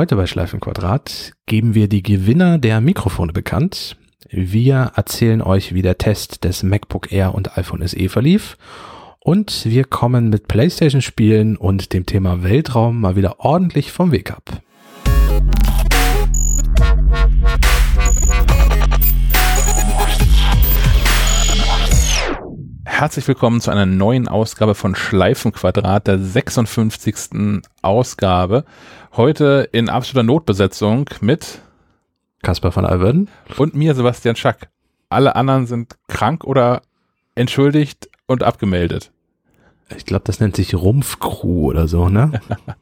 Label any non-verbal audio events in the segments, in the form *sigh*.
Heute bei Schleifenquadrat geben wir die Gewinner der Mikrofone bekannt. Wir erzählen euch, wie der Test des MacBook Air und iPhone SE verlief. Und wir kommen mit PlayStation-Spielen und dem Thema Weltraum mal wieder ordentlich vom Weg ab. Herzlich willkommen zu einer neuen Ausgabe von Schleifenquadrat, der 56. Ausgabe. Heute in absoluter Notbesetzung mit Kaspar von Alverden und mir, Sebastian Schack. Alle anderen sind krank oder entschuldigt und abgemeldet. Ich glaube, das nennt sich Rumpfcrew oder so, ne?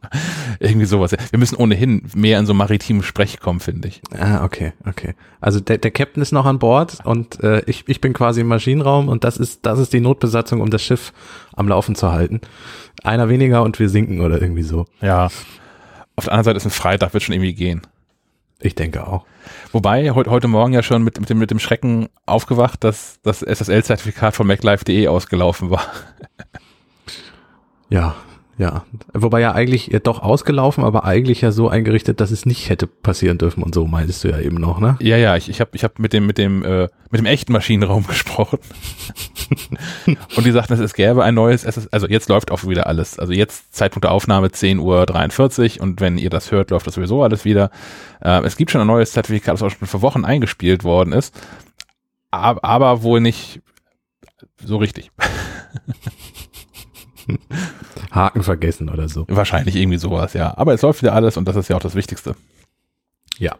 *laughs* Irgendwie sowas. Wir müssen ohnehin mehr in so maritimen Sprech kommen, finde ich. Ah, okay, okay. Also der, der Captain ist noch an Bord und äh, ich, ich bin quasi im Maschinenraum und das ist, das ist die Notbesatzung, um das Schiff am Laufen zu halten. Einer weniger und wir sinken oder irgendwie so. Ja. Auf der anderen Seite ist ein Freitag, wird schon irgendwie gehen. Ich denke auch. Wobei, heute, heute Morgen ja schon mit, mit, dem, mit dem Schrecken aufgewacht, dass das SSL-Zertifikat von MacLife.de ausgelaufen war. *laughs* Ja, ja. Wobei ja eigentlich ja doch ausgelaufen, aber eigentlich ja so eingerichtet, dass es nicht hätte passieren dürfen und so meintest du ja eben noch, ne? Ja, ja, ich, ich habe ich hab mit dem mit dem äh, mit dem echten Maschinenraum *laughs* gesprochen. *laughs* und die sagten, es gäbe ein neues, es ist, also jetzt läuft auch wieder alles. Also jetzt Zeitpunkt der Aufnahme 10.43 Uhr und wenn ihr das hört, läuft das sowieso alles wieder. Äh, es gibt schon ein neues Zertifikat, das auch schon vor Wochen eingespielt worden ist, aber, aber wohl nicht so richtig. *laughs* Haken vergessen oder so. Wahrscheinlich irgendwie sowas, ja. Aber es läuft wieder alles und das ist ja auch das Wichtigste. Ja.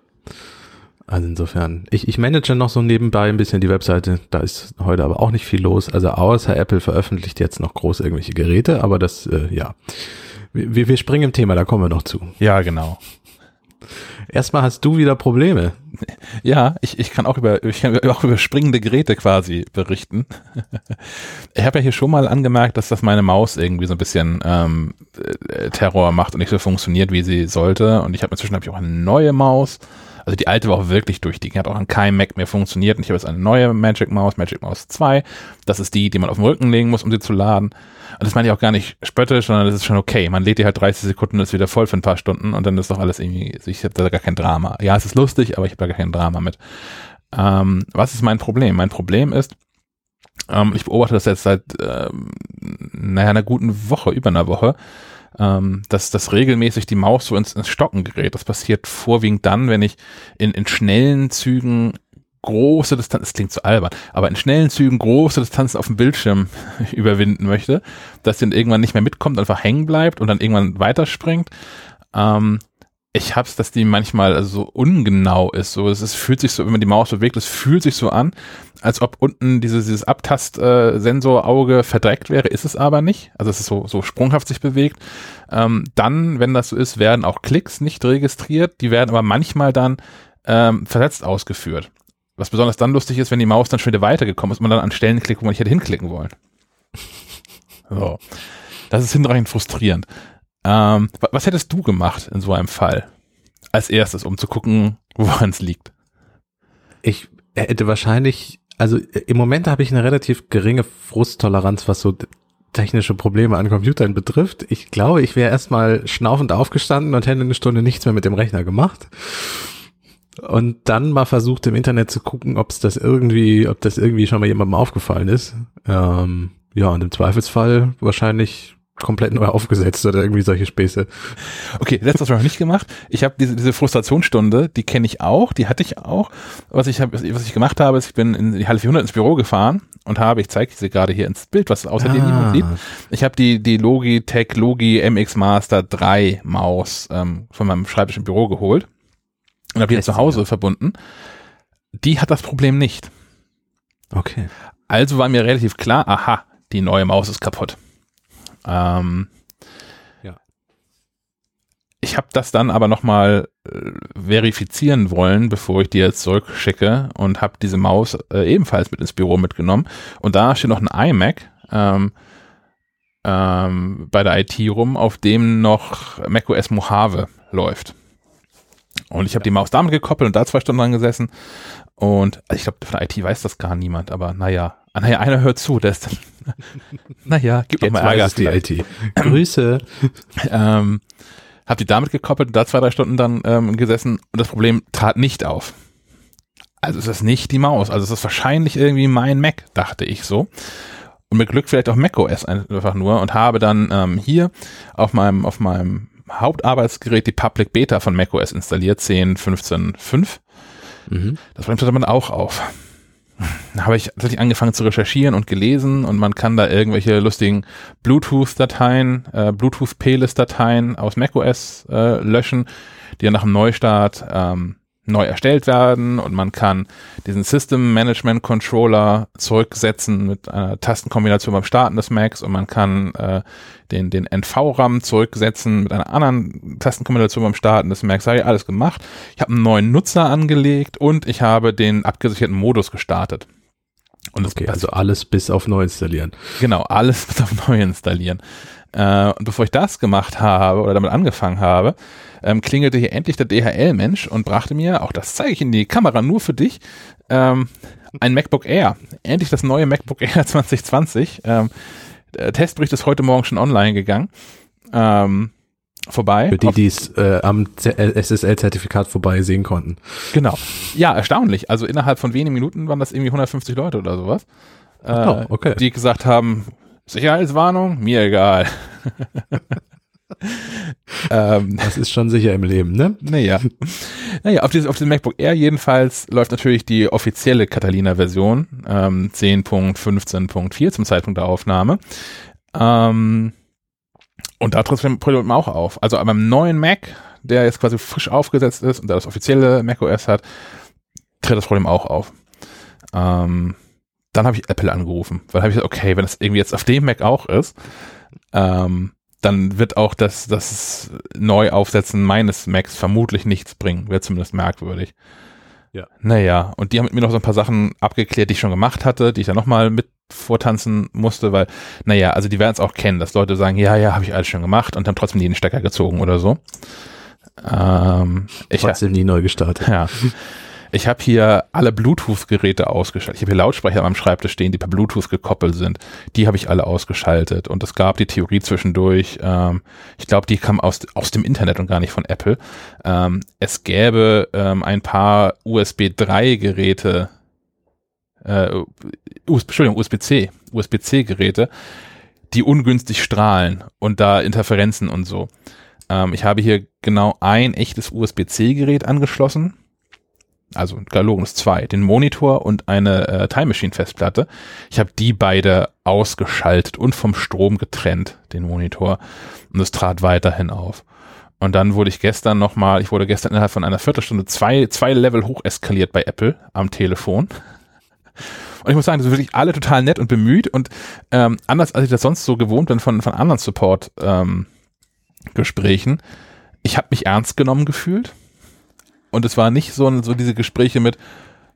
Also insofern, ich, ich manage noch so nebenbei ein bisschen die Webseite. Da ist heute aber auch nicht viel los. Also außer Apple veröffentlicht jetzt noch groß irgendwelche Geräte, aber das, äh, ja. Wir, wir springen im Thema, da kommen wir noch zu. Ja, genau. Erstmal hast du wieder Probleme. Ja, ich, ich kann auch über ich kann auch über springende Geräte quasi berichten. ich habe ja hier schon mal angemerkt, dass das meine Maus irgendwie so ein bisschen ähm, äh, Terror macht und nicht so funktioniert, wie sie sollte. Und ich habe inzwischen hab ich auch eine neue Maus. Also die alte war auch wirklich durch. Die hat auch an keinem Mac mehr funktioniert. Und ich habe jetzt eine neue Magic Maus, Magic Mouse 2. Das ist die, die man auf den Rücken legen muss, um sie zu laden. Und das meine ich auch gar nicht spöttisch, sondern das ist schon okay. Man lädt die halt 30 Sekunden und ist wieder voll für ein paar Stunden und dann ist doch alles irgendwie, ich habe da gar kein Drama. Ja, es ist lustig, aber ich habe da gar kein Drama mit. Ähm, was ist mein Problem? Mein Problem ist, ähm, ich beobachte das jetzt seit, ähm, naja, einer guten Woche, über einer Woche, ähm, dass das regelmäßig die Maus so ins, ins Stocken gerät. Das passiert vorwiegend dann, wenn ich in, in schnellen Zügen große Distanzen, das klingt zu albern, aber in schnellen Zügen große Distanzen auf dem Bildschirm *laughs* überwinden möchte, dass dann irgendwann nicht mehr mitkommt, einfach hängen bleibt und dann irgendwann weiterspringt. Ähm, ich hab's, dass die manchmal so ungenau ist. So, es ist, fühlt sich so, wenn man die Maus bewegt, es fühlt sich so an, als ob unten dieses, dieses Abtast-Sensor-Auge verdreckt wäre, ist es aber nicht. Also es ist so, so sprunghaft sich bewegt. Ähm, dann, wenn das so ist, werden auch Klicks nicht registriert. Die werden aber manchmal dann ähm, versetzt ausgeführt. Was besonders dann lustig ist, wenn die Maus dann schon wieder weitergekommen ist und man dann an Stellen klickt, wo man nicht hätte hinklicken wollen. *laughs* So. Das ist hinreichend frustrierend. Ähm, was hättest du gemacht in so einem Fall? Als erstes, um zu gucken, *laughs* woran es liegt. Ich hätte wahrscheinlich, also im Moment habe ich eine relativ geringe Frusttoleranz, was so technische Probleme an Computern betrifft. Ich glaube, ich wäre erstmal schnaufend aufgestanden und hätte eine Stunde nichts mehr mit dem Rechner gemacht und dann mal versucht im Internet zu gucken, ob es das irgendwie, ob das irgendwie schon mal jemandem aufgefallen ist. Ähm, ja, und im Zweifelsfall wahrscheinlich komplett neu aufgesetzt oder irgendwie solche Späße. Okay, letztes habe ich noch nicht gemacht. Ich habe diese, diese Frustrationsstunde, die kenne ich auch, die hatte ich auch. Was ich hab, was ich gemacht habe, ist, ich bin in die Halle 400 ins Büro gefahren und habe, ich zeige sie gerade hier ins Bild, was außerdem ah. niemand sieht. Ich habe die die Logitech Logi MX Master 3 Maus ähm, von meinem Schreibtisch im Büro geholt und habe die zu Hause ja. verbunden. Die hat das Problem nicht. Okay. Also war mir relativ klar, aha, die neue Maus ist kaputt. Ähm, ja. Ich habe das dann aber nochmal äh, verifizieren wollen, bevor ich die jetzt zurückschicke und habe diese Maus äh, ebenfalls mit ins Büro mitgenommen. Und da steht noch ein iMac ähm, ähm, bei der IT rum, auf dem noch macOS Mojave läuft. Und ich habe die Maus damit gekoppelt und da zwei Stunden dran gesessen. Und also ich glaube, von der IT weiß das gar niemand, aber naja. Naja, einer hört zu, der ist dann, *laughs* *laughs* naja, gib Jetzt mal Ärger. die IT. *clears throat* Grüße. ähm, habe die damit gekoppelt und da zwei, drei Stunden dann ähm, gesessen und das Problem trat nicht auf. Also ist es nicht die Maus, also es ist wahrscheinlich irgendwie mein Mac, dachte ich so. Und mit Glück vielleicht auch macOS einfach nur und habe dann ähm, hier auf meinem, auf meinem Hauptarbeitsgerät die Public Beta von macOS installiert, 10, 15, 5. Mhm. Das Problem tritt dann auch auf. Habe ich tatsächlich angefangen zu recherchieren und gelesen und man kann da irgendwelche lustigen Bluetooth-Dateien, äh, Bluetooth-Playlist-Dateien aus macOS äh, löschen, die dann nach dem Neustart ähm, neu erstellt werden und man kann diesen System Management Controller zurücksetzen mit einer Tastenkombination beim Starten des Macs und man kann äh, den, den NV-RAM zurücksetzen mit einer anderen Tastenkombination beim Starten des Macs. Habe ich alles gemacht. Ich habe einen neuen Nutzer angelegt und ich habe den abgesicherten Modus gestartet. Und okay, also alles bis auf neu installieren. Genau, alles *laughs* bis auf neu installieren. Äh, und bevor ich das gemacht habe oder damit angefangen habe, ähm, klingelte hier endlich der DHL-Mensch und brachte mir, auch das zeige ich in die Kamera nur für dich, ähm, ein MacBook Air. Endlich das neue MacBook Air *laughs* 2020. Ähm, der Testbericht ist heute Morgen schon online gegangen. Ähm, vorbei. Für die, die es äh, am äh, SSL-Zertifikat vorbei sehen konnten. Genau. Ja, erstaunlich. Also innerhalb von wenigen Minuten waren das irgendwie 150 Leute oder sowas. Äh, oh, okay. Die gesagt haben, Sicherheitswarnung, mir egal. *laughs* ähm, das ist schon sicher im Leben, ne? Naja. Naja, auf, dieses, auf dem MacBook Air jedenfalls läuft natürlich die offizielle Catalina-Version, ähm, 10.15.4 zum Zeitpunkt der Aufnahme. Ähm, und da tritt das Problem auch auf. Also beim neuen Mac, der jetzt quasi frisch aufgesetzt ist und der das offizielle macOS hat, tritt das Problem auch auf. Ähm, dann habe ich Apple angerufen, weil habe ich gesagt, okay, wenn das irgendwie jetzt auf dem Mac auch ist, ähm, dann wird auch das, das Neuaufsetzen meines Macs vermutlich nichts bringen. Wäre zumindest merkwürdig. Ja. Naja, und die haben mit mir noch so ein paar Sachen abgeklärt, die ich schon gemacht hatte, die ich dann nochmal mit vortanzen musste, weil, naja, also die werden es auch kennen, dass Leute sagen, ja, ja, habe ich alles schon gemacht und haben trotzdem nie den Stecker gezogen oder so. Ähm, ich trotzdem nie neu gestartet. Ja. Ich habe hier alle Bluetooth-Geräte ausgeschaltet. Ich habe hier Lautsprecher am Schreibtisch stehen, die per Bluetooth gekoppelt sind. Die habe ich alle ausgeschaltet. Und es gab die Theorie zwischendurch, ähm, ich glaube, die kam aus, aus dem Internet und gar nicht von Apple. Ähm, es gäbe ähm, ein paar USB 3-Geräte, äh, US, Entschuldigung, USB-C, USB-C-Geräte, die ungünstig strahlen und da Interferenzen und so. Ähm, ich habe hier genau ein echtes USB-C-Gerät angeschlossen also Galorus 2, den Monitor und eine äh, Time Machine Festplatte. Ich habe die beide ausgeschaltet und vom Strom getrennt, den Monitor. Und es trat weiterhin auf. Und dann wurde ich gestern nochmal, ich wurde gestern innerhalb von einer Viertelstunde zwei, zwei Level hoch eskaliert bei Apple am Telefon. Und ich muss sagen, das sind wirklich alle total nett und bemüht und ähm, anders als ich das sonst so gewohnt bin von, von anderen Support-Gesprächen. Ähm, ich habe mich ernst genommen gefühlt und es war nicht so, so diese Gespräche mit,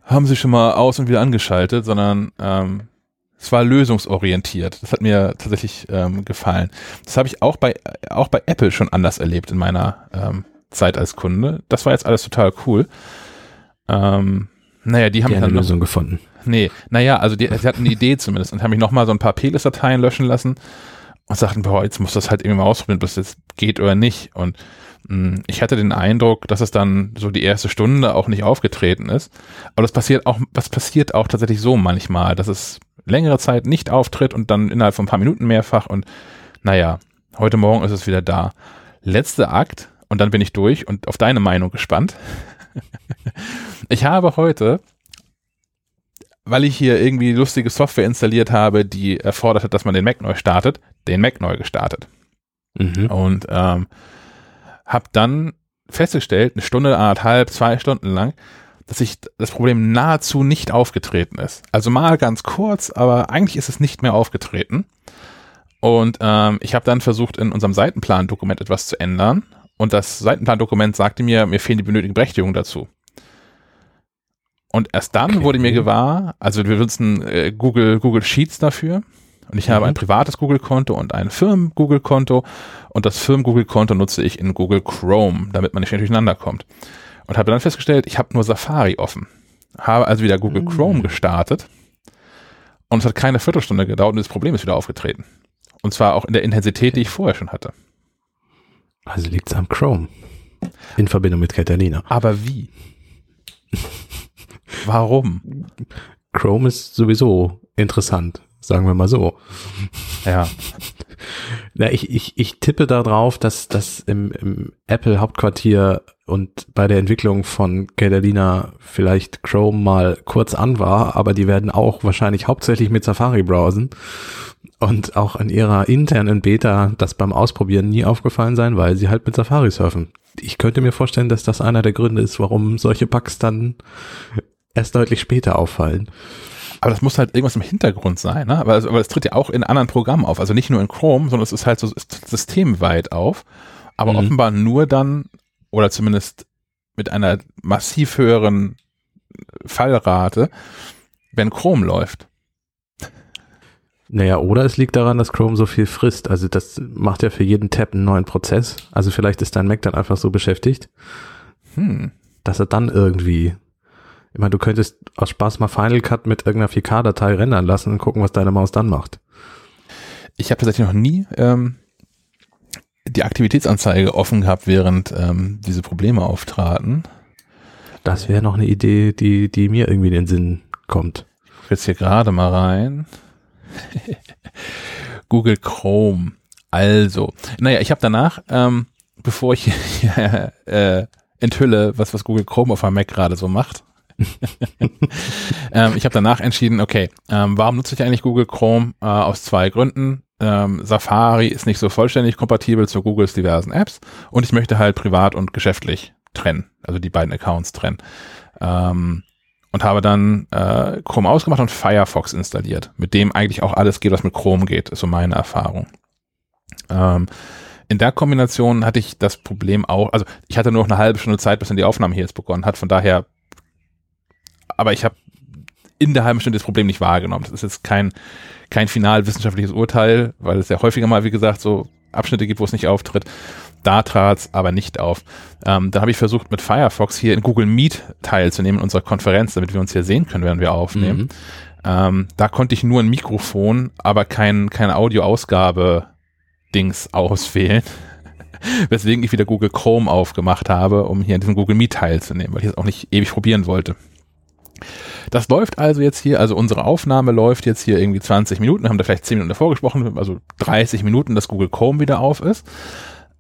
haben Sie schon mal aus und wieder angeschaltet, sondern ähm, es war lösungsorientiert. Das hat mir tatsächlich ähm, gefallen. Das habe ich auch bei, auch bei Apple schon anders erlebt in meiner ähm, Zeit als Kunde. Das war jetzt alles total cool. Ähm, naja, die haben die eine Lösung gefunden. Nee, naja, also die, sie hatten eine Idee zumindest und haben mich nochmal so ein paar PLS-Dateien löschen lassen und sagten, boah, jetzt muss das halt irgendwie mal ausprobieren, ob das jetzt geht oder nicht. Und ich hatte den Eindruck, dass es dann so die erste Stunde auch nicht aufgetreten ist. Aber das passiert auch, was passiert auch tatsächlich so manchmal, dass es längere Zeit nicht auftritt und dann innerhalb von ein paar Minuten mehrfach und naja, heute Morgen ist es wieder da. Letzter Akt und dann bin ich durch und auf deine Meinung gespannt. *laughs* ich habe heute, weil ich hier irgendwie lustige Software installiert habe, die erfordert hat, dass man den Mac neu startet, den Mac neu gestartet. Mhm. Und ähm, habe dann festgestellt, eine Stunde, anderthalb, zwei Stunden lang, dass sich das Problem nahezu nicht aufgetreten ist. Also mal ganz kurz, aber eigentlich ist es nicht mehr aufgetreten. Und ähm, ich habe dann versucht, in unserem Seitenplan-Dokument etwas zu ändern. Und das Seitenplan-Dokument sagte mir, mir fehlen die benötigten Berechtigungen dazu. Und erst dann okay. wurde mir gewahr, also wir benutzen äh, Google, Google Sheets dafür. Und ich mhm. habe ein privates Google-Konto und ein Firmen-Google-Konto. Und das Firmen-Google-Konto nutze ich in Google Chrome, damit man nicht durcheinander kommt. Und habe dann festgestellt, ich habe nur Safari offen. Habe also wieder Google mhm. Chrome gestartet. Und es hat keine Viertelstunde gedauert und das Problem ist wieder aufgetreten. Und zwar auch in der Intensität, die ich vorher schon hatte. Also liegt es am Chrome. In Verbindung mit Catalina. Aber wie? *laughs* Warum? Chrome ist sowieso interessant, sagen wir mal so. Ja. *laughs* Na, ich, ich, ich tippe darauf, dass das im, im Apple-Hauptquartier und bei der Entwicklung von Catalina vielleicht Chrome mal kurz an war, aber die werden auch wahrscheinlich hauptsächlich mit Safari browsen und auch in ihrer internen Beta das beim Ausprobieren nie aufgefallen sein, weil sie halt mit Safari surfen. Ich könnte mir vorstellen, dass das einer der Gründe ist, warum solche Bugs dann erst deutlich später auffallen. Aber das muss halt irgendwas im Hintergrund sein, ne? Aber, aber es tritt ja auch in anderen Programmen auf. Also nicht nur in Chrome, sondern es ist halt so systemweit auf. Aber mhm. offenbar nur dann, oder zumindest mit einer massiv höheren Fallrate, wenn Chrome läuft. Naja, oder es liegt daran, dass Chrome so viel frisst. Also das macht ja für jeden Tab einen neuen Prozess. Also vielleicht ist dein Mac dann einfach so beschäftigt, hm. dass er dann irgendwie ich meine, du könntest aus Spaß mal Final Cut mit irgendeiner 4K-Datei rendern lassen und gucken, was deine Maus dann macht. Ich habe tatsächlich noch nie ähm, die Aktivitätsanzeige offen gehabt, während ähm, diese Probleme auftraten. Das wäre noch eine Idee, die, die mir irgendwie in den Sinn kommt. Ich jetzt hier gerade mal rein. *laughs* Google Chrome. Also, naja, ich habe danach, ähm, bevor ich *laughs* äh, enthülle, was, was Google Chrome auf meinem Mac gerade so macht, *laughs* ähm, ich habe danach entschieden, okay, ähm, warum nutze ich eigentlich Google Chrome? Äh, aus zwei Gründen. Ähm, Safari ist nicht so vollständig kompatibel zu Googles diversen Apps und ich möchte halt privat und geschäftlich trennen, also die beiden Accounts trennen. Ähm, und habe dann äh, Chrome ausgemacht und Firefox installiert, mit dem eigentlich auch alles geht, was mit Chrome geht, ist so meine Erfahrung. Ähm, in der Kombination hatte ich das Problem auch, also ich hatte nur noch eine halbe Stunde Zeit, bis dann die Aufnahme hier jetzt begonnen hat, von daher aber ich habe in der halben Stunde das Problem nicht wahrgenommen. Das ist jetzt kein, kein final wissenschaftliches Urteil, weil es ja häufiger mal, wie gesagt, so Abschnitte gibt, wo es nicht auftritt. Da trat es aber nicht auf. Ähm, da habe ich versucht, mit Firefox hier in Google Meet teilzunehmen in unserer Konferenz, damit wir uns hier sehen können, während wir aufnehmen. Mhm. Ähm, da konnte ich nur ein Mikrofon, aber kein, keine Audioausgabe-Dings auswählen. *laughs* Weswegen ich wieder Google Chrome aufgemacht habe, um hier in diesem Google Meet teilzunehmen, weil ich das auch nicht ewig probieren wollte. Das läuft also jetzt hier, also unsere Aufnahme läuft jetzt hier irgendwie 20 Minuten, haben da vielleicht 10 Minuten davor gesprochen, also 30 Minuten, dass Google Chrome wieder auf ist.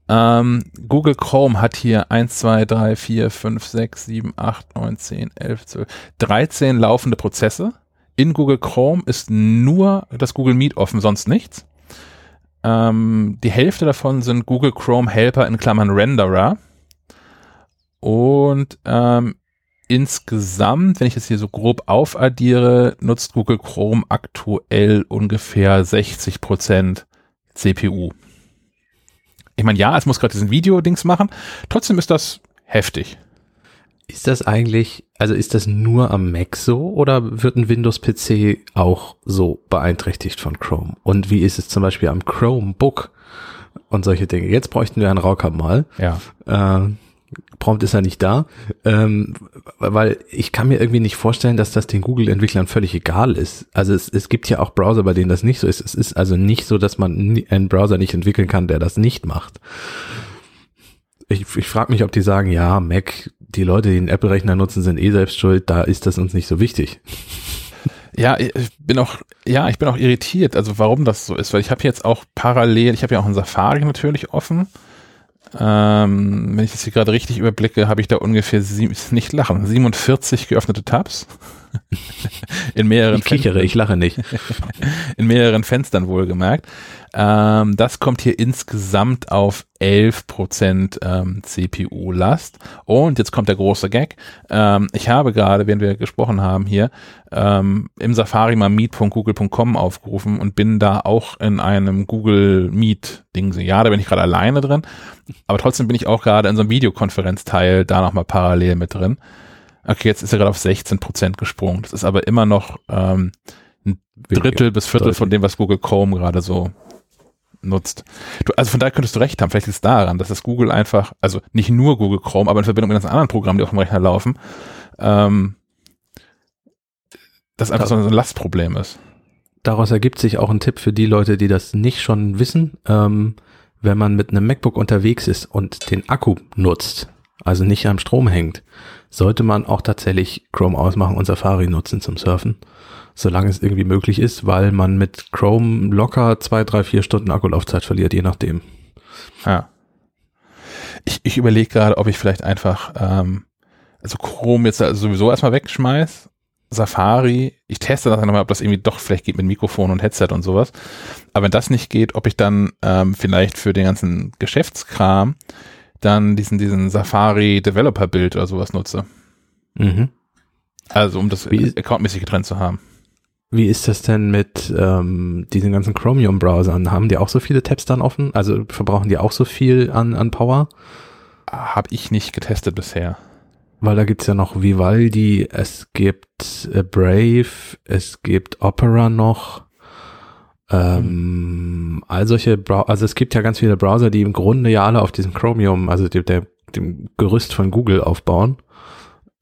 Ähm, Google Chrome hat hier 1, 2, 3, 4, 5, 6, 7, 8, 9, 10, 11, 12, 13 laufende Prozesse. In Google Chrome ist nur das Google Meet offen, sonst nichts. Ähm, die Hälfte davon sind Google Chrome Helper in Klammern Renderer. Und ähm, insgesamt, wenn ich das hier so grob aufaddiere, nutzt Google Chrome aktuell ungefähr 60 Prozent CPU. Ich meine, ja, es muss gerade diesen Video-Dings machen. Trotzdem ist das heftig. Ist das eigentlich, also ist das nur am Mac so oder wird ein Windows-PC auch so beeinträchtigt von Chrome? Und wie ist es zum Beispiel am Chromebook und solche Dinge? Jetzt bräuchten wir einen Rauker mal. Ja. Äh, Prompt ist ja nicht da, ähm, weil ich kann mir irgendwie nicht vorstellen, dass das den Google-Entwicklern völlig egal ist. Also es, es gibt ja auch Browser, bei denen das nicht so ist. Es ist also nicht so, dass man einen Browser nicht entwickeln kann, der das nicht macht. Ich, ich frage mich, ob die sagen, ja, Mac, die Leute, die einen Apple-Rechner nutzen, sind eh selbst schuld, da ist das uns nicht so wichtig. Ja, ich bin auch, ja, ich bin auch irritiert, also warum das so ist, weil ich habe jetzt auch parallel, ich habe ja auch ein Safari natürlich offen ähm, wenn ich das hier gerade richtig überblicke, habe ich da ungefähr, sieben, nicht lachen, 47 geöffnete Tabs. In mehreren Ich kichere, ich lache nicht. *laughs* in mehreren Fenstern wohlgemerkt. Ähm, das kommt hier insgesamt auf 11% ähm, CPU-Last. Und jetzt kommt der große Gag. Ähm, ich habe gerade, während wir gesprochen haben hier, ähm, im Safari mal meet.google.com aufgerufen und bin da auch in einem Google Meet-Ding. Ja, da bin ich gerade alleine drin. Aber trotzdem bin ich auch gerade in so einem Videokonferenzteil da nochmal parallel mit drin. Okay, jetzt ist er gerade auf 16% gesprungen. Das ist aber immer noch ähm, ein Drittel bis Viertel von dem, was Google Chrome gerade so nutzt. Du, also von daher könntest du recht haben. Vielleicht ist es daran, dass das Google einfach, also nicht nur Google Chrome, aber in Verbindung mit ganz anderen Programmen, die auf dem Rechner laufen, ähm, das einfach so ein Lastproblem ist. Daraus ergibt sich auch ein Tipp für die Leute, die das nicht schon wissen. Ähm, wenn man mit einem MacBook unterwegs ist und den Akku nutzt, also nicht am Strom hängt, sollte man auch tatsächlich Chrome ausmachen und Safari nutzen zum Surfen, solange es irgendwie möglich ist, weil man mit Chrome locker zwei, drei, vier Stunden Akkulaufzeit verliert, je nachdem. Ja. Ich, ich überlege gerade, ob ich vielleicht einfach, ähm, also Chrome jetzt also sowieso erstmal wegschmeiß. Safari, ich teste das nochmal, ob das irgendwie doch vielleicht geht mit Mikrofon und Headset und sowas. Aber wenn das nicht geht, ob ich dann ähm, vielleicht für den ganzen Geschäftskram dann diesen, diesen Safari Developer Build oder sowas nutze. Mhm. Also um das accountmäßig getrennt zu haben. Wie ist das denn mit ähm, diesen ganzen Chromium-Browsern? Haben die auch so viele Tabs dann offen? Also verbrauchen die auch so viel an, an Power? Habe ich nicht getestet bisher. Weil da gibt's ja noch Vivaldi, es gibt äh, Brave, es gibt Opera noch. Ähm, all solche, Brau also es gibt ja ganz viele Browser, die im Grunde ja alle auf diesem Chromium, also dem, der, dem Gerüst von Google aufbauen.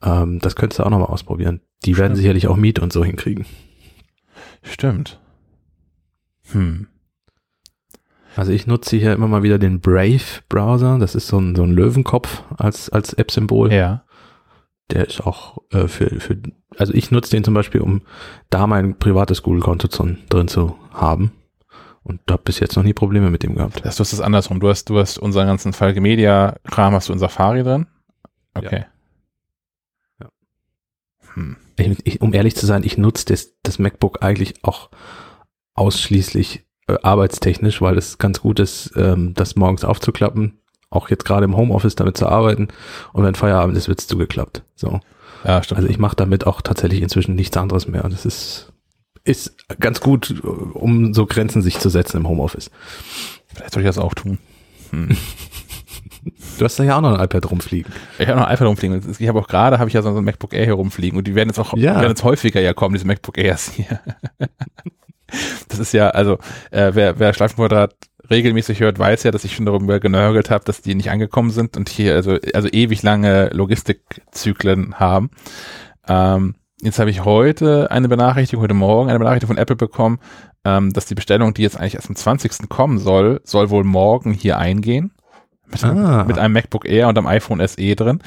Ähm, das könntest du auch nochmal ausprobieren. Die werden Stimmt. sicherlich auch Meet und so hinkriegen. Stimmt. Hm. Also ich nutze hier immer mal wieder den Brave-Browser. Das ist so ein, so ein Löwenkopf als, als App-Symbol. Ja. Der ist auch äh, für, für, also ich nutze den zum Beispiel, um da mein privates Google-Konto drin zu haben. Und da habe bis jetzt noch nie Probleme mit dem gehabt. Das, du hast es andersrum. Du hast, du hast unseren ganzen Falke Media Kram hast du in Safari drin. Okay. Ja. Hm. Ich, ich, um ehrlich zu sein, ich nutze das, das MacBook eigentlich auch ausschließlich äh, arbeitstechnisch, weil es ganz gut ist, ähm, das morgens aufzuklappen, auch jetzt gerade im Homeoffice damit zu arbeiten und wenn Feierabend ist, wird's zugeklappt. So. Ja, stimmt. Also ich mache damit auch tatsächlich inzwischen nichts anderes mehr. Das ist, ist ganz gut, um so Grenzen sich zu setzen im Homeoffice. Vielleicht soll ich das auch tun. Hm. *laughs* Du hast da ja auch noch ein iPad rumfliegen. Ich habe noch ein iPad rumfliegen. Ich habe auch gerade, habe ich ja so ein MacBook Air hier rumfliegen und die werden jetzt auch Ja. werden jetzt häufiger ja kommen, diese MacBook Airs hier. *laughs* das ist ja, also äh, wer, wer Schleifenquadrat regelmäßig hört, weiß ja, dass ich schon darüber genörgelt habe, dass die nicht angekommen sind und hier also, also ewig lange Logistikzyklen haben. Ähm, jetzt habe ich heute eine Benachrichtigung, heute Morgen eine Benachrichtigung von Apple bekommen, ähm, dass die Bestellung, die jetzt eigentlich erst am 20. kommen soll, soll wohl morgen hier eingehen. Mit, Ah. mit einem MacBook Air und einem iPhone SE drin.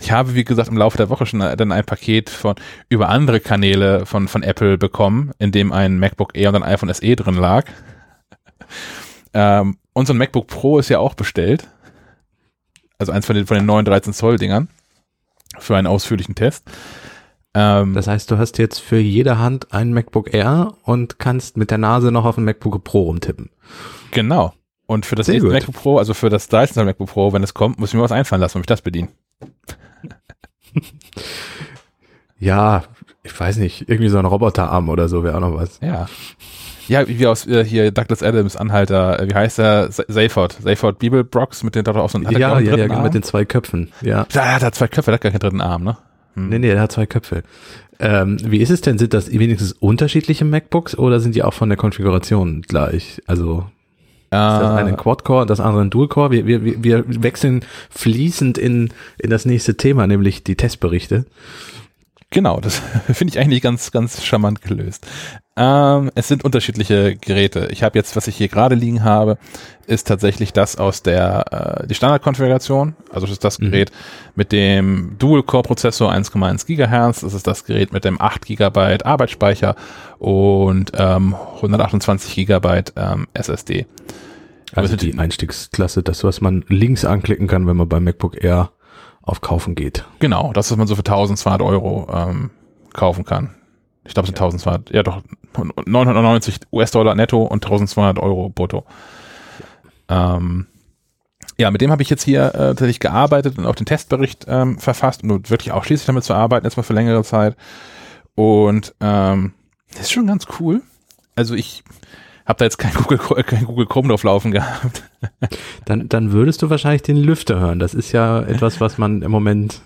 Ich habe, wie gesagt, im Laufe der Woche schon dann ein Paket von über andere Kanäle von, von Apple bekommen, in dem ein MacBook Air und ein iPhone SE drin lag. *laughs* Ähm, und so ein MacBook Pro ist ja auch bestellt. Also eins von den, von den neuen 13 Zoll Dingern. Für einen ausführlichen Test. Ähm, Das heißt, du hast jetzt für jede Hand ein MacBook Air und kannst mit der Nase noch auf ein MacBook Pro rumtippen. genau. Und für das nächste. MacBook Pro, also für das 13 Zoll MacBook Pro, wenn es kommt, muss ich mir was einfallen lassen, um mich das bedienen. *laughs* Ja, ich weiß nicht, irgendwie so ein Roboterarm oder so wäre auch noch was. Ja. Ja, wie aus äh, hier Douglas Adams Anhalter, äh, wie heißt der? Sa- Seyford. Seyford Bibelbrox mit den da auch so einen er Ja, ja, ja, Arm? mit den zwei Köpfen. Ja. Ja, er hat zwei Köpfe, der hat gar keinen dritten Arm, ne? Hm. Nee, nee, der hat zwei Köpfe. Ähm, wie ist es denn? Sind das wenigstens unterschiedliche MacBooks oder sind die auch von der Konfiguration gleich? Also ist das eine ein Äh, Quad-Core, das andere ein Dual-Core? Wir, wir, wir- wir wechseln fließend in, in das nächste Thema, nämlich die Testberichte. Genau, das *laughs* finde ich eigentlich ganz, ganz charmant gelöst. Ähm, es sind unterschiedliche Geräte. Ich habe jetzt, was ich hier gerade liegen habe, ist tatsächlich das aus der äh, die Standardkonfiguration. Also das ist das Mhm. Gerät mit dem Dual-Core-Prozessor 1,1 Gigahertz. Das ist das Gerät mit dem 8 Gigabyte Arbeitsspeicher und ähm, 128 Gigabyte ähm, SSD. Also die Einstiegsklasse, das, was man links anklicken kann, wenn man beim MacBook Air auf Kaufen geht. Genau, das, was man so für 1200 Euro ähm, kaufen kann. Ich glaube, es sind 1200, ja doch, 990 US-Dollar netto und 1200 Euro brutto. Ähm, ja, mit dem habe ich jetzt hier äh, tatsächlich gearbeitet und auch den Testbericht ähm, verfasst, um wirklich auch schließlich damit zu arbeiten, jetzt mal für längere Zeit. Und ähm, das ist schon ganz cool. Also ich habe da jetzt kein Google, kein Google Chrome drauf laufen gehabt. *laughs* Dann, dann würdest du wahrscheinlich den Lüfter hören. Das ist ja etwas, was man im Moment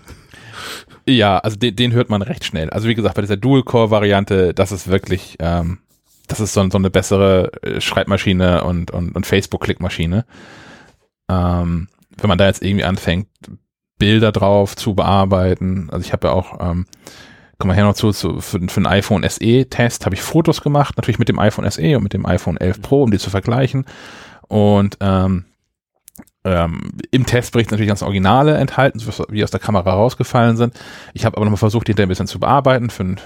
Ja, also den, den hört man recht schnell. Also wie gesagt, bei dieser Dual-Core-Variante, das ist wirklich, ähm, das ist so, so eine bessere äh, Schreibmaschine und, und, und Facebook-Klickmaschine. Ähm, wenn man da jetzt irgendwie anfängt, Bilder drauf zu bearbeiten, also ich habe ja auch, ähm, kommen wir her noch zu, zu für, für einen iPhone SE-Test habe ich Fotos gemacht, natürlich mit dem iPhone SE und mit dem iPhone 11 Pro, um die zu vergleichen. Und ähm, ähm, im Testbericht natürlich ganz Originale enthalten, wie aus der Kamera rausgefallen sind. Ich habe aber nochmal versucht, die hinterher ein bisschen zu bearbeiten für ein,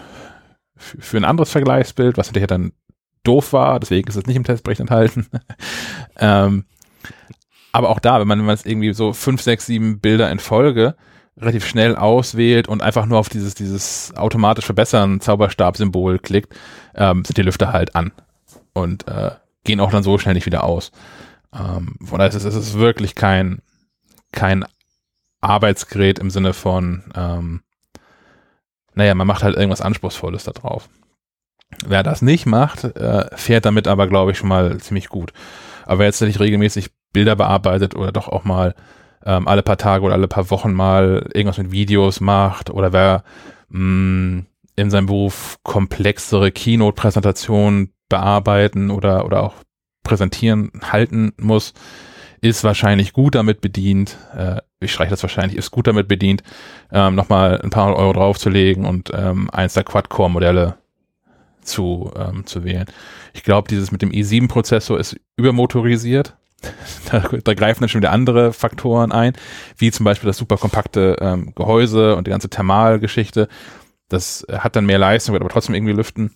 für ein anderes Vergleichsbild, was hinterher dann doof war, deswegen ist es nicht im Testbericht enthalten. *laughs* ähm, aber auch da, wenn man, wenn man jetzt irgendwie so fünf, sechs, sieben Bilder in Folge relativ schnell auswählt und einfach nur auf dieses, dieses automatisch verbessern Zauberstab-Symbol klickt, ähm, sind die Lüfter halt an und äh, gehen auch dann so schnell nicht wieder aus. Ähm, von daher ist es, ist wirklich kein, kein Arbeitsgerät im Sinne von, ähm, naja, man macht halt irgendwas Anspruchsvolles da drauf. Wer das nicht macht, äh, fährt damit aber, glaube ich, schon mal ziemlich gut. Aber wer jetzt nicht regelmäßig Bilder bearbeitet oder doch auch mal ähm, alle paar Tage oder alle paar Wochen mal irgendwas mit Videos macht oder wer mh, mm, in seinem Beruf komplexere Keynote-Präsentationen bearbeiten oder, oder auch präsentieren, halten muss, ist wahrscheinlich gut damit bedient, äh, ich streiche das wahrscheinlich, ist gut damit bedient, ähm, nochmal ein paar Euro draufzulegen und ähm, eins der Quad-Core-Modelle zu, ähm, zu wählen. Ich glaube, dieses mit dem i7-Prozessor ist übermotorisiert. Da, da, greifen dann schon wieder andere Faktoren ein, wie zum Beispiel das super kompakte ähm, Gehäuse und die ganze Thermalgeschichte. Das hat dann mehr Leistung, wird aber trotzdem irgendwie lüften.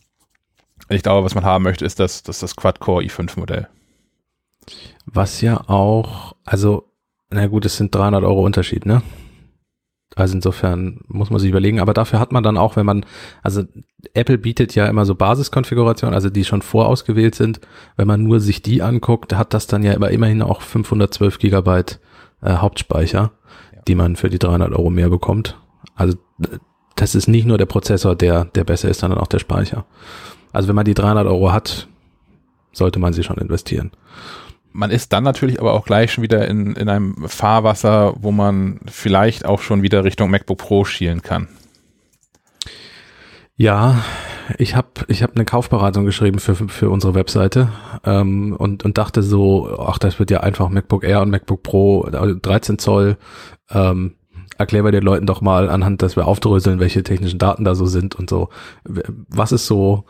Ich glaube, was man haben möchte, ist das, das, das Quad-Core i5-Modell. Was ja auch, also, na gut, es sind 300 Euro Unterschied, ne? Also insofern muss man sich überlegen, aber dafür hat man dann auch, wenn man, also Apple bietet ja immer so Basiskonfigurationen, also die schon vorausgewählt sind. Wenn man nur sich die anguckt, hat das dann ja immer immerhin auch 512 Gigabyte äh, Hauptspeicher, ja. die man für die 300 Euro mehr bekommt. Also das ist nicht nur der Prozessor, der, der besser ist, sondern auch der Speicher. Also wenn man die 300 Euro hat, sollte man sie schon investieren. Man ist dann natürlich aber auch gleich schon wieder in, in einem Fahrwasser, wo man vielleicht auch schon wieder Richtung MacBook Pro schielen kann. Ja, ich habe ich hab eine Kaufberatung geschrieben für, für unsere Webseite ähm, und, und dachte so, ach, das wird ja einfach MacBook Air und MacBook Pro 13 Zoll. Ähm, erklären wir den Leuten doch mal anhand, dass wir aufdröseln, welche technischen Daten da so sind und so. Was ist so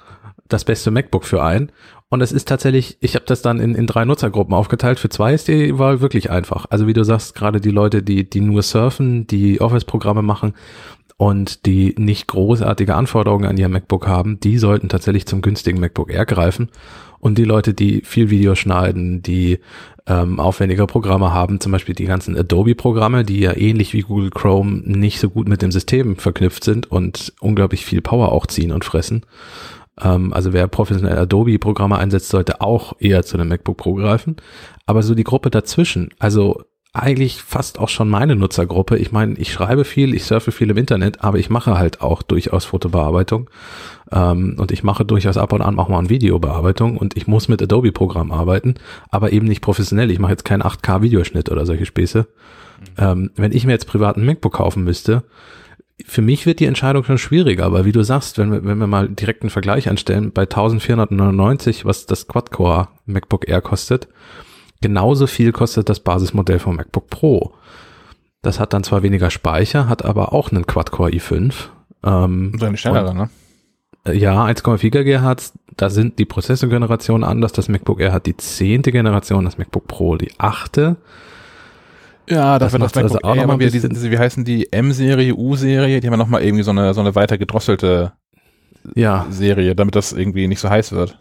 das beste MacBook für einen. Und es ist tatsächlich, ich habe das dann in, in drei Nutzergruppen aufgeteilt. Für zwei ist die Wahl wirklich einfach. Also wie du sagst, gerade die Leute, die, die nur surfen, die Office-Programme machen und die nicht großartige Anforderungen an ihr MacBook haben, die sollten tatsächlich zum günstigen MacBook Air greifen. Und die Leute, die viel Video schneiden, die ähm, aufwendige Programme haben, zum Beispiel die ganzen Adobe-Programme, die ja ähnlich wie Google Chrome nicht so gut mit dem System verknüpft sind und unglaublich viel Power auch ziehen und fressen, also wer professionell Adobe-Programme einsetzt, sollte auch eher zu einem MacBook Pro greifen. Aber so die Gruppe dazwischen, also eigentlich fast auch schon meine Nutzergruppe. Ich meine, ich schreibe viel, ich surfe viel im Internet, aber ich mache halt auch durchaus Fotobearbeitung ähm, und ich mache durchaus ab und an auch mal eine Videobearbeitung und ich muss mit Adobe-Programm arbeiten, aber eben nicht professionell. Ich mache jetzt keinen 8K-Videoschnitt oder solche Späße. Mhm. Ähm, wenn ich mir jetzt privaten MacBook kaufen müsste, für mich wird die Entscheidung schon schwieriger, aber wie du sagst, wenn wir, wenn wir mal direkt einen Vergleich anstellen, bei 1499, was das Quad-Core MacBook Air kostet, genauso viel kostet das Basismodell vom MacBook Pro. Das hat dann zwar weniger Speicher, hat aber auch einen Quad-Core i5. Ähm, und eine schnellere, ne? Äh, ja, 1,4 GHz, da sind die Prozessorgenerationen anders. Das MacBook Air hat die zehnte Generation, das MacBook Pro die achte. Ja, das, das wird das also auch nochmal wieder diese, diese, wie heißen die, M-Serie, U-Serie, die haben ja nochmal irgendwie so eine, so eine weiter gedrosselte ja. Serie, damit das irgendwie nicht so heiß wird.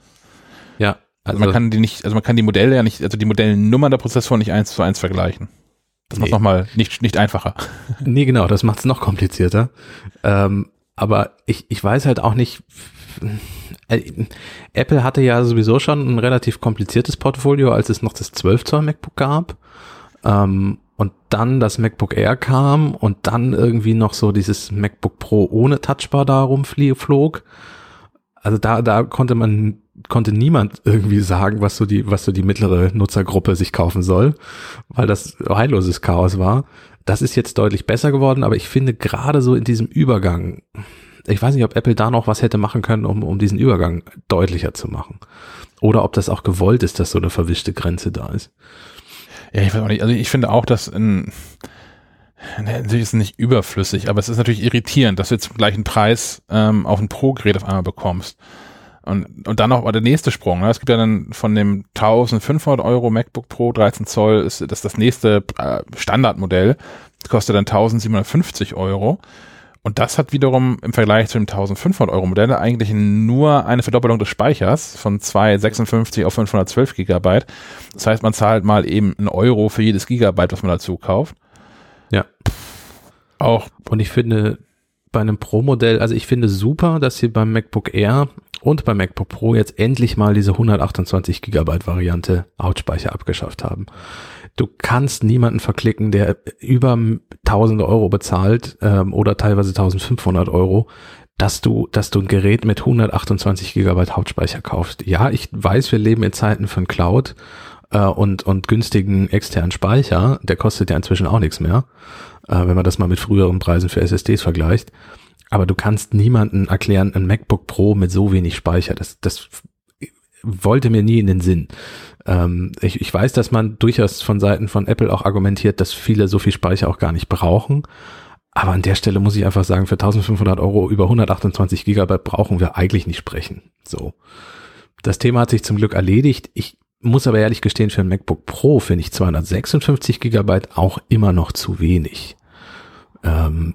Ja. Also, also man kann die nicht, also man kann die Modelle ja nicht, also die Modellnummern der Prozessoren nicht eins zu eins vergleichen. Das nee. macht nochmal nicht, nicht einfacher. *laughs* Nee, genau, das macht es noch komplizierter. Ähm, aber ich, ich weiß halt auch nicht, äh, Apple hatte ja sowieso schon ein relativ kompliziertes Portfolio, als es noch das 12 Zoll MacBook gab. Ähm, und dann das MacBook Air kam und dann irgendwie noch so dieses MacBook Pro ohne Touchbar da rumflog. Also da, da konnte man, konnte niemand irgendwie sagen, was so die, was so die mittlere Nutzergruppe sich kaufen soll, weil das heilloses Chaos war. Das ist jetzt deutlich besser geworden, aber ich finde gerade so in diesem Übergang, ich weiß nicht, ob Apple da noch was hätte machen können, um, um diesen Übergang deutlicher zu machen. Oder ob das auch gewollt ist, dass so eine verwischte Grenze da ist. Ja, ich weiß auch nicht. Also ich finde auch, dass ein, natürlich ist es nicht überflüssig, aber es ist natürlich irritierend, dass du jetzt zum gleichen Preis ähm, auch ein Pro-Gerät auf einmal bekommst. Und, und dann noch der nächste Sprung. Ne? Es gibt ja dann von dem 1500 Euro MacBook Pro 13 Zoll ist das das nächste äh, Standardmodell. Das kostet dann 1750 Euro. Und das hat wiederum im Vergleich zu dem 1500 Euro Modell eigentlich nur eine Verdoppelung des Speichers von 256 auf 512 Gigabyte. Das heißt, man zahlt mal eben einen Euro für jedes Gigabyte, was man dazu kauft. Ja. Auch. Und ich finde, bei einem Pro-Modell, also ich finde super, dass sie beim MacBook Air und beim MacBook Pro jetzt endlich mal diese 128 Gigabyte Variante Hauptspeicher abgeschafft haben. Du kannst niemanden verklicken, der über tausende Euro bezahlt ähm, oder teilweise 1500 Euro, dass du, dass du ein Gerät mit 128 Gigabyte Hauptspeicher kaufst. Ja, ich weiß, wir leben in Zeiten von Cloud äh, und, und günstigen externen Speicher. Der kostet ja inzwischen auch nichts mehr, äh, wenn man das mal mit früheren Preisen für SSDs vergleicht. Aber du kannst niemanden erklären, ein MacBook Pro mit so wenig Speicher. Das, das wollte mir nie in den Sinn. Ähm, ich, ich weiß, dass man durchaus von Seiten von Apple auch argumentiert, dass viele so viel Speicher auch gar nicht brauchen. Aber an der Stelle muss ich einfach sagen, für 1500 Euro über 128 Gigabyte brauchen wir eigentlich nicht sprechen. So. Das Thema hat sich zum Glück erledigt. Ich muss aber ehrlich gestehen, für ein MacBook Pro finde ich 256 Gigabyte auch immer noch zu wenig. Ähm,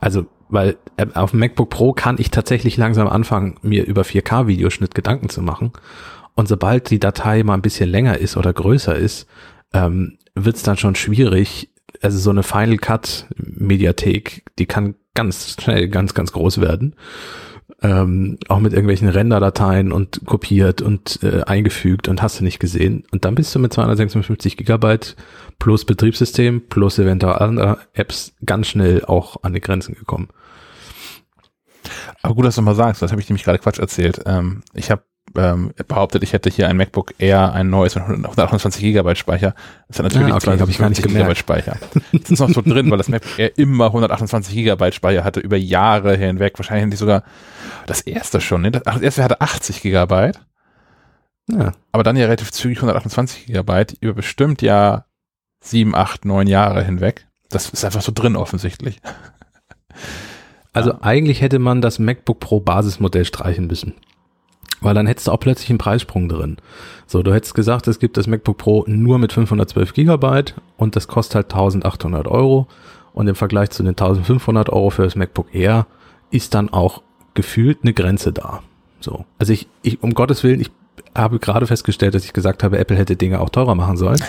also, weil äh, auf dem MacBook Pro kann ich tatsächlich langsam anfangen, mir über 4K-Videoschnitt Gedanken zu machen. Und sobald die Datei mal ein bisschen länger ist oder größer ist, ähm, wird es dann schon schwierig. Also so eine Final Cut Mediathek, die kann ganz schnell ganz, ganz groß werden. Ähm, auch mit irgendwelchen Renderdateien und kopiert und äh, eingefügt und hast du nicht gesehen. Und dann bist du mit 256 Gigabyte plus Betriebssystem plus eventuell andere Apps ganz schnell auch an die Grenzen gekommen. Aber gut, dass du mal sagst, das habe ich nämlich gerade Quatsch erzählt. Ähm, ich habe ähm, behauptet, ich hätte hier ein MacBook Air, ein neues mit 128 Gigabyte Speicher. Das hat natürlich ah, okay, 250 ich gar nicht Gigabyte Speicher. Das ist noch so drin, weil das MacBook Air immer 128 Gigabyte Speicher hatte, über Jahre hinweg. Wahrscheinlich sogar das erste schon. Ne? Das erste hatte 80 Gigabyte. Ja. Aber dann ja relativ zügig 128 Gigabyte über bestimmt ja sieben, acht, neun Jahre hinweg. Das ist einfach so drin offensichtlich. Also ja. eigentlich hätte man das MacBook Pro Basismodell streichen müssen. Weil dann hättest du auch plötzlich einen Preissprung drin. So, du hättest gesagt, es gibt das MacBook Pro nur mit 512 Gigabyte und das kostet halt 1800 Euro. Und im Vergleich zu den 1500 Euro für das MacBook Air ist dann auch gefühlt eine Grenze da. So. Also ich, ich, um Gottes Willen, ich habe gerade festgestellt, dass ich gesagt habe, Apple hätte Dinge auch teurer machen sollen.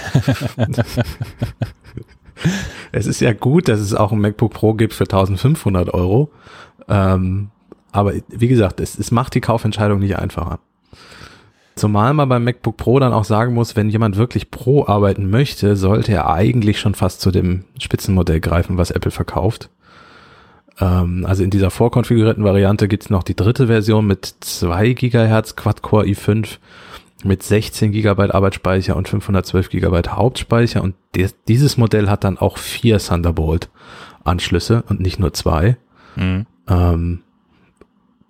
*laughs* *laughs* *laughs* es ist ja gut, dass es auch ein MacBook Pro gibt für 1500 Euro. Ähm, aber wie gesagt, es, es macht die Kaufentscheidung nicht einfacher. Zumal man beim MacBook Pro dann auch sagen muss, wenn jemand wirklich Pro arbeiten möchte, sollte er eigentlich schon fast zu dem Spitzenmodell greifen, was Apple verkauft. Ähm, also in dieser vorkonfigurierten Variante gibt's noch die dritte Version mit 2 Gigahertz Quad-Core i5 mit 16 Gigabyte Arbeitsspeicher und 512 Gigabyte Hauptspeicher und des, dieses Modell hat dann auch vier Thunderbolt Anschlüsse und nicht nur zwei. Mhm. Ähm,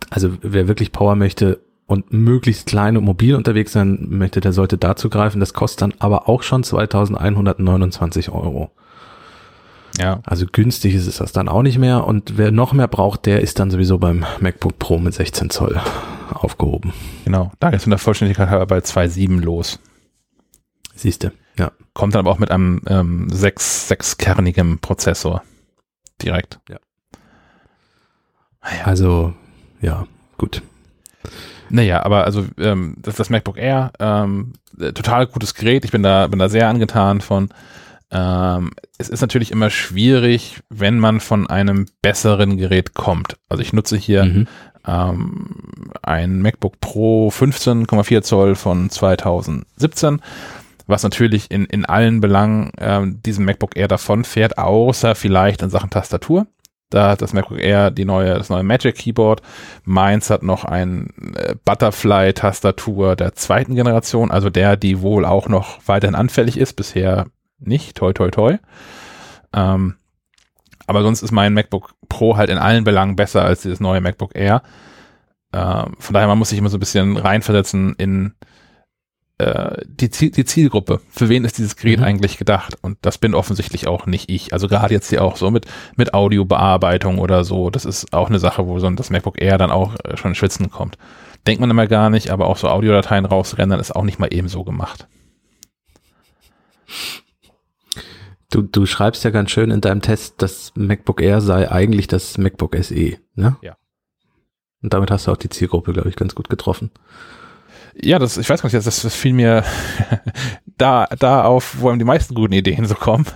also wer wirklich Power möchte und möglichst klein und mobil unterwegs sein möchte, der sollte dazu greifen. Das kostet dann aber auch schon 2129 Euro. Ja. Also günstig ist es das dann auch nicht mehr. Und wer noch mehr braucht, der ist dann sowieso beim MacBook Pro mit 16 Zoll aufgehoben. Genau. Da ist in der Vollständigkeit halber bei 2.7 los. Siehste, ja. Kommt dann aber auch mit einem ähm, 6, 6 kernigem Prozessor direkt. Ja. Ah also ja, gut. Naja, aber also ähm, das, das MacBook Air, ähm, äh, total gutes Gerät. Ich bin da, bin da sehr angetan von. Ähm, es ist natürlich immer schwierig, wenn man von einem besseren Gerät kommt. Also ich nutze hier mhm. ähm, ein MacBook Pro 15,4 Zoll von 2017, was natürlich in, in allen Belangen ähm, diesem MacBook Air davon fährt, außer vielleicht in Sachen Tastatur. Da hat das MacBook Air die neue, das neue Magic Keyboard. Meins hat noch ein äh, Butterfly-Tastatur der zweiten Generation, also der, die wohl auch noch weiterhin anfällig ist, bisher nicht, toi toi toi. Ähm, aber sonst ist mein MacBook Pro halt in allen Belangen besser als dieses neue MacBook Air. Ähm, von daher, man muss sich immer so ein bisschen reinversetzen in äh, die, die Zielgruppe. Für wen ist dieses Gerät mhm. eigentlich gedacht? Und das bin offensichtlich auch nicht ich. Also gerade jetzt hier auch so mit, mit Audiobearbeitung oder so, das ist auch eine Sache, wo so das MacBook Air dann auch äh, schon schwitzen kommt. denkt man immer gar nicht, aber auch so Audiodateien rausrendern ist auch nicht mal ebenso gemacht. Du, du schreibst ja ganz schön in deinem Test, das MacBook Air sei eigentlich das MacBook SE, ne? Ja. Und damit hast du auch die Zielgruppe, glaube ich, ganz gut getroffen. Ja, das, ich weiß gar nicht, das, das fiel mir *laughs* da, da auf, wo einem die meisten guten Ideen so kommen. *laughs*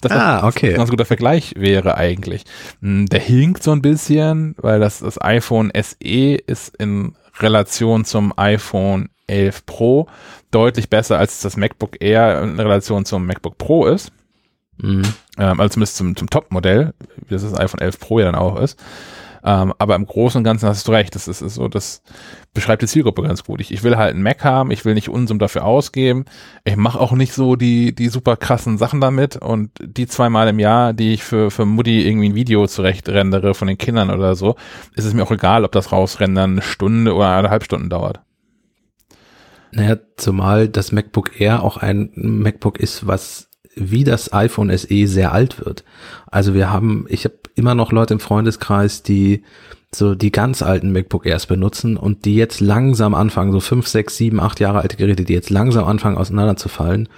Das ah, okay. ein ganz guter Vergleich wäre eigentlich. Hm, der hinkt so ein bisschen, weil das, das iPhone SE ist in Relation zum iPhone 11 Pro deutlich besser als das MacBook Air in Relation zum MacBook Pro ist. Mhm. Ähm, also zumindest zum, zum Top-Modell, wie das, das iPhone 11 Pro ja dann auch ist. Ähm, aber im Großen und Ganzen hast du recht. Das ist, ist, so, das beschreibt die Zielgruppe ganz gut. Ich, ich will halt einen Mac haben, ich will nicht Unsum dafür ausgeben. Ich mache auch nicht so die, die super krassen Sachen damit. Und die zweimal im Jahr, die ich für, für Mutti irgendwie ein Video zurecht rendere von den Kindern oder so, ist es mir auch egal, ob das rausrendern eine Stunde oder eineinhalb Stunden dauert. Naja, zumal das MacBook Air auch ein MacBook ist, was wie das iPhone SE sehr alt wird. Also wir haben, ich habe immer noch Leute im Freundeskreis, die so die ganz alten MacBook Airs benutzen und die jetzt langsam anfangen, so fünf, sechs, sieben, acht Jahre alte Geräte, die jetzt langsam anfangen auseinanderzufallen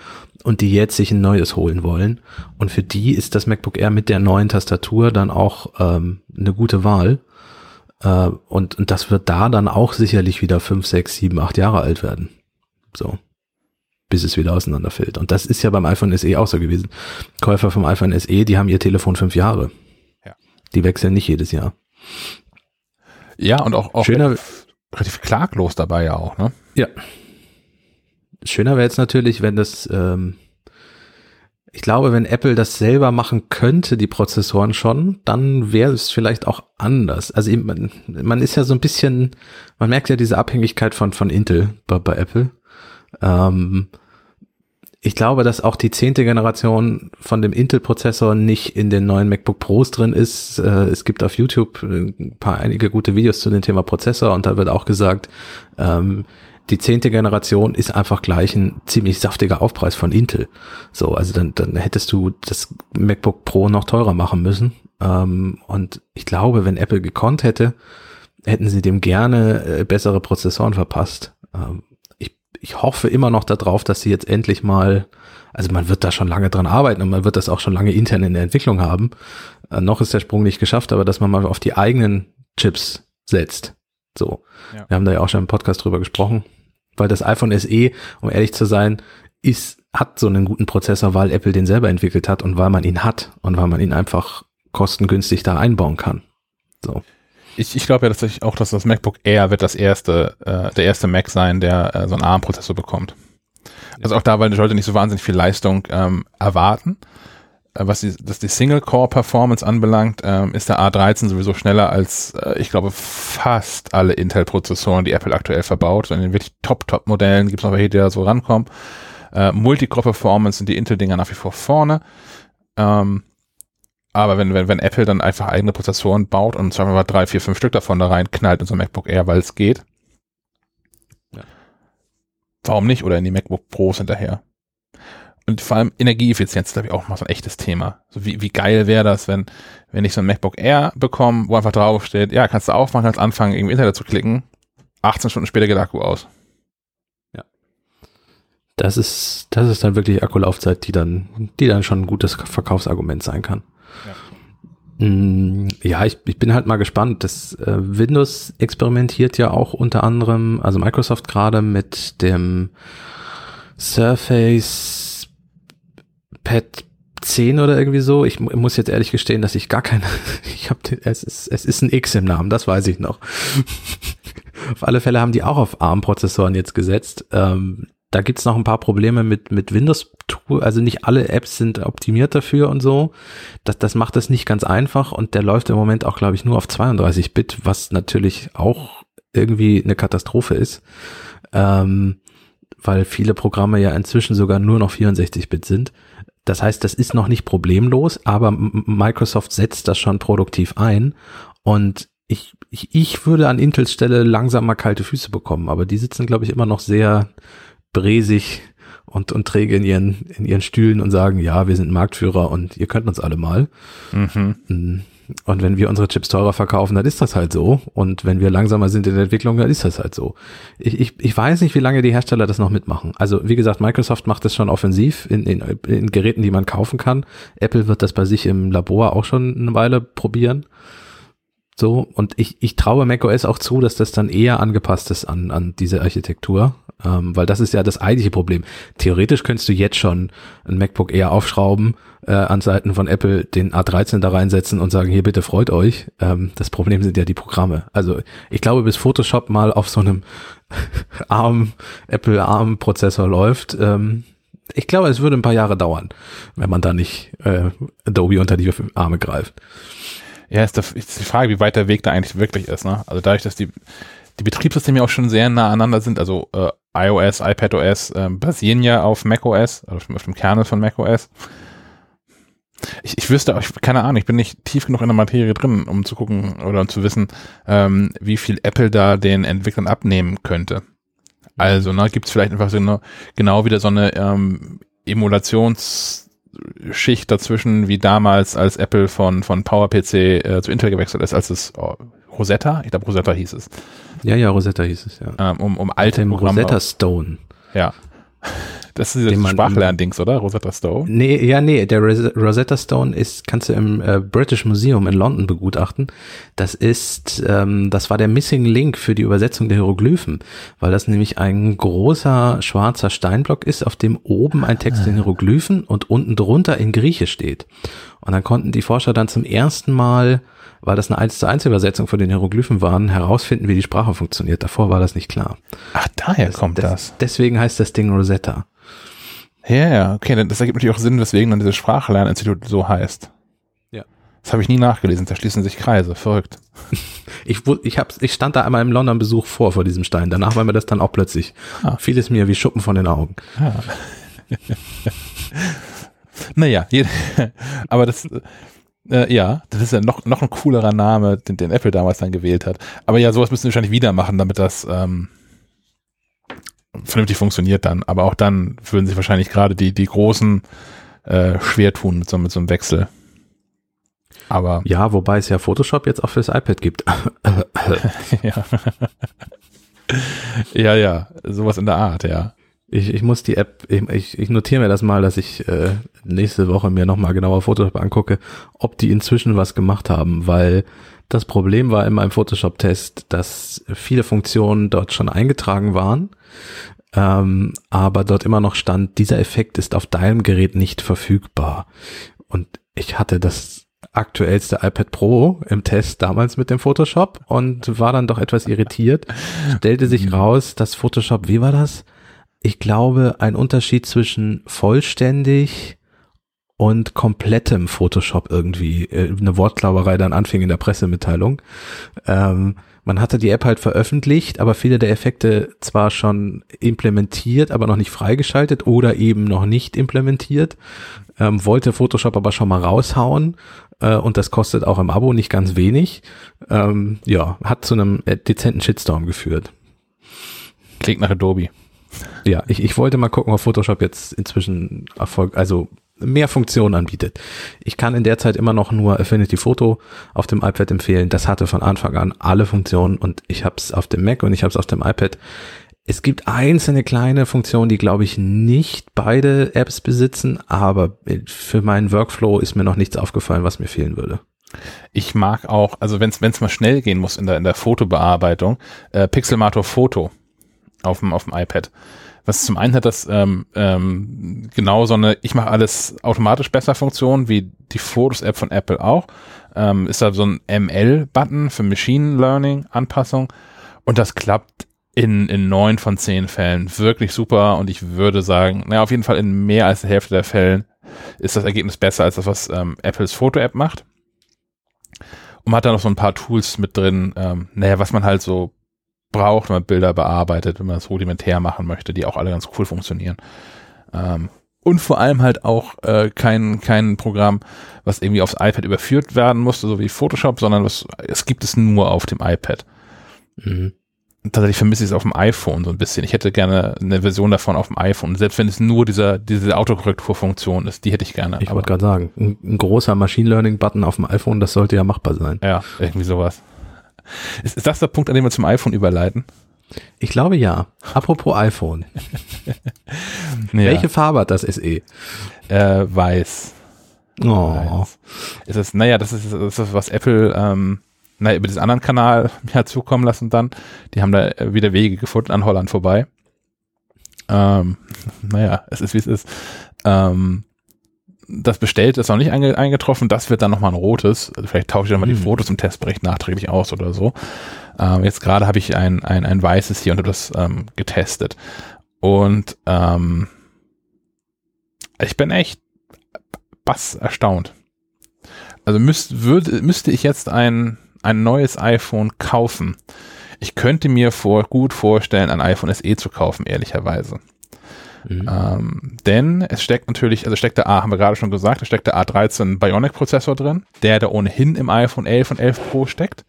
und die jetzt sich ein neues holen wollen. Und für die ist das MacBook Air mit der neuen Tastatur dann auch ähm, eine gute Wahl. Äh, und, und das wird da dann auch sicherlich wieder fünf, sechs, sieben, acht Jahre alt werden. So bis es wieder auseinanderfällt. Und das ist ja beim iPhone SE auch so gewesen. Käufer vom iPhone SE, die haben ihr Telefon fünf Jahre. Ja. Die wechseln nicht jedes Jahr. Ja, und auch, auch Schöner, relativ klaglos dabei ja auch, ne? Ja. Schöner wäre jetzt natürlich, wenn das, ähm, ich glaube, wenn Apple das selber machen könnte, die Prozessoren schon, dann wäre es vielleicht auch anders. Also man, man ist ja so ein bisschen, man merkt ja diese Abhängigkeit von, von Intel bei, bei Apple. Ähm, ich glaube, dass auch die zehnte Generation von dem Intel-Prozessor nicht in den neuen MacBook Pros drin ist. Äh, es gibt auf YouTube ein paar einige gute Videos zu dem Thema Prozessor und da wird auch gesagt, ähm, die zehnte Generation ist einfach gleich ein ziemlich saftiger Aufpreis von Intel. So, also dann, dann hättest du das MacBook Pro noch teurer machen müssen. Ähm, und ich glaube, wenn Apple gekonnt hätte, hätten sie dem gerne äh, bessere Prozessoren verpasst. Ähm, ich hoffe immer noch darauf, dass sie jetzt endlich mal, also man wird da schon lange dran arbeiten und man wird das auch schon lange intern in der Entwicklung haben. Äh, noch ist der Sprung nicht geschafft, aber dass man mal auf die eigenen Chips setzt. So. Ja. Wir haben da ja auch schon im Podcast drüber gesprochen, weil das iPhone SE, um ehrlich zu sein, ist, hat so einen guten Prozessor, weil Apple den selber entwickelt hat und weil man ihn hat und weil man ihn einfach kostengünstig da einbauen kann. So ich, ich glaube ja tatsächlich auch, dass das MacBook Air wird das erste, äh, der erste Mac sein, der äh, so einen ARM-Prozessor bekommt. Also auch da, weil die Leute nicht so wahnsinnig viel Leistung ähm, erwarten. Äh, was die, das die Single-Core-Performance anbelangt, ähm, ist der A13 sowieso schneller als, äh, ich glaube, fast alle Intel-Prozessoren, die Apple aktuell verbaut. in den wirklich Top-Top-Modellen gibt es noch welche, die da so rankommen. Äh, Multicore-Performance sind die Intel-Dinger nach wie vor vorne. Ähm, aber wenn, wenn, wenn Apple dann einfach eigene Prozessoren baut und sagen wir mal drei, vier, fünf Stück davon da rein knallt in so ein MacBook Air, weil es geht. Ja. Warum nicht? Oder in die MacBook Pros hinterher. Und vor allem Energieeffizienz ist, glaube ich, auch mal so ein echtes Thema. So wie, wie geil wäre das, wenn, wenn ich so ein MacBook Air bekomme, wo einfach draufsteht, ja, kannst du aufmachen, kannst anfangen, irgendwie Internet zu klicken. 18 Stunden später geht der Akku aus. Ja. Das ist, das ist dann wirklich Akkulaufzeit, die dann, die dann schon ein gutes Verkaufsargument sein kann. Ja, mm, ja ich, ich bin halt mal gespannt. Das äh, Windows experimentiert ja auch unter anderem, also Microsoft gerade mit dem Surface Pad 10 oder irgendwie so. Ich muss jetzt ehrlich gestehen, dass ich gar keine, *laughs* ich habe, es ist, es ist ein X im Namen, das weiß ich noch. *laughs* auf alle Fälle haben die auch auf ARM-Prozessoren jetzt gesetzt. Ähm, da gibt's noch ein paar Probleme mit, mit Windows Tool. Also nicht alle Apps sind optimiert dafür und so. Das, das macht es nicht ganz einfach und der läuft im Moment auch, glaube ich, nur auf 32 Bit, was natürlich auch irgendwie eine Katastrophe ist. Ähm, weil viele Programme ja inzwischen sogar nur noch 64 Bit sind. Das heißt, das ist noch nicht problemlos, aber Microsoft setzt das schon produktiv ein und ich, ich, ich würde an Intels Stelle langsam mal kalte Füße bekommen, aber die sitzen, glaube ich, immer noch sehr bresig und, und träge in ihren, in ihren Stühlen und sagen, ja, wir sind Marktführer und ihr könnt uns alle mal. Mhm. Hm, und wenn wir unsere Chips teurer verkaufen, dann ist das halt so. Und wenn wir langsamer sind in der Entwicklung, dann ist das halt so. Ich, ich, ich weiß nicht, wie lange die Hersteller das noch mitmachen. Also wie gesagt, Microsoft macht das schon offensiv in, in, in Geräten, die man kaufen kann. Apple wird das bei sich im Labor auch schon eine Weile probieren. So, und ich, ich traue macOS auch zu, dass das dann eher angepasst ist an, an diese Architektur, ähm, weil das ist ja das eigentliche Problem. Theoretisch könntest du jetzt schon ein MacBook eher aufschrauben, äh, an Seiten von Apple den A13 da reinsetzen und sagen, hier bitte freut euch. Ähm, das Problem sind ja die Programme. Also ich glaube, bis Photoshop mal auf so einem *laughs* ARM, Apple ARM Prozessor läuft, ähm, ich glaube, es würde ein paar Jahre dauern, wenn man da nicht äh, Adobe unter die Arme greift. Ja, ist, ist die Frage, wie weit der Weg da eigentlich wirklich ist. Ne? Also dadurch, dass die, die Betriebssysteme ja auch schon sehr nah aneinander sind, also äh, iOS, iPadOS äh, basieren ja auf macOS, also auf dem Kernel von macOS. Ich, ich wüsste, ich, keine Ahnung, ich bin nicht tief genug in der Materie drin, um zu gucken oder um zu wissen, ähm, wie viel Apple da den Entwicklern abnehmen könnte. Also, ne, gibt es vielleicht einfach so eine, genau wieder so eine ähm, Emulations- Schicht dazwischen, wie damals, als Apple von, von PowerPC äh, zu Intel gewechselt ist, als es oh, Rosetta, ich glaube Rosetta hieß es. Ja, ja, Rosetta hieß es, ja. Ähm, um, um alte Dem Programme. Rosetta Stone. Ja. *laughs* Das ist das Sprachlerndings, oder? Rosetta Stone? Nee, ja, nee, der Rosetta Stone ist, kannst du im äh, British Museum in London begutachten. Das ist, ähm, das war der Missing Link für die Übersetzung der Hieroglyphen, weil das nämlich ein großer schwarzer Steinblock ist, auf dem oben ein Text in Hieroglyphen und unten drunter in Griechisch steht. Und dann konnten die Forscher dann zum ersten Mal weil das eine 1 zu 1 Übersetzung von den Hieroglyphen waren, herausfinden, wie die Sprache funktioniert. Davor war das nicht klar. Ach, daher das, kommt das, das. Deswegen heißt das Ding Rosetta. Ja, ja, okay, das ergibt natürlich auch Sinn, weswegen dann dieses Sprachlerninstitut so heißt. Ja. Das habe ich nie nachgelesen, da schließen sich Kreise, verrückt. *laughs* ich, ich, hab, ich stand da einmal im London-Besuch vor, vor diesem Stein. Danach war mir das dann auch plötzlich, ah. fiel es mir wie Schuppen von den Augen. Ah. *laughs* naja, *laughs* aber das, äh, ja, das ist ja noch, noch ein coolerer Name, den, den Apple damals dann gewählt hat. Aber ja, sowas müssen wir wahrscheinlich wieder machen, damit das ähm, vernünftig funktioniert dann. Aber auch dann würden sich wahrscheinlich gerade die, die Großen äh, schwer tun mit so, mit so einem Wechsel. Aber ja, wobei es ja Photoshop jetzt auch fürs iPad gibt. *laughs* ja. *laughs* ja, ja, sowas in der Art, ja. Ich, ich muss die App, ich, ich notiere mir das mal, dass ich äh, nächste Woche mir nochmal genauer Photoshop angucke, ob die inzwischen was gemacht haben, weil das Problem war in meinem Photoshop-Test, dass viele Funktionen dort schon eingetragen waren, ähm, aber dort immer noch stand, dieser Effekt ist auf deinem Gerät nicht verfügbar. Und ich hatte das aktuellste iPad Pro im Test damals mit dem Photoshop und war dann doch etwas irritiert. Stellte sich mhm. raus, dass Photoshop, wie war das? Ich glaube, ein Unterschied zwischen vollständig und komplettem Photoshop irgendwie, äh, eine Wortklauberei dann anfing in der Pressemitteilung. Ähm, man hatte die App halt veröffentlicht, aber viele der Effekte zwar schon implementiert, aber noch nicht freigeschaltet oder eben noch nicht implementiert, ähm, wollte Photoshop aber schon mal raushauen äh, und das kostet auch im Abo nicht ganz wenig. Ähm, ja, hat zu einem äh, dezenten Shitstorm geführt. Klingt nach Adobe. Ja, ich, ich wollte mal gucken, ob Photoshop jetzt inzwischen Erfolg, also mehr Funktionen anbietet. Ich kann in der Zeit immer noch nur Affinity Photo auf dem iPad empfehlen. Das hatte von Anfang an alle Funktionen und ich habe es auf dem Mac und ich habe es auf dem iPad. Es gibt einzelne kleine Funktionen, die glaube ich nicht beide Apps besitzen, aber für meinen Workflow ist mir noch nichts aufgefallen, was mir fehlen würde. Ich mag auch, also wenn es mal schnell gehen muss in der in der Fotobearbeitung, äh, Pixelmator Foto auf dem, auf dem iPad. Was zum einen hat das ähm, ähm, genau so eine Ich mache alles automatisch besser Funktion wie die Fotos-App von Apple auch. Ähm, ist da so ein ML-Button für Machine Learning Anpassung und das klappt in, in neun von zehn Fällen wirklich super und ich würde sagen, naja, auf jeden Fall in mehr als der Hälfte der Fällen ist das Ergebnis besser als das, was ähm, Apples Foto-App macht. Und man hat da noch so ein paar Tools mit drin, ähm, naja, was man halt so braucht, wenn man Bilder bearbeitet, wenn man das rudimentär machen möchte, die auch alle ganz cool funktionieren. Ähm, und vor allem halt auch äh, kein, kein Programm, was irgendwie aufs iPad überführt werden musste, so wie Photoshop, sondern was, es gibt es nur auf dem iPad. Mhm. tatsächlich vermisse ich es auf dem iPhone so ein bisschen. Ich hätte gerne eine Version davon auf dem iPhone, selbst wenn es nur dieser, diese Autokorrekturfunktion ist, die hätte ich gerne. Ich wollte gerade sagen, ein, ein, großer Machine Learning Button auf dem iPhone, das sollte ja machbar sein. Ja, irgendwie sowas. Ist, ist das der Punkt, an dem wir zum iPhone überleiten? Ich glaube ja. Apropos iPhone. *laughs* ja. Welche Farbe hat das SE? Äh, weiß. Oh. Weiß. Ist es, naja, das ist, das ist was Apple ähm, na, über diesen anderen Kanal *laughs* mir zukommen lassen dann. Die haben da wieder Wege gefunden an Holland vorbei. Ähm, *laughs* naja, es ist wie es ist. Ähm, das bestellt ist noch nicht einge eingetroffen, das wird dann nochmal ein rotes. Also vielleicht tausche ich dann mal hm. die Fotos im Testbericht nachträglich aus oder so. Ähm, jetzt gerade habe ich ein, ein, ein weißes hier und habe das ähm, getestet. Und ähm, ich bin echt bass erstaunt. Also müsst, würde, müsste ich jetzt ein, ein neues iPhone kaufen. Ich könnte mir vor, gut vorstellen, ein iPhone SE zu kaufen, ehrlicherweise. Mhm. Ähm, denn es steckt natürlich, also steckt der A, haben wir gerade schon gesagt, es steckt der A13 Bionic Prozessor drin, der da ohnehin im iPhone 11 und 11 Pro steckt.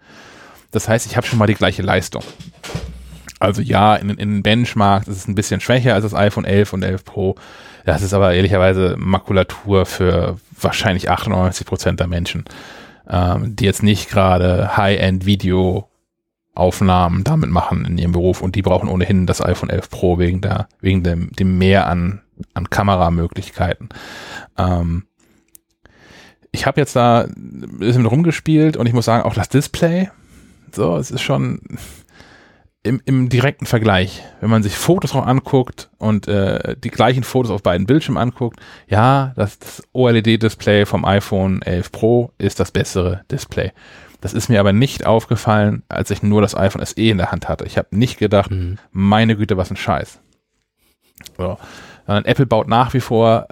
Das heißt, ich habe schon mal die gleiche Leistung. Also ja, in, in Benchmark ist es ein bisschen schwächer als das iPhone 11 und 11 Pro. Das ist aber ehrlicherweise Makulatur für wahrscheinlich 98 Prozent der Menschen, ähm, die jetzt nicht gerade High-End-Video Aufnahmen damit machen in ihrem Beruf und die brauchen ohnehin das iPhone 11 Pro wegen der, wegen dem, dem Mehr an, an Kameramöglichkeiten. Ähm, ich habe jetzt da ein bisschen rumgespielt und ich muss sagen, auch das Display, so, es ist schon im, im direkten Vergleich, wenn man sich Fotos auch anguckt und äh, die gleichen Fotos auf beiden Bildschirmen anguckt, ja, das, das OLED-Display vom iPhone 11 Pro ist das bessere Display. Das ist mir aber nicht aufgefallen, als ich nur das iPhone SE in der Hand hatte. Ich habe nicht gedacht, mhm. meine Güte, was ein Scheiß. So. Apple baut nach wie vor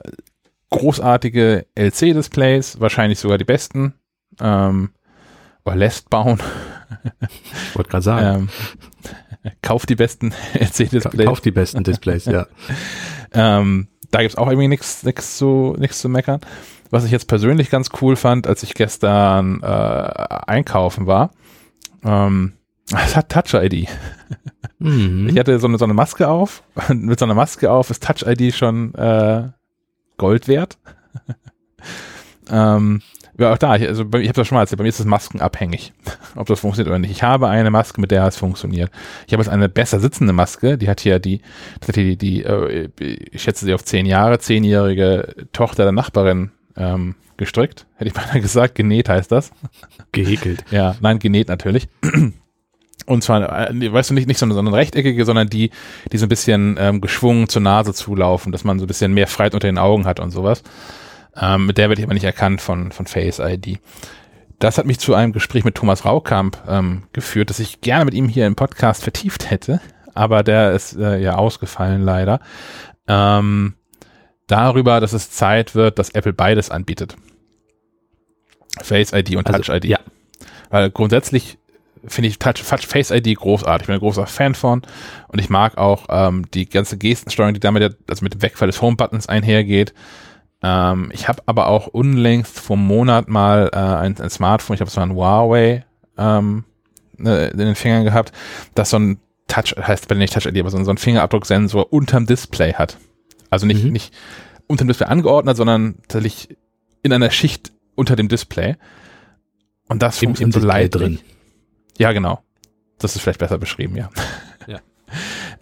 großartige LC-Displays, wahrscheinlich sogar die besten. Ähm, oder lässt bauen. Ich wollte gerade sagen. Ähm, kauft die besten LC-Displays. Kauft die besten Displays, ja. *laughs* ähm, da gibt's auch irgendwie nichts zu, nix zu meckern. Was ich jetzt persönlich ganz cool fand, als ich gestern äh, einkaufen war, ähm, *laughs* es hat Touch-ID. Mhm. Ich hatte so eine, so eine Maske auf und mit so einer Maske auf ist Touch-ID schon äh, Gold wert. *laughs* ähm, ja, auch da, ich, also ich habe das schon mal erzählt, bei mir ist das maskenabhängig, *laughs* ob das funktioniert oder nicht. Ich habe eine Maske, mit der es funktioniert. Ich habe jetzt eine besser sitzende Maske, die hat hier die, die, die, die äh, ich schätze sie auf zehn Jahre, zehnjährige Tochter der Nachbarin ähm, gestrickt, hätte ich beinahe *laughs* gesagt, genäht heißt das. Gehäkelt. ja, nein, genäht natürlich. *clears throat* Und zwar, äh, weißt du, nicht, nicht so eine, so eine rechteckige, sondern die, die so ein bisschen ähm, geschwungen zur Nase zulaufen, dass man so ein bisschen mehr Freiheit unter den Augen hat und sowas. Ähm, mit der werde ich aber nicht erkannt von, von Face ID. Das hat mich zu einem Gespräch mit Thomas Raukamp ähm, geführt, das ich gerne mit ihm hier im Podcast vertieft hätte, aber der ist äh, ja ausgefallen leider. Ähm, darüber, dass es Zeit wird, dass Apple beides anbietet. Face ID und also, Touch ID. Ja. Weil grundsätzlich finde ich Touch, Touch Face ID großartig. Ich bin ein großer Fan von und ich mag auch ähm, die ganze Gestensteuerung, die damit, also mit dem Wegfall des Home-Buttons einhergeht. Ähm, ich habe aber auch unlängst vom Monat mal äh, ein, ein Smartphone, ich habe so ein Huawei ähm, ne, in den Fingern gehabt, das so ein Touch, heißt nicht Touch ID, aber so ein Fingerabdrucksensor unterm Display hat. Also nicht, mhm. nicht unter dem Display angeordnet, sondern tatsächlich in einer Schicht unter dem Display. Und das Im, funktioniert im so leid drin. Ja, genau. Das ist vielleicht besser beschrieben, ja. Ja.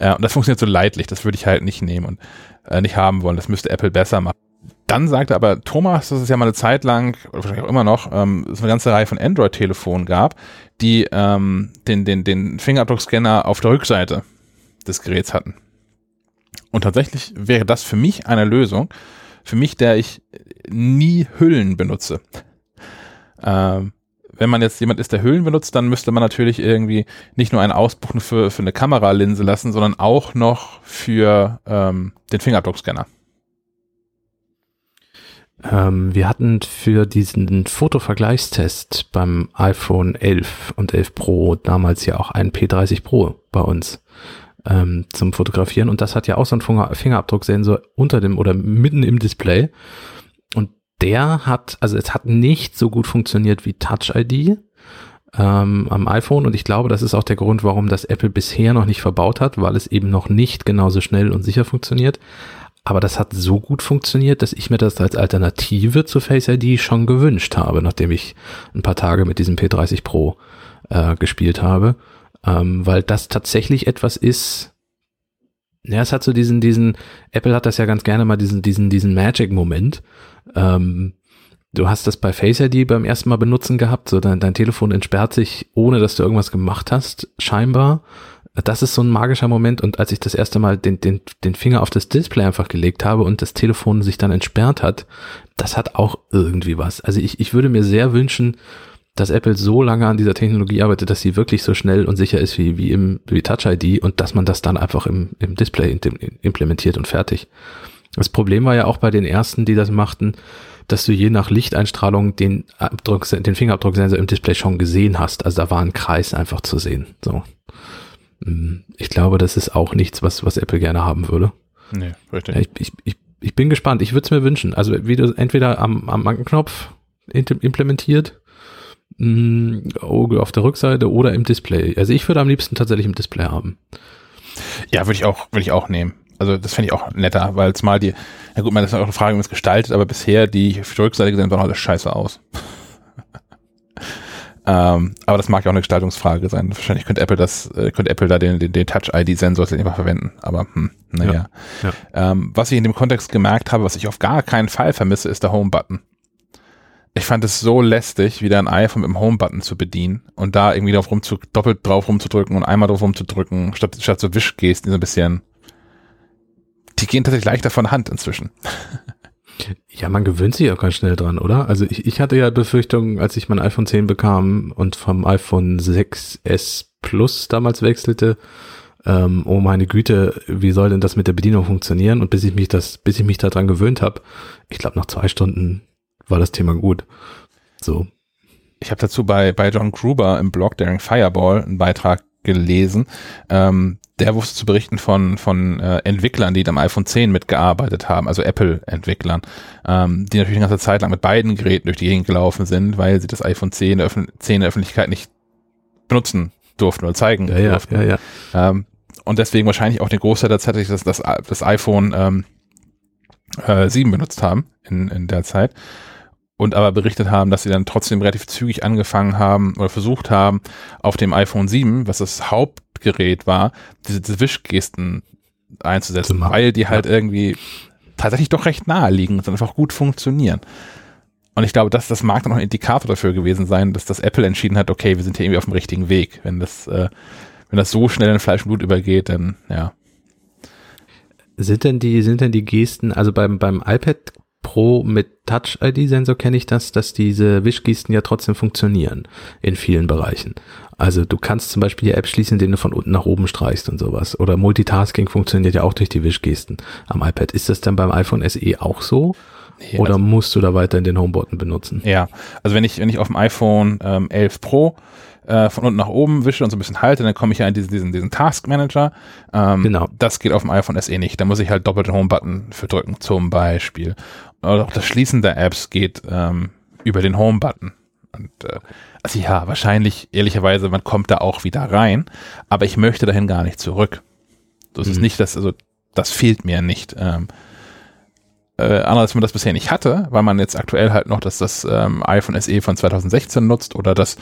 *laughs* ja. Und das funktioniert so leidlich. Das würde ich halt nicht nehmen und äh, nicht haben wollen. Das müsste Apple besser machen. Dann sagte aber Thomas, dass es ja mal eine Zeit lang, oder wahrscheinlich auch immer noch, ähm, es eine ganze Reihe von Android-Telefonen gab, die ähm, den, den, den Fingerabdruckscanner auf der Rückseite des Geräts hatten. Und tatsächlich wäre das für mich eine Lösung, für mich, der ich nie Hüllen benutze. Ähm, wenn man jetzt jemand ist, der Hüllen benutzt, dann müsste man natürlich irgendwie nicht nur einen Ausbuchen für, für eine Kameralinse lassen, sondern auch noch für ähm, den Fingerabdruckscanner. Ähm, wir hatten für diesen Fotovergleichstest beim iPhone 11 und 11 Pro damals ja auch einen P30 Pro bei uns ähm, zum Fotografieren. Und das hat ja auch so einen Fingerabdrucksensor unter dem oder mitten im Display. Und der hat, also es hat nicht so gut funktioniert wie Touch ID. ähm, am iPhone und ich glaube, das ist auch der Grund, warum das Apple bisher noch nicht verbaut hat, weil es eben noch nicht genauso schnell und sicher funktioniert. Aber das hat so gut funktioniert, dass ich mir das als Alternative zu Face ID schon gewünscht habe, nachdem ich ein paar Tage mit diesem P30 Pro äh, gespielt habe, ähm, weil das tatsächlich etwas ist. Ja, es hat so diesen, diesen, Apple hat das ja ganz gerne mal diesen, diesen, diesen Magic-Moment. Ähm, du hast das bei Face ID beim ersten Mal benutzen gehabt, so dein, dein Telefon entsperrt sich, ohne dass du irgendwas gemacht hast, scheinbar. Das ist so ein magischer Moment und als ich das erste Mal den, den, den Finger auf das Display einfach gelegt habe und das Telefon sich dann entsperrt hat, das hat auch irgendwie was. Also ich, ich würde mir sehr wünschen, dass Apple so lange an dieser Technologie arbeitet, dass sie wirklich so schnell und sicher ist wie, wie im wie Touch ID und dass man das dann einfach im, im Display implementiert und fertig. Das Problem war ja auch bei den ersten, die das machten, dass du je nach Lichteinstrahlung den Abdruck, den Fingerabdrucksensor im Display schon gesehen hast. Also da war ein Kreis einfach zu sehen. So. Mm, ich glaube, das ist auch nichts, was, was Apple gerne haben würde. Nee, richtig. Ich, ich, ich, ich bin gespannt. Ich würde es mir wünschen. Also wie du entweder am, am Ankenknopf implementiert mm, auf der Rückseite oder im Display. Also ich würde am liebsten tatsächlich im Display haben. Ja, würde ich auch, würde ich auch nehmen. Also das fände ich auch netter, weil es mal die, ja gut, man ist auch eine Frage, wie man es gestaltet, aber bisher die auf der Rückseite gesehen sahen alles scheiße aus. Ähm, aber das mag ja auch eine Gestaltungsfrage sein. Wahrscheinlich könnte Apple das, äh, könnte Apple da den, den, den Touch-ID-Sensor einfach verwenden. Aber hm, naja. Ja, ja. Ähm, was ich in dem Kontext gemerkt habe, was ich auf gar keinen Fall vermisse, ist der Home-Button ich fand es so lästig, wieder ein iPhone mit dem Home-Button zu bedienen und da irgendwie drauf rumzu, doppelt drauf rumzudrücken und einmal drauf rumzudrücken, statt, statt so Wischgesten, die so ein bisschen, die gehen tatsächlich leichter von Hand inzwischen. *laughs* Ja, man gewöhnt sich auch ganz schnell dran, oder? Also ich, ich hatte ja Befürchtungen, als ich mein iPhone 10 bekam und vom iPhone 6S Plus damals wechselte, ähm, oh meine Güte, wie soll denn das mit der Bedienung funktionieren? Und bis ich mich das, bis ich mich daran gewöhnt habe, ich glaube nach zwei Stunden war das Thema gut. So. Ich habe dazu bei, bei John Gruber im Blog Daring Fireball einen Beitrag gelesen. Ähm, der wusste zu berichten von, von äh, Entwicklern, die am iPhone 10 mitgearbeitet haben, also Apple-Entwicklern, ähm, die natürlich eine ganze Zeit lang mit beiden Geräten durch die Gegend gelaufen sind, weil sie das iPhone 10 in der, Öffn 10 in der Öffentlichkeit nicht benutzen durften oder zeigen ja, durften. Ja, ja, ähm, und deswegen wahrscheinlich auch den Großteil der Zeit das, das, das iPhone ähm, äh, 7 benutzt haben in, in der Zeit und aber berichtet haben, dass sie dann trotzdem relativ zügig angefangen haben oder versucht haben, auf dem iPhone 7, was das Hauptgerät war, diese, diese Wischgesten einzusetzen, weil die halt ja. irgendwie tatsächlich doch recht nahe liegen und einfach gut funktionieren. Und ich glaube, das, das mag dann auch ein Indikator dafür gewesen sein, dass das Apple entschieden hat, okay, wir sind hier irgendwie auf dem richtigen Weg. Wenn das, äh, wenn das so schnell in Fleisch und Blut übergeht, dann ja. Sind denn die, sind denn die Gesten, also beim, beim iPad Pro mit Touch-ID-Sensor kenne ich das, dass diese Wischgesten ja trotzdem funktionieren in vielen Bereichen. Also du kannst zum Beispiel die App schließen, indem du von unten nach oben streichst und sowas. Oder Multitasking funktioniert ja auch durch die Wischgesten am iPad. Ist das dann beim iPhone SE auch so? Nee, Oder also, musst du da weiterhin den Home-Button benutzen? Ja, also wenn ich, wenn ich auf dem iPhone ähm, 11 Pro äh, von unten nach oben wische und so ein bisschen halte, dann komme ich ja in diesen, diesen, diesen Task Manager. Ähm, genau. Das geht auf dem iPhone SE nicht. Da muss ich halt doppelt den Home-Button für drücken, zum Beispiel. Oder auch das Schließen der Apps geht ähm, über den Home-Button. Und äh, also ja, wahrscheinlich, ehrlicherweise, man kommt da auch wieder rein, aber ich möchte dahin gar nicht zurück. Das mhm. ist nicht das, also das fehlt mir nicht. Ähm, äh, anders, wenn man das bisher nicht hatte, weil man jetzt aktuell halt noch das, das ähm, iPhone SE von 2016 nutzt oder das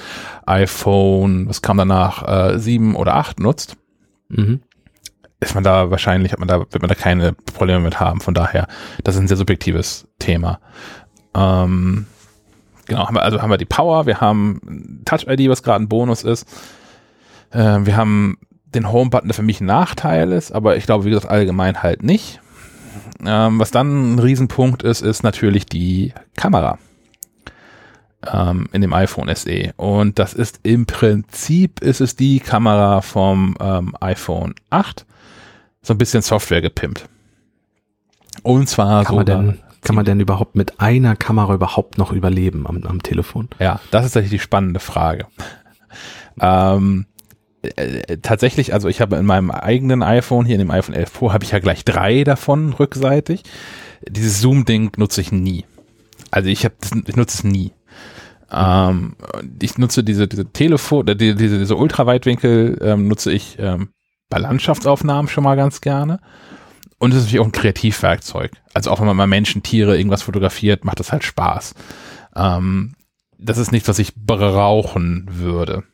iPhone, was kam danach, äh, 7 oder 8 nutzt, mhm. Ist man da wahrscheinlich, hat man da, wird man da keine Probleme mit haben. Von daher, das ist ein sehr subjektives Thema. Ähm, genau, haben wir, also haben wir die Power, wir haben Touch-ID, was gerade ein Bonus ist. Äh, wir haben den Home-Button, der für mich ein Nachteil ist, aber ich glaube, wie gesagt, allgemein halt nicht. Ähm, was dann ein Riesenpunkt ist, ist natürlich die Kamera ähm, in dem iPhone SE. Und das ist im Prinzip ist es die Kamera vom ähm, iPhone 8, so ein bisschen Software gepimpt. Und zwar kann man denn, kann man denn überhaupt mit einer Kamera überhaupt noch überleben am, am Telefon? Ja, das ist tatsächlich die spannende Frage. ähm, äh, tatsächlich, also ich habe in meinem eigenen iPhone, hier in dem iPhone 11 Pro, habe ich ja gleich drei davon rückseitig. Dieses Zoom-Ding nutze ich nie. Also ich, hab, ich nutze es nie. Ähm, ich nutze diese, diese Telefon, diese, diese Ultraweitwinkel ähm, nutze ich ähm, bei Landschaftsaufnahmen schon mal ganz gerne. Und es ist natürlich auch ein Kreativwerkzeug. Also auch wenn man mal Menschen, Tiere, irgendwas fotografiert, macht das halt Spaß. Ähm, das ist nichts, was ich brauchen würde.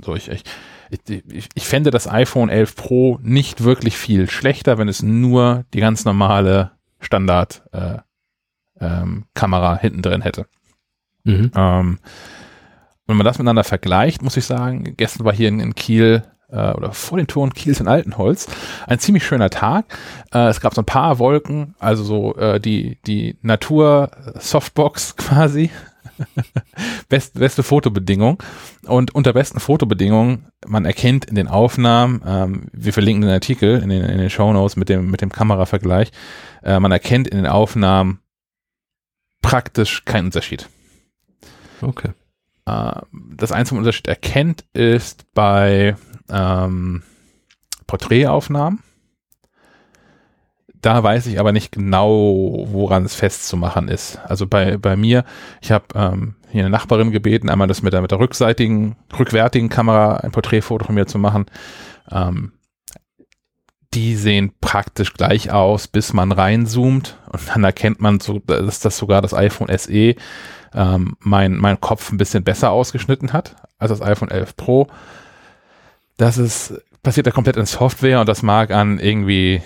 So, ich, ich, ich, ich fände das iPhone 11 Pro nicht wirklich viel schlechter, wenn es nur die ganz normale Standard äh, ähm, Kamera hinten drin hätte. Mhm. Ähm, wenn man das miteinander vergleicht, muss ich sagen, gestern war hier in, in Kiel äh, oder vor den Toren Kiels in Altenholz ein ziemlich schöner Tag. Äh, es gab so ein paar Wolken, also so äh, die, die Natur-Softbox *laughs* quasi. *laughs* Best, beste Fotobedingung. Und unter besten Fotobedingungen, man erkennt in den Aufnahmen, ähm, wir verlinken den Artikel in den, in den Show Notes mit dem, mit dem Kameravergleich, äh, man erkennt in den Aufnahmen praktisch keinen Unterschied. Okay. Äh, das einzige Unterschied erkennt ist bei ähm, Porträtaufnahmen. Da weiß ich aber nicht genau, woran es festzumachen ist. Also bei, bei mir, ich habe ähm, hier eine Nachbarin gebeten, einmal das mit der, mit der rückseitigen, rückwärtigen Kamera ein Porträtfoto von mir zu machen. Ähm, die sehen praktisch gleich aus, bis man reinzoomt und dann erkennt man so, dass das sogar das iPhone SE ähm, mein, mein Kopf ein bisschen besser ausgeschnitten hat als das iPhone 11 Pro. Das ist, passiert ja komplett in Software und das mag an irgendwie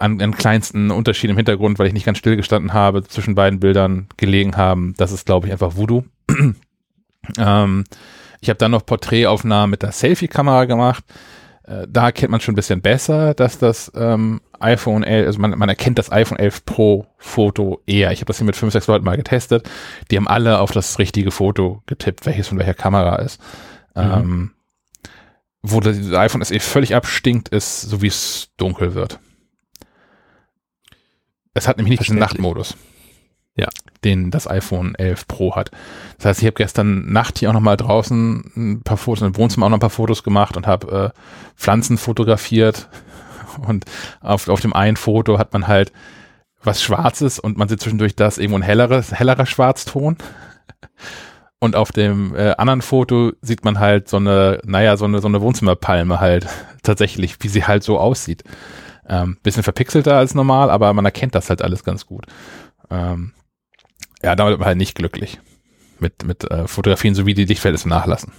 an, an kleinsten Unterschieden im Hintergrund, weil ich nicht ganz still gestanden habe, zwischen beiden Bildern gelegen haben. Das ist, glaube ich, einfach Voodoo. *clears throat* ähm, ich habe dann noch Porträtaufnahmen mit der Selfie-Kamera gemacht. Äh, da kennt man schon ein bisschen besser, dass das ähm, iPhone 11, also man, man erkennt das iPhone 11 Pro Foto eher. Ich habe das hier mit fünf, sechs Leuten mal getestet. Die haben alle auf das richtige Foto getippt, welches von welcher Kamera ist. Mhm. Ähm, wo das iPhone SE völlig abstinkt, ist, so wie es dunkel wird. Es hat nämlich nicht diesen Nachtmodus. Ja. Den das iPhone 11 Pro hat. Das heißt, ich habe gestern Nacht hier auch nochmal draußen ein paar Fotos, im Wohnzimmer auch noch ein paar Fotos gemacht und habe äh, Pflanzen fotografiert. *laughs* Und auf, auf dem einen Foto hat man halt was Schwarzes und man sieht zwischendurch das irgendwo ein helleres, hellerer Schwarzton. Und auf dem äh, anderen Foto sieht man halt so eine, naja, so eine, so eine Wohnzimmerpalme halt *laughs* tatsächlich, wie sie halt so aussieht. Ähm, bisschen verpixelter als normal, aber man erkennt das halt alles ganz gut. Ähm, ja, damit war halt nicht glücklich mit, mit äh, Fotografien, so wie die Lichtverhältnisse nachlassen.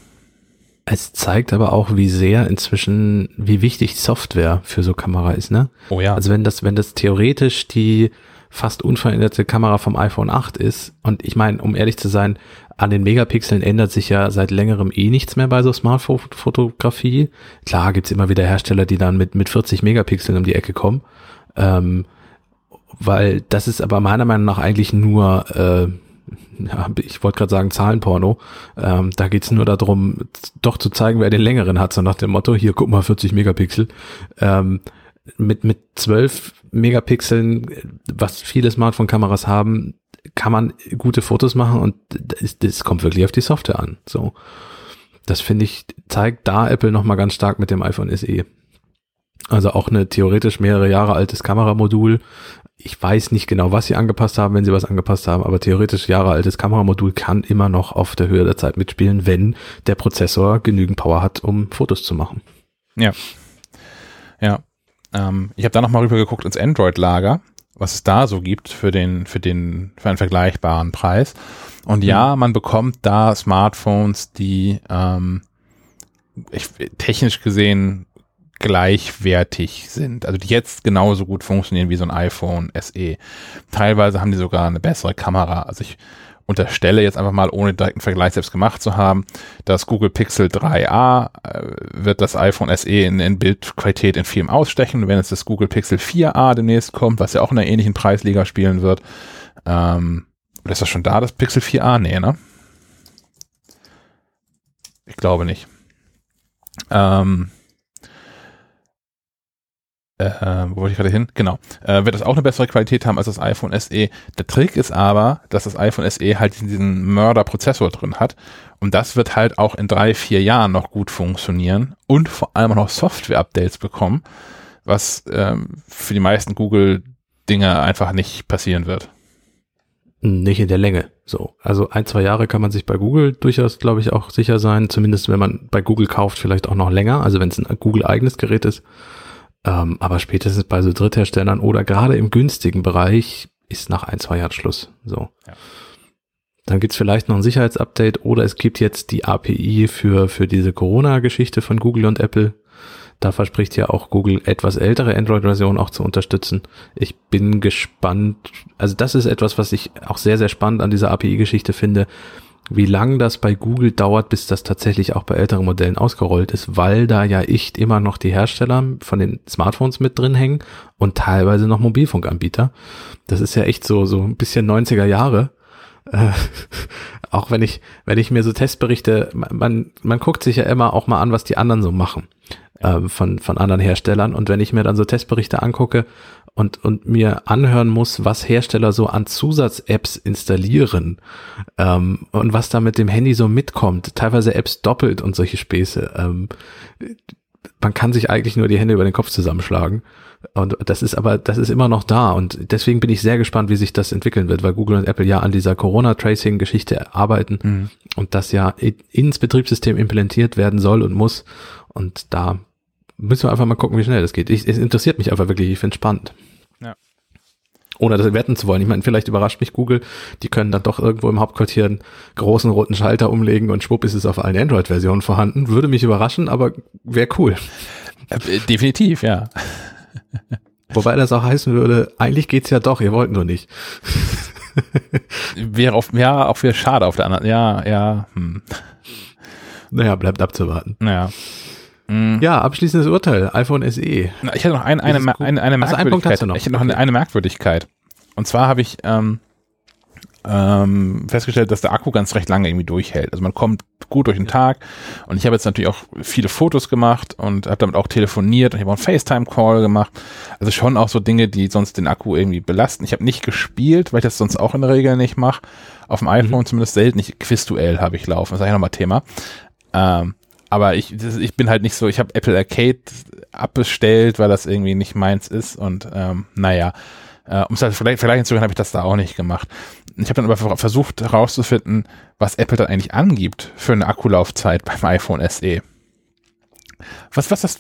Es zeigt aber auch, wie sehr inzwischen, wie wichtig Software für so Kamera ist, ne? Oh ja. Also wenn das, wenn das theoretisch die fast unveränderte Kamera vom iPhone 8 ist, und ich meine, um ehrlich zu sein, an den Megapixeln ändert sich ja seit längerem eh nichts mehr bei so Smartphone-Fotografie. Klar gibt's immer wieder Hersteller, die dann mit, mit 40 Megapixeln um die Ecke kommen. Ähm, weil das ist aber meiner Meinung nach eigentlich nur, äh, *laughs* ja, ich wollte gerade sagen Zahlenporno. Ähm, da geht's nur darum, doch zu zeigen, wer den längeren hat, so nach dem Motto, hier guck mal 40 Megapixel. Ähm, mit, mit 12 Megapixeln, was viele Smartphone-Kameras haben, kann man gute Fotos machen und das, das kommt wirklich auf die Software an. So, das finde ich zeigt da Apple noch mal ganz stark mit dem iPhone SE. Also auch eine theoretisch mehrere Jahre altes Kameramodul. Ich weiß nicht genau, was sie angepasst haben, wenn sie was angepasst haben, aber theoretisch Jahre altes Kameramodul kann immer noch auf der Höhe der Zeit mitspielen, wenn der Prozessor genügend Power hat, um Fotos zu machen. Ja. Ja. Ähm, ich habe da noch mal rüber geguckt ins Android-Lager was es da so gibt für den, für den, für einen vergleichbaren Preis. Und ja, mhm. man bekommt da Smartphones, die ähm, ich, technisch gesehen gleichwertig sind, also die jetzt genauso gut funktionieren wie so ein iPhone SE. Teilweise haben die sogar eine bessere Kamera. Also ich unterstelle jetzt einfach mal, ohne direkten Vergleich selbst gemacht zu haben, das Google Pixel 3a äh, wird das iPhone SE in, in Bildqualität in Film ausstechen. wenn jetzt das Google Pixel 4a demnächst kommt, was ja auch in einer ähnlichen Preisliga spielen wird, ähm, ist das schon da, das Pixel 4a? Nee, ne? Ich glaube nicht. Ähm, äh, wo wollte ich gerade hin? Genau. Äh, wird das auch eine bessere Qualität haben als das iPhone SE. Der Trick ist aber, dass das iPhone SE halt diesen Mörderprozessor drin hat. Und das wird halt auch in drei, vier Jahren noch gut funktionieren und vor allem auch noch Software-Updates bekommen, was ähm, für die meisten Google-Dinge einfach nicht passieren wird. Nicht in der Länge. So. Also ein, zwei Jahre kann man sich bei Google durchaus, glaube ich, auch sicher sein. Zumindest wenn man bei Google kauft, vielleicht auch noch länger. Also wenn es ein Google-eigenes Gerät ist. Ähm, aber spätestens bei so Drittherstellern oder gerade im günstigen Bereich ist nach ein, zwei Jahren Schluss. So. Ja. Dann gibt's vielleicht noch ein Sicherheitsupdate oder es gibt jetzt die API für, für diese Corona-Geschichte von Google und Apple. Da verspricht ja auch Google etwas ältere Android-Versionen auch zu unterstützen. Ich bin gespannt. Also das ist etwas, was ich auch sehr, sehr spannend an dieser API-Geschichte finde, wie lang das bei Google dauert, bis das tatsächlich auch bei älteren Modellen ausgerollt ist, weil da ja echt immer noch die Hersteller von den Smartphones mit drin hängen und teilweise noch Mobilfunkanbieter. Das ist ja echt so, so ein bisschen 90er Jahre. Äh, *laughs* auch wenn ich, wenn ich mir so Testberichte, man, man guckt sich ja immer auch mal an, was die anderen so machen äh, von, von anderen Herstellern. Und wenn ich mir dann so Testberichte angucke und, und mir anhören muss, was Hersteller so an Zusatz-Apps installieren ähm, und was da mit dem Handy so mitkommt, teilweise Apps doppelt und solche Späße. Ähm, man kann sich eigentlich nur die Hände über den Kopf zusammenschlagen. Und das ist aber, das ist immer noch da. Und deswegen bin ich sehr gespannt, wie sich das entwickeln wird, weil Google und Apple ja an dieser Corona-Tracing-Geschichte arbeiten mhm. und das ja ins Betriebssystem implementiert werden soll und muss. Und da müssen wir einfach mal gucken, wie schnell das geht. Ich, es interessiert mich einfach wirklich, ich finde es spannend. Ja. Ohne das werten zu wollen. Ich meine, vielleicht überrascht mich Google, die können dann doch irgendwo im Hauptquartier einen großen roten Schalter umlegen und schwupp ist es auf allen Android-Versionen vorhanden. Würde mich überraschen, aber wäre cool. Äh, definitiv, ja. Wobei das auch heißen würde, eigentlich geht's ja doch, ihr wollt nur nicht. *laughs* wäre auf, ja, auch wieder schade auf der anderen, ja, ja. Hm. Naja, bleibt abzuwarten. Naja. Mhm. Ja, abschließendes Urteil, iPhone SE. Ich hätte noch ein, eine, eine, eine, eine Merkwürdigkeit. noch. Ich hätte noch okay. eine, eine Merkwürdigkeit. Und zwar habe ich ähm, ähm, festgestellt, dass der Akku ganz recht lange irgendwie durchhält. Also man kommt gut durch den Tag und ich habe jetzt natürlich auch viele Fotos gemacht und habe damit auch telefoniert und ich habe auch einen FaceTime-Call gemacht. Also schon auch so Dinge, die sonst den Akku irgendwie belasten. Ich habe nicht gespielt, weil ich das sonst auch in der Regel nicht mache. Auf dem iPhone mhm. zumindest selten. Ich, Quizduell habe ich laufen. Das ist eigentlich nochmal Thema. Ähm, aber ich, das, ich bin halt nicht so, ich habe Apple Arcade abbestellt, weil das irgendwie nicht meins ist und ähm, naja, äh, um es halt vielleicht, vielleicht hinzugehen, habe ich das da auch nicht gemacht. Ich habe dann aber versucht herauszufinden, was Apple dann eigentlich angibt für eine Akkulaufzeit beim *laughs* iPhone SE. Was, was das,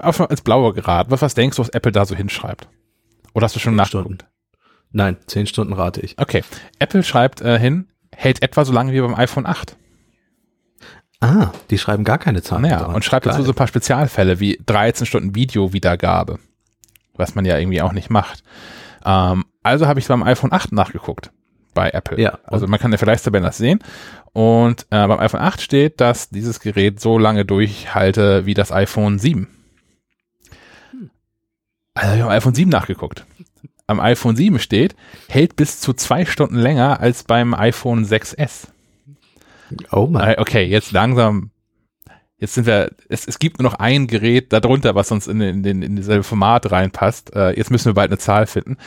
als blauer Grad, was, was denkst du, was Apple da so hinschreibt? Oder hast du schon nachgeguckt? Nein, zehn Stunden rate ich. Okay. Apple schreibt äh, hin, hält etwa so lange wie beim iPhone 8. Ah, die schreiben gar keine Zahlen. Ja, und schreibt dazu so ein paar Spezialfälle wie 13 Stunden Videowiedergabe, was man ja irgendwie auch nicht macht. Ähm, also habe ich beim iPhone 8 nachgeguckt bei Apple. Ja, also man kann ja vielleicht Vergleichstabellen das sehen. Und äh, beim iPhone 8 steht, dass dieses Gerät so lange durchhalte wie das iPhone 7. Also habe ich beim iPhone 7 nachgeguckt. Am iPhone 7 steht, hält bis zu zwei Stunden länger als beim iPhone 6S. Oh mein. Äh, okay, jetzt langsam. Jetzt sind wir, es, es gibt nur noch ein Gerät darunter, was uns in, in, in, in dieselbe Format reinpasst. Äh, jetzt müssen wir bald eine Zahl finden.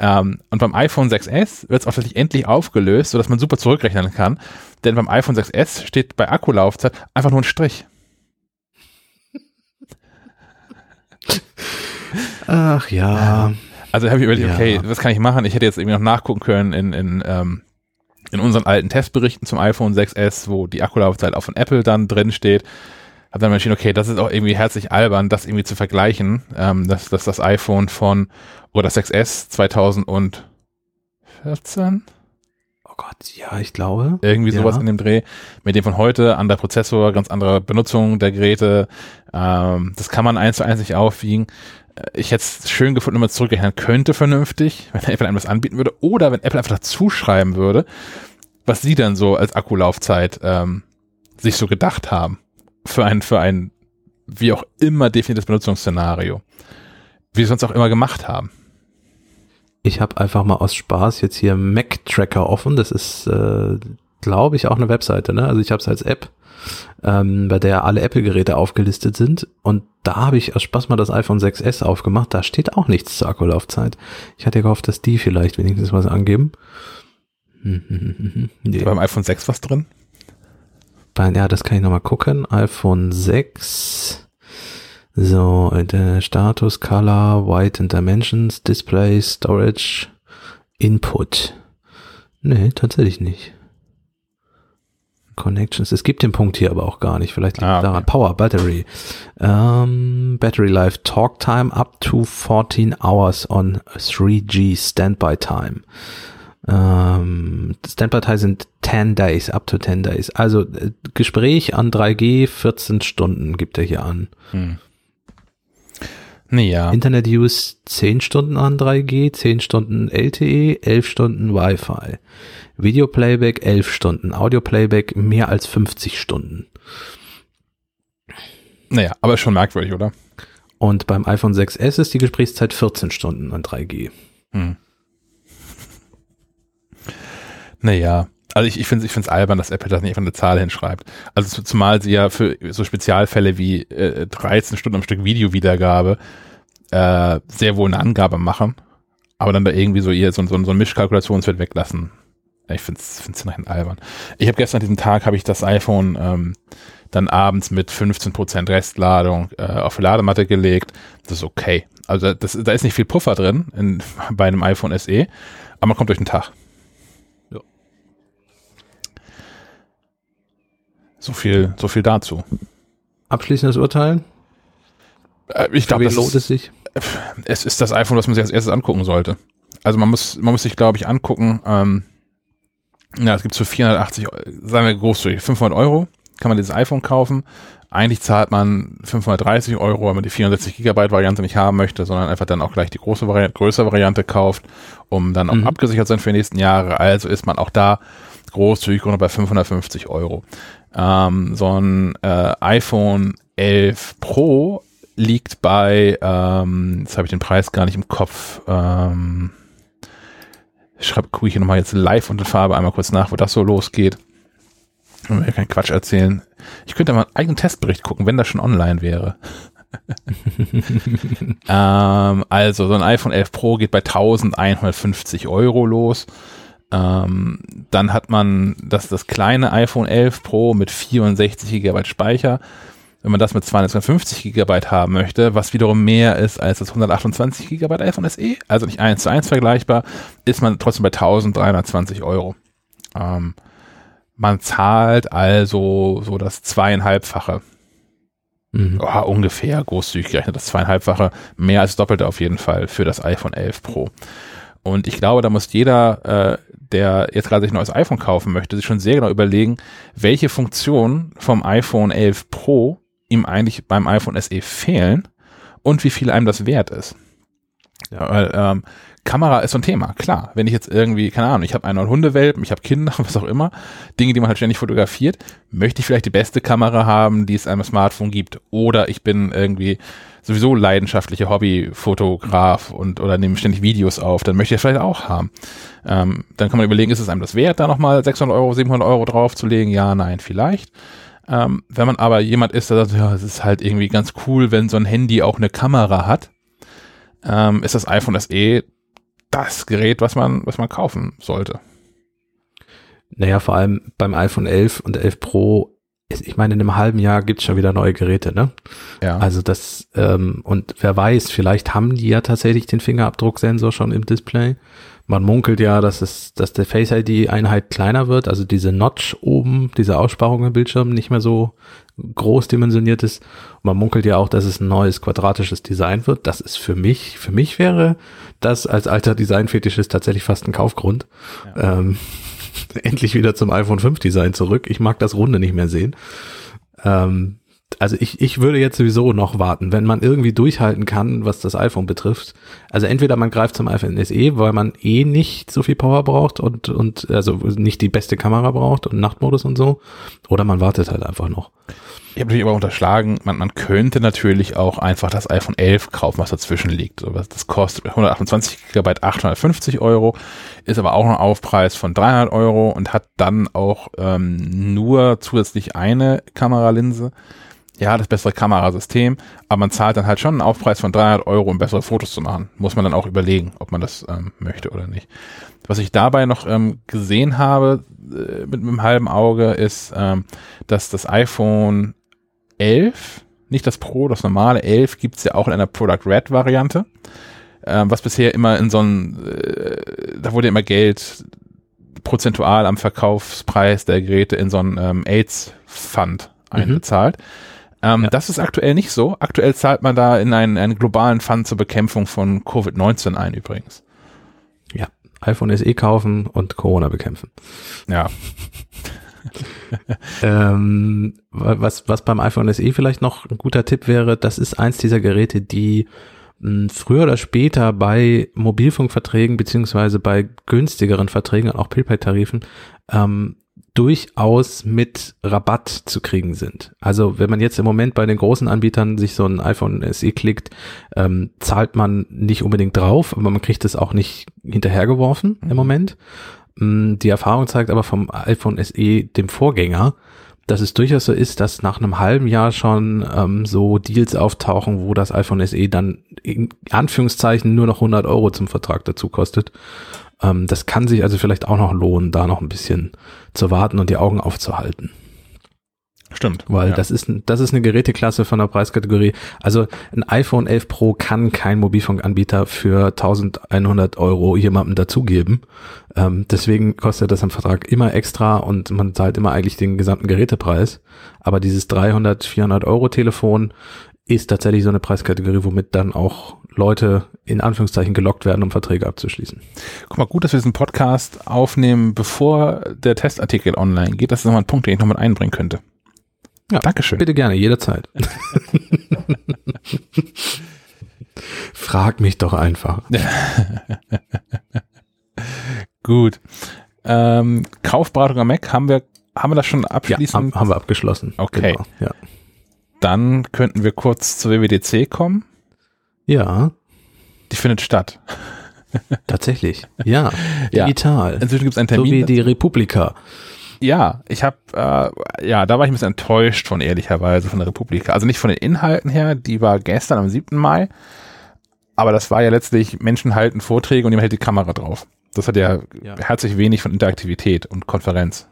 Ähm, und beim iPhone 6S wird es auch tatsächlich endlich aufgelöst, sodass man super zurückrechnen kann. Denn beim iPhone 6S steht bei Akkulaufzeit einfach nur ein Strich. Ach ja. Also habe ich überlegt, ja. okay, was kann ich machen? Ich hätte jetzt irgendwie noch nachgucken können in, in ähm, in unseren alten Testberichten zum iPhone 6S, wo die Akkulaufzeit auch von Apple dann drin steht, habe dann entschieden, okay, das ist auch irgendwie herzlich albern, das irgendwie zu vergleichen, ähm, dass, dass das iPhone von oder das 6S 2014 Oh Gott, ja, ich glaube. Irgendwie sowas ja. in dem Dreh. Mit dem von heute, anderer Prozessor, ganz andere Benutzung der Geräte. Ähm, das kann man eins zu eins nicht aufwiegen ich hätte es schön gefunden, wenn man zurückrechnen könnte vernünftig, *laughs* wenn Apple einem das anbieten würde, oder wenn Apple einfach dazu schreiben würde, was sie dann so als Akkulaufzeit ähm, sich so gedacht haben für ein, für ein wie auch immer definiertes Benutzungsszenario. Wie sie sonst auch immer gemacht haben. Ich habe einfach mal aus Spaß jetzt hier Mac Tracker offen. Das ist, äh, glaube ich, auch eine Webseite. Ne? Also ich habe es als App ähm, bei der alle Apple-Geräte aufgelistet sind. Und da habe ich aus Spaß mal das iPhone 6S aufgemacht. Da steht auch nichts zur Akkulaufzeit. Ich hatte gehofft, dass die vielleicht wenigstens was angeben. *laughs* nee. Beim iPhone 6 was drin? Bei, ja, das kann ich nochmal gucken. iPhone 6. So, der Status, Color, White and Dimensions, Display, Storage, Input. Nee, tatsächlich nicht. Connections. Es gibt den Punkt hier aber auch gar nicht. Vielleicht liegt Ah, es okay. daran. Power, Battery. Ähm, Battery Life, Talk Time up to 14 hours on 3G Standby Time. Ähm, Standby Time sind 10 Days, up to 10 Days. Also äh, Gespräch an 3G 14 Stunden gibt er hier an. Hm. Nee, ja. Internet Use 10 Stunden an 3G, 10 Stunden LTE, 11 Stunden Wi-Fi. Video Playback 11 Stunden, Audio Playback mehr als 50 Stunden. Naja, aber schon merkwürdig, oder? Und beim iPhone 6s ist die Gesprächszeit 14 Stunden an 3G. Hm. Naja, also ich, ich finde es ich find's albern, dass Apple da nicht einfach eine Zahl hinschreibt. Also zu- zumal sie ja für so Spezialfälle wie äh, 13 Stunden am Stück Videowiedergabe äh, sehr wohl eine Angabe machen, aber dann da irgendwie so ihr so, so, so ein Mischkalkulationswert weglassen. Ich finde es nachher albern. Ich habe gestern an diesem Tag habe ich das iPhone ähm, dann abends mit 15% Restladung äh, auf die Ladematte gelegt. Das ist okay. Also das, da ist nicht viel Puffer drin in, *laughs* bei einem iPhone SE, aber man kommt durch den Tag. Ja. So viel, so viel dazu. Abschließendes Urteil? Äh, ich glaube, das lohnt es sich? es ist das iPhone, was man sich als erstes angucken sollte. Also man muss, man muss sich, glaube ich, angucken, ähm, ja, es gibt für 480, Eu- sagen wir großzügig, 500 Euro kann man dieses iPhone kaufen. Eigentlich zahlt man 530 Euro, wenn man die 64 Gigabyte Variante nicht haben möchte, sondern einfach dann auch gleich die große Variante, größere Variante kauft, um dann auch Mhm. abgesichert sein für die nächsten Jahre. Also ist man auch da großzügig bei 550 Euro. Ähm, so ein äh, iPhone 11 Pro liegt bei, ähm, jetzt habe ich den Preis gar nicht im Kopf, ähm, ich schreibe, gucke ich hier nochmal jetzt live und in Farbe einmal kurz nach, wo das so losgeht. Ich will mir keinen Quatsch erzählen. Ich könnte mal einen eigenen Testbericht gucken, wenn das schon online wäre. *laughs* ähm, also, so ein iPhone 11 Pro geht bei 1150 Euro los. Ähm, dann hat man das, das kleine iPhone 11 Pro mit 64 GB Speicher. Wenn man das mit 250 GB haben möchte, was wiederum mehr ist als das 128 GB iPhone SE, also nicht eins zu eins vergleichbar, ist man trotzdem bei 1320 Euro. Ähm, man zahlt also so das zweieinhalbfache Mhm. ja, ungefähr großzügig gerechnet, das zweieinhalbfache, mehr als doppelte auf jeden Fall für das iPhone 11 Pro. Und ich glaube, da muss jeder, äh, der jetzt gerade sich ein neues iPhone kaufen möchte, sich schon sehr genau überlegen, welche Funktionen vom iPhone 11 Pro ihm eigentlich beim iPhone SE fehlen und wie viel einem das wert ist. Ja, weil, ähm, Kamera ist so ein Thema, klar. Wenn ich jetzt irgendwie, keine Ahnung, ich habe einen Hundewelpen, ich habe Kinder, *laughs* was auch immer, Dinge, die man halt ständig fotografiert, möchte ich vielleicht die beste Kamera haben, die es einem Smartphone gibt. Oder ich bin irgendwie sowieso leidenschaftlicher Hobbyfotograf und oder nehme ständig Videos auf, dann möchte ich das vielleicht auch haben. Ähm, dann kann man überlegen, ist es einem das wert, da nochmal 600 Euro, 700 Euro draufzulegen? Ja, nein, vielleicht. Ähm, wenn man aber jemand ist, der sagt, ja, es ist halt irgendwie ganz cool, wenn so ein Handy auch eine Kamera hat, ähm, ist das iPhone SE das Gerät, was man, was man kaufen sollte. Naja, vor allem beim iPhone 11 und 11 Pro, ich meine, in einem halben Jahr gibt's schon wieder neue Geräte, ne? Ja. Also das, ähm, und wer weiß, vielleicht haben die ja tatsächlich den Fingerabdrucksensor schon im Display. Man munkelt ja, dass es, dass der Face ID-Einheit kleiner wird, also diese Notch oben, diese Aussparung im Bildschirm nicht mehr so groß dimensioniert ist. Man munkelt ja auch, dass es ein neues quadratisches Design wird. Das ist für mich, für mich wäre das als alter Designfetischist tatsächlich fast ein Kaufgrund. Ähm, *laughs* endlich wieder zum iPhone 5 Design zurück. Ich mag das Runde nicht mehr sehen. Ähm, also ich, ich würde jetzt sowieso noch warten, wenn man irgendwie durchhalten kann, was das iPhone betrifft. Also entweder man greift zum iPhone SE, weil man eh nicht so viel Power braucht und, und also nicht die beste Kamera braucht und Nachtmodus und so, oder man wartet halt einfach noch. Ich habe natürlich aber unterschlagen, man, man könnte natürlich auch einfach das iPhone 11 kaufen, was dazwischen liegt. Das kostet 128 GB 850 Euro, ist aber auch ein Aufpreis von 300 Euro und hat dann auch ähm, nur zusätzlich eine Kameralinse. Ja, das bessere Kamerasystem, aber man zahlt dann halt schon einen Aufpreis von 300 Euro, um bessere Fotos zu machen. Muss man dann auch überlegen, ob man das ähm, möchte oder nicht. Was ich dabei noch ähm, gesehen habe äh, mit, einem halben Auge ist, ähm, dass das iPhone 11, nicht das Pro, das normale 11 gibt's ja auch in einer Product Red Variante, ähm, was bisher immer in so einem, äh, da wurde immer Geld prozentual am Verkaufspreis der Geräte in so einen ähm, AIDS-Fund mhm. Ähm, ja. Das ist aktuell nicht so. Aktuell zahlt man da in einen, einen globalen Fund zur Bekämpfung von Covid-19 ein übrigens. Ja, iPhone SE kaufen und Corona bekämpfen. Ja. *laughs* ähm, was, was beim iPhone SE vielleicht noch ein guter Tipp wäre, das ist eins dieser Geräte, die mh, früher oder später bei Mobilfunkverträgen beziehungsweise bei günstigeren Verträgen und auch Prepaid-Tarifen ähm, durchaus mit Rabatt zu kriegen sind. Also wenn man jetzt im Moment bei den großen Anbietern sich so ein iPhone SE klickt, ähm, zahlt man nicht unbedingt drauf, aber man kriegt es auch nicht hinterhergeworfen im mhm. Moment. Mm, die Erfahrung zeigt aber vom iPhone SE, dem Vorgänger, dass es durchaus so ist, dass nach einem halben Jahr schon ähm, so Deals auftauchen, wo das iPhone SE dann in Anführungszeichen nur noch 100 Euro zum Vertrag dazu kostet. Ähm, das kann sich also vielleicht auch noch lohnen, da noch ein bisschen zu warten und die Augen aufzuhalten. Stimmt. Weil ja. das ist, das ist eine Geräteklasse von der Preiskategorie. Also ein iPhone 11 Pro kann kein Mobilfunkanbieter für 1100 Euro jemandem dazugeben. Ähm, deswegen kostet das im Vertrag immer extra und man zahlt immer eigentlich den gesamten Gerätepreis. Aber dieses 300, 400 Euro Telefon ist tatsächlich so eine Preiskategorie, womit dann auch Leute in Anführungszeichen gelockt werden, um Verträge abzuschließen. Guck mal, gut, dass wir diesen Podcast aufnehmen, bevor der Testartikel online geht. Das ist nochmal ein Punkt, den ich noch mit einbringen könnte. Ja, Dankeschön. Bitte gerne, jederzeit. *laughs* Frag mich doch einfach. *laughs* Gut. Ähm, Kaufberatung am Mac haben wir, haben wir das schon abschließend? Ja, haben wir abgeschlossen. Okay. Genau, ja. Dann könnten wir kurz zur WWDC kommen. Ja. Die findet statt. *laughs* Tatsächlich. Ja. Digital. Ja. Inzwischen gibt es einen Termin. So wie die Republika. Ja, ich habe, äh, ja, da war ich ein bisschen enttäuscht von, ehrlicherweise, von der Republika. Also nicht von den Inhalten her, die war gestern am 7. Mai, aber das war ja letztlich Menschen halten Vorträge und jemand hält die Kamera drauf. Das hat ja, ja. herzlich wenig von Interaktivität und Konferenz.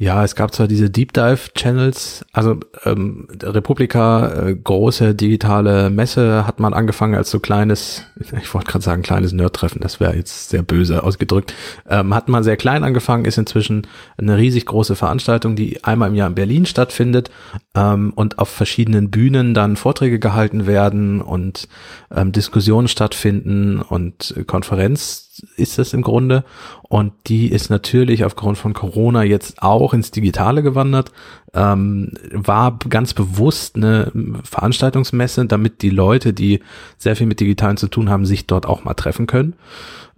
Ja, es gab zwar diese Deep Dive Channels, also ähm, Republika, äh, große digitale Messe, hat man angefangen als so kleines, ich wollte gerade sagen kleines Nerd-Treffen, das wäre jetzt sehr böse ausgedrückt, ähm, hat man sehr klein angefangen, ist inzwischen eine riesig große Veranstaltung, die einmal im Jahr in Berlin stattfindet ähm, und auf verschiedenen Bühnen dann Vorträge gehalten werden und ähm, Diskussionen stattfinden und Konferenz ist das im Grunde. Und die ist natürlich aufgrund von Corona jetzt auch ins Digitale gewandert. Ähm, war ganz bewusst eine Veranstaltungsmesse, damit die Leute, die sehr viel mit Digitalen zu tun haben, sich dort auch mal treffen können.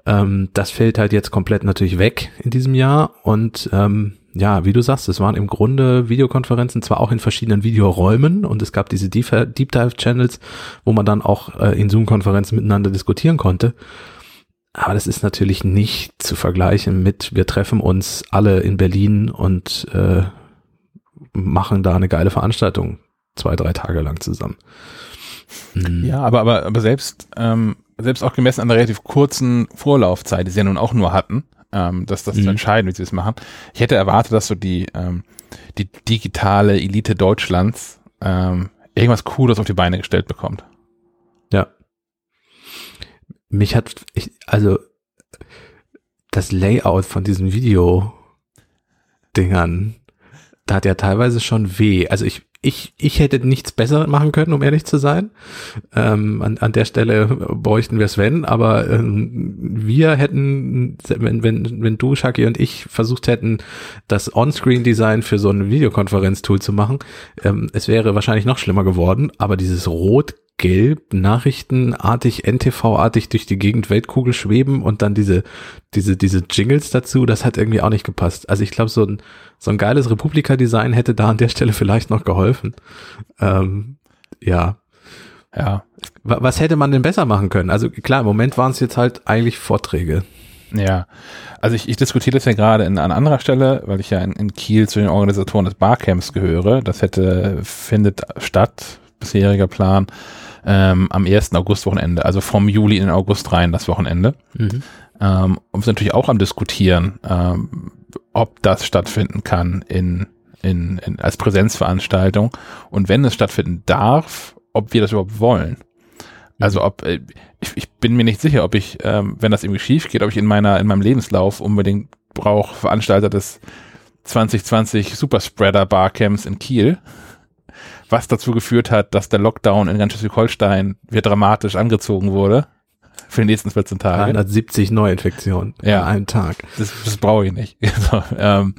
Ähm, das fällt halt jetzt komplett natürlich weg in diesem Jahr. Und ähm, ja, wie du sagst, es waren im Grunde Videokonferenzen, zwar auch in verschiedenen Videoräumen und es gab diese Deep Dive Channels, wo man dann auch äh, in Zoom-Konferenzen miteinander diskutieren konnte. Aber das ist natürlich nicht zu vergleichen mit, wir treffen uns alle in Berlin und äh, machen da eine geile Veranstaltung zwei, drei Tage lang zusammen. Mhm. Ja, aber, aber, aber selbst, ähm, selbst auch gemessen an der relativ kurzen Vorlaufzeit, die sie ja nun auch nur hatten, ähm, dass das mhm. zu entscheiden, wie sie es machen. Ich hätte erwartet, dass so die, ähm, die digitale Elite Deutschlands ähm, irgendwas Cooles auf die Beine gestellt bekommt. Mich hat, ich, also das Layout von diesen Video-Dingern, da hat ja teilweise schon weh. Also ich, ich, ich hätte nichts besser machen können, um ehrlich zu sein. Ähm, an, an der Stelle bräuchten wir Sven, aber ähm, wir hätten, wenn, wenn, wenn du, Shaki und ich versucht hätten, das On-Screen-Design für so ein Videokonferenz-Tool zu machen, ähm, es wäre wahrscheinlich noch schlimmer geworden, aber dieses Rot gelb nachrichtenartig, NTV-artig durch die Gegend Weltkugel schweben und dann diese, diese, diese Jingles dazu, das hat irgendwie auch nicht gepasst. Also ich glaube, so ein, so ein geiles Republika-Design hätte da an der Stelle vielleicht noch geholfen. Ähm, ja. Ja. Was hätte man denn besser machen können? Also klar, im Moment waren es jetzt halt eigentlich Vorträge. Ja, also ich, ich diskutiere das ja gerade in, an anderer Stelle, weil ich ja in, in Kiel zu den Organisatoren des Barcamps gehöre. Das hätte, findet statt, bisheriger Plan, ähm, am 1. August-Wochenende, also vom Juli in den August rein, das Wochenende. Mhm. Ähm, und wir sind natürlich auch am diskutieren, ähm, ob das stattfinden kann in, in, in, als Präsenzveranstaltung und wenn es stattfinden darf, ob wir das überhaupt wollen. Also mhm. ob äh, ich, ich bin mir nicht sicher, ob ich, ähm, wenn das irgendwie schief geht, ob ich in meiner in meinem Lebenslauf unbedingt Brauch, Veranstalter des 2020 Superspreader Barcamps in Kiel, was dazu geführt hat, dass der Lockdown in ganz Schleswig-Holstein wieder dramatisch angezogen wurde für die nächsten 14 Tage. 370 Neuinfektionen ja. an einem Tag. Das, das brauche ich nicht. *laughs* so, ähm,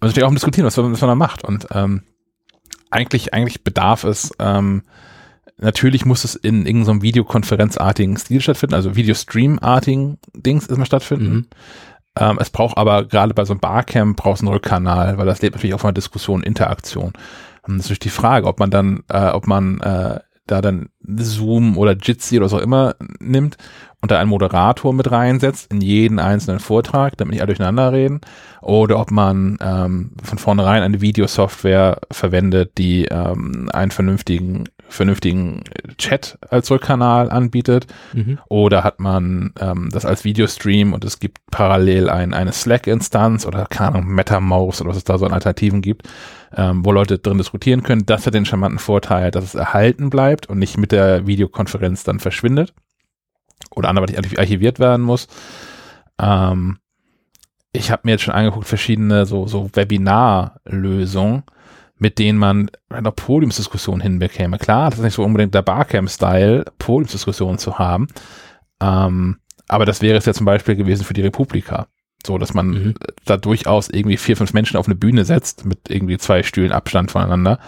und natürlich auch diskutieren, was, was man da macht. Und ähm, eigentlich, eigentlich bedarf es, ähm, natürlich muss es in irgendeinem so Videokonferenzartigen Stil stattfinden, also Videostream-artigen Dings erstmal stattfinden. Mhm. Ähm, es braucht aber gerade bei so einem Barcamp braucht es einen Rückkanal, weil das lebt natürlich auch von der Diskussion, Interaktion. Und das ist natürlich die Frage, ob man dann, äh, ob man äh, da dann Zoom oder Jitsi oder so immer nimmt und da einen Moderator mit reinsetzt in jeden einzelnen Vortrag, damit nicht alle durcheinander reden, oder ob man ähm, von vornherein eine Videosoftware verwendet, die ähm, einen vernünftigen vernünftigen Chat als Rückkanal anbietet, mhm. oder hat man ähm, das als Videostream und es gibt parallel ein, eine Slack-Instanz oder keine Ahnung, MetaMouse oder was es da so an Alternativen gibt, ähm, wo Leute drin diskutieren können. Das hat den charmanten Vorteil, dass es erhalten bleibt und nicht mit der Videokonferenz dann verschwindet oder anderweitig archiviert werden muss. Ähm, ich habe mir jetzt schon angeguckt, verschiedene so, so Webinar-Lösungen, mit denen man eine Podiumsdiskussion hinbekäme. Klar, das ist nicht so unbedingt der Barcamp-Style, Podiumsdiskussionen zu haben. Ähm, aber das wäre es ja zum Beispiel gewesen für die Republika. So, dass man mhm. da durchaus irgendwie vier, fünf Menschen auf eine Bühne setzt mit irgendwie zwei Stühlen Abstand voneinander.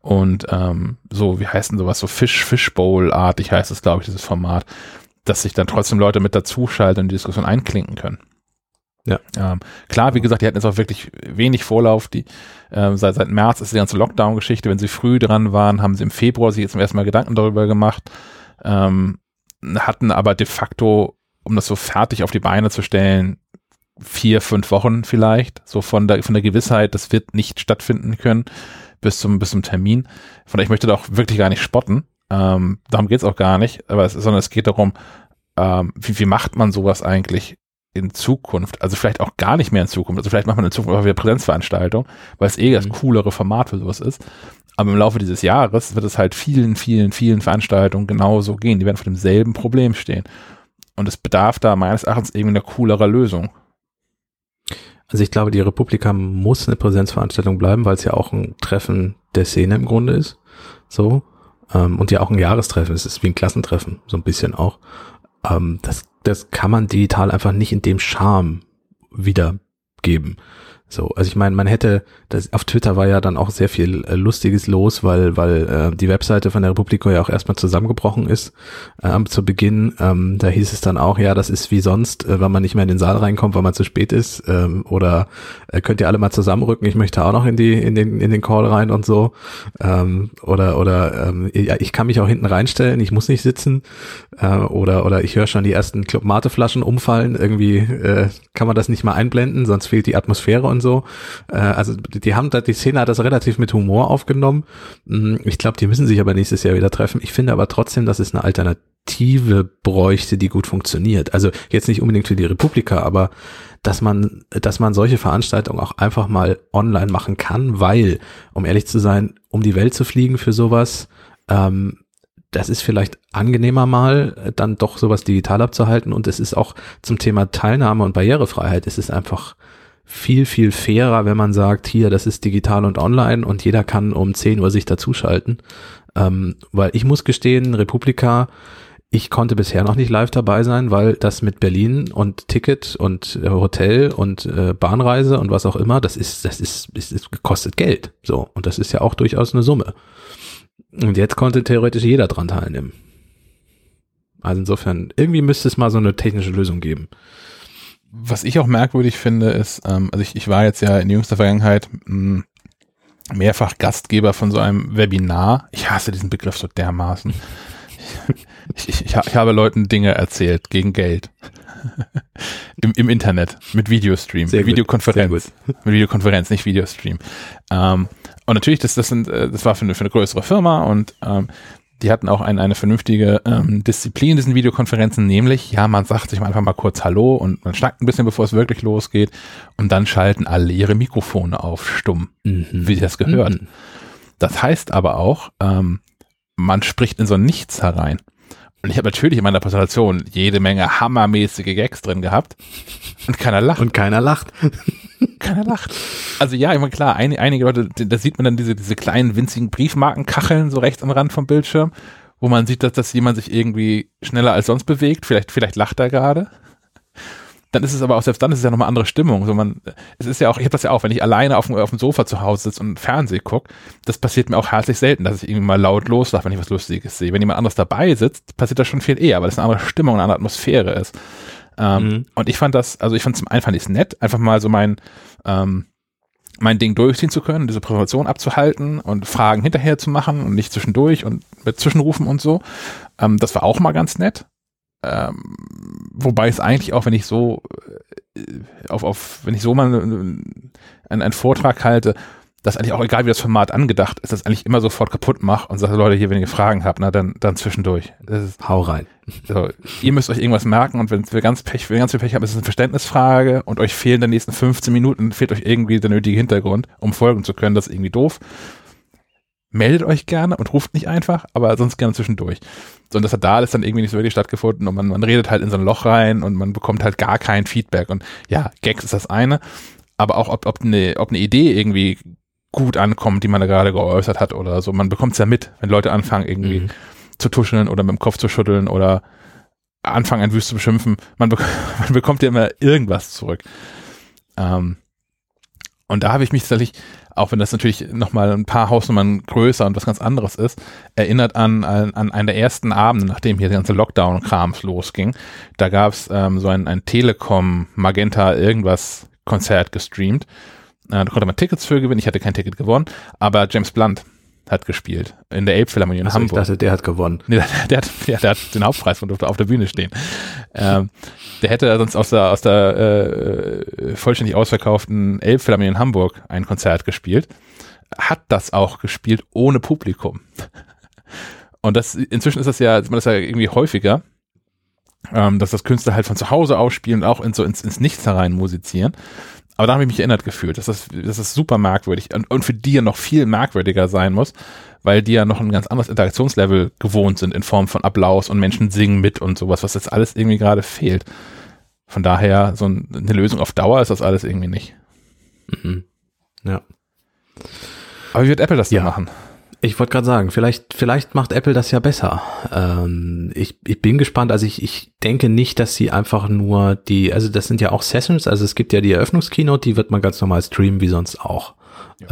Und ähm, so, wie heißt denn sowas? So Fish, Fishbowl-artig heißt es, glaube ich, dieses Format, dass sich dann trotzdem Leute mit dazuschalten und die Diskussion einklinken können. Ja. Ähm, klar, wie gesagt, die hatten jetzt auch wirklich wenig Vorlauf. Die, äh, seit, seit März ist die ganze Lockdown-Geschichte. Wenn sie früh dran waren, haben sie im Februar sich jetzt zum ersten Mal Gedanken darüber gemacht. Ähm, hatten aber de facto, um das so fertig auf die Beine zu stellen, vier, fünf Wochen vielleicht, so von der, von der Gewissheit, das wird nicht stattfinden können bis zum, bis zum Termin. Von daher, ich möchte da auch wirklich gar nicht spotten. Ähm, darum geht's auch gar nicht, aber es, sondern es geht darum, ähm, wie, wie macht man sowas eigentlich in Zukunft, also vielleicht auch gar nicht mehr in Zukunft, also vielleicht macht man in Zukunft auch wieder Präsenzveranstaltung, weil es eh das mhm. coolere Format für sowas ist. Aber im Laufe dieses Jahres wird es halt vielen, vielen, vielen Veranstaltungen genauso gehen. Die werden vor demselben Problem stehen. Und es bedarf da meines Erachtens irgendwie einer coolerer Lösung. Also ich glaube, die Republika muss eine Präsenzveranstaltung bleiben, weil es ja auch ein Treffen der Szene im Grunde ist. So. Ähm, und ja auch ein Jahrestreffen. Es ist wie ein Klassentreffen, so ein bisschen auch. Ähm, das, das kann man digital einfach nicht in dem Charme wiedergeben. So, also ich meine, man hätte, das, auf Twitter war ja dann auch sehr viel äh, Lustiges los, weil, weil äh, die Webseite von der Republiko ja auch erstmal zusammengebrochen ist ähm, zu Beginn. Ähm, da hieß es dann auch, ja, das ist wie sonst, äh, wenn man nicht mehr in den Saal reinkommt, weil man zu spät ist. Ähm, oder äh, könnt ihr alle mal zusammenrücken, ich möchte auch noch in die, in den, in den Call rein und so. Ähm, oder, oder ähm, ja, ich kann mich auch hinten reinstellen, ich muss nicht sitzen. Äh, oder, oder ich höre schon die ersten Club Mate Flaschen umfallen. Irgendwie äh, kann man das nicht mal einblenden, sonst fehlt die Atmosphäre und so. Äh, also die haben da, die Szene hat das relativ mit Humor aufgenommen. Mm, ich glaube, die müssen sich aber nächstes Jahr wieder treffen. Ich finde aber trotzdem, dass es eine Alternative bräuchte, die gut funktioniert. Also jetzt nicht unbedingt für die Republika, aber dass man, dass man solche Veranstaltungen auch einfach mal online machen kann, weil, um ehrlich zu sein, um die Welt zu fliegen für sowas, ähm, das ist vielleicht angenehmer mal, dann doch sowas digital abzuhalten und es ist auch zum Thema Teilnahme und Barrierefreiheit, es ist einfach viel, viel fairer, wenn man sagt, hier, das ist digital und online und jeder kann um 10 Uhr sich dazuschalten. Ähm, weil ich muss gestehen, Republika, ich konnte bisher noch nicht live dabei sein, weil das mit Berlin und Ticket und äh, Hotel und äh, Bahnreise und was auch immer, das ist, das ist, ist, ist, kostet Geld. So. Und das ist ja auch durchaus eine Summe. Und jetzt konnte theoretisch jeder dran teilnehmen. Also insofern, irgendwie müsste es mal so eine technische Lösung geben was ich auch merkwürdig finde, ist, ähm, also ich, ich war jetzt ja in jüngster Vergangenheit mh, hm, mehrfach Gastgeber von so einem Webinar. Ich hasse diesen Begriff so dermaßen. Ich, ich, ich, ich habe Leuten Dinge erzählt gegen Geld. *laughs* Im, Im Internet, mit Videostream, Sehr mit Videokonferenz. Mit Videokonferenz, nicht Videostream. Ähm, und natürlich, das, das, sind, äh, das war für eine, für eine größere Firma und ähm, die hatten auch ein, eine vernünftige ähm, Disziplin in diesen Videokonferenzen, nämlich, ja, man sagt sich einfach mal kurz Hallo und man schnackt ein bisschen, bevor es wirklich losgeht und dann schalten alle ihre Mikrofone auf stumm, mhm. wie das gehört. Mhm. Das heißt aber auch, ähm, man spricht in so ein Nichts herein. Und ich habe natürlich in meiner Präsentation jede Menge hammermäßige Gags drin gehabt. Und keiner lacht. Und keiner lacht. *laughs* keiner lacht. Also ja, immer klar, ein, einige Leute, da sieht man dann diese, diese kleinen winzigen Briefmarkenkacheln so rechts am Rand vom Bildschirm, wo man sieht, dass, dass jemand sich irgendwie schneller als sonst bewegt. Vielleicht, vielleicht lacht er gerade dann ist es aber auch, selbst dann ist es ja nochmal andere Stimmung. So man, es ist ja auch, ich habe das ja auch, wenn ich alleine auf dem, auf dem Sofa zu Hause sitze und Fernsehen gucke, das passiert mir auch herzlich selten, dass ich irgendwie mal laut loslache, wenn ich was Lustiges sehe. Wenn jemand anderes dabei sitzt, passiert das schon viel eher, weil es eine andere Stimmung, eine andere Atmosphäre ist. Ähm, mhm. Und ich fand das, also ich fand zum einen fand ich es nett, einfach mal so mein, ähm, mein Ding durchziehen zu können, diese Präsentation abzuhalten und Fragen hinterher zu machen und nicht zwischendurch und mit Zwischenrufen und so. Ähm, das war auch mal ganz nett. Ähm, wobei es eigentlich auch, wenn ich so äh, auf, auf wenn ich so mal einen, einen Vortrag halte, das eigentlich auch egal wie das Format angedacht ist, das eigentlich immer sofort kaputt mache und sage, Leute, hier, wenn ihr Fragen habt, na dann, dann zwischendurch. Ist, Hau rein. So, ihr müsst euch irgendwas merken und wenn wir ganz Pech, wenn wir ganz viel Pech haben, ist es eine Verständnisfrage und euch fehlen in den nächsten 15 Minuten, fehlt euch irgendwie der nötige Hintergrund, um folgen zu können, das ist irgendwie doof meldet euch gerne und ruft nicht einfach, aber sonst gerne zwischendurch. So, und das hat da alles dann irgendwie nicht so wirklich stattgefunden und man, man redet halt in so ein Loch rein und man bekommt halt gar kein Feedback. Und ja, Gags ist das eine, aber auch ob, ob, eine, ob eine Idee irgendwie gut ankommt, die man da gerade geäußert hat oder so. Man bekommt es ja mit, wenn Leute anfangen irgendwie mhm. zu tuscheln oder mit dem Kopf zu schütteln oder anfangen ein Wüst zu beschimpfen. Man, be *laughs* man bekommt ja immer irgendwas zurück. Ähm, und da habe ich mich tatsächlich auch wenn das natürlich nochmal ein paar Hausnummern größer und was ganz anderes ist, erinnert an, an, an einen der ersten Abende, nachdem hier der ganze Lockdown-Krams losging. Da gab es ähm, so ein, ein Telekom Magenta irgendwas Konzert gestreamt. Äh, da konnte man Tickets für gewinnen. Ich hatte kein Ticket gewonnen, aber James Blunt hat gespielt in der Elbphilharmonie in also Hamburg. Ich dachte, der hat gewonnen. Nee, *laughs* der, hat, ja, der hat den Hauptpreis und durfte auf der Bühne stehen. ähm, der hätte sonst aus der, aus der äh, vollständig ausverkauften Elbphilharmonie in Hamburg ein Konzert gespielt. Hat das auch gespielt ohne Publikum. Und das inzwischen ist das ja, man das ja irgendwie häufiger, ähm, dass das Künstler halt von zu Hause ausspielen und auch in so ins, ins Nichts herein musizieren. Aber da habe ich mich erinnert gefühlt, dass das, dass das super merkwürdig und, und für die ja noch viel merkwürdiger sein muss, weil die ja noch ein ganz anderes Interaktionslevel gewohnt sind in Form von Applaus und Menschen singen mit und sowas, was jetzt alles irgendwie gerade fehlt. Von daher, so eine Lösung auf Dauer ist das alles irgendwie nicht. Mhm. Ja. Aber wie wird Apple das denn ja. machen? Ich wollte gerade sagen, vielleicht, vielleicht macht Apple das ja besser. Ähm, ich, ich bin gespannt. Also ich, ich denke nicht, dass sie einfach nur die, also das sind ja auch Sessions, also es gibt ja die Eröffnungskeynote, die wird man ganz normal streamen wie sonst auch.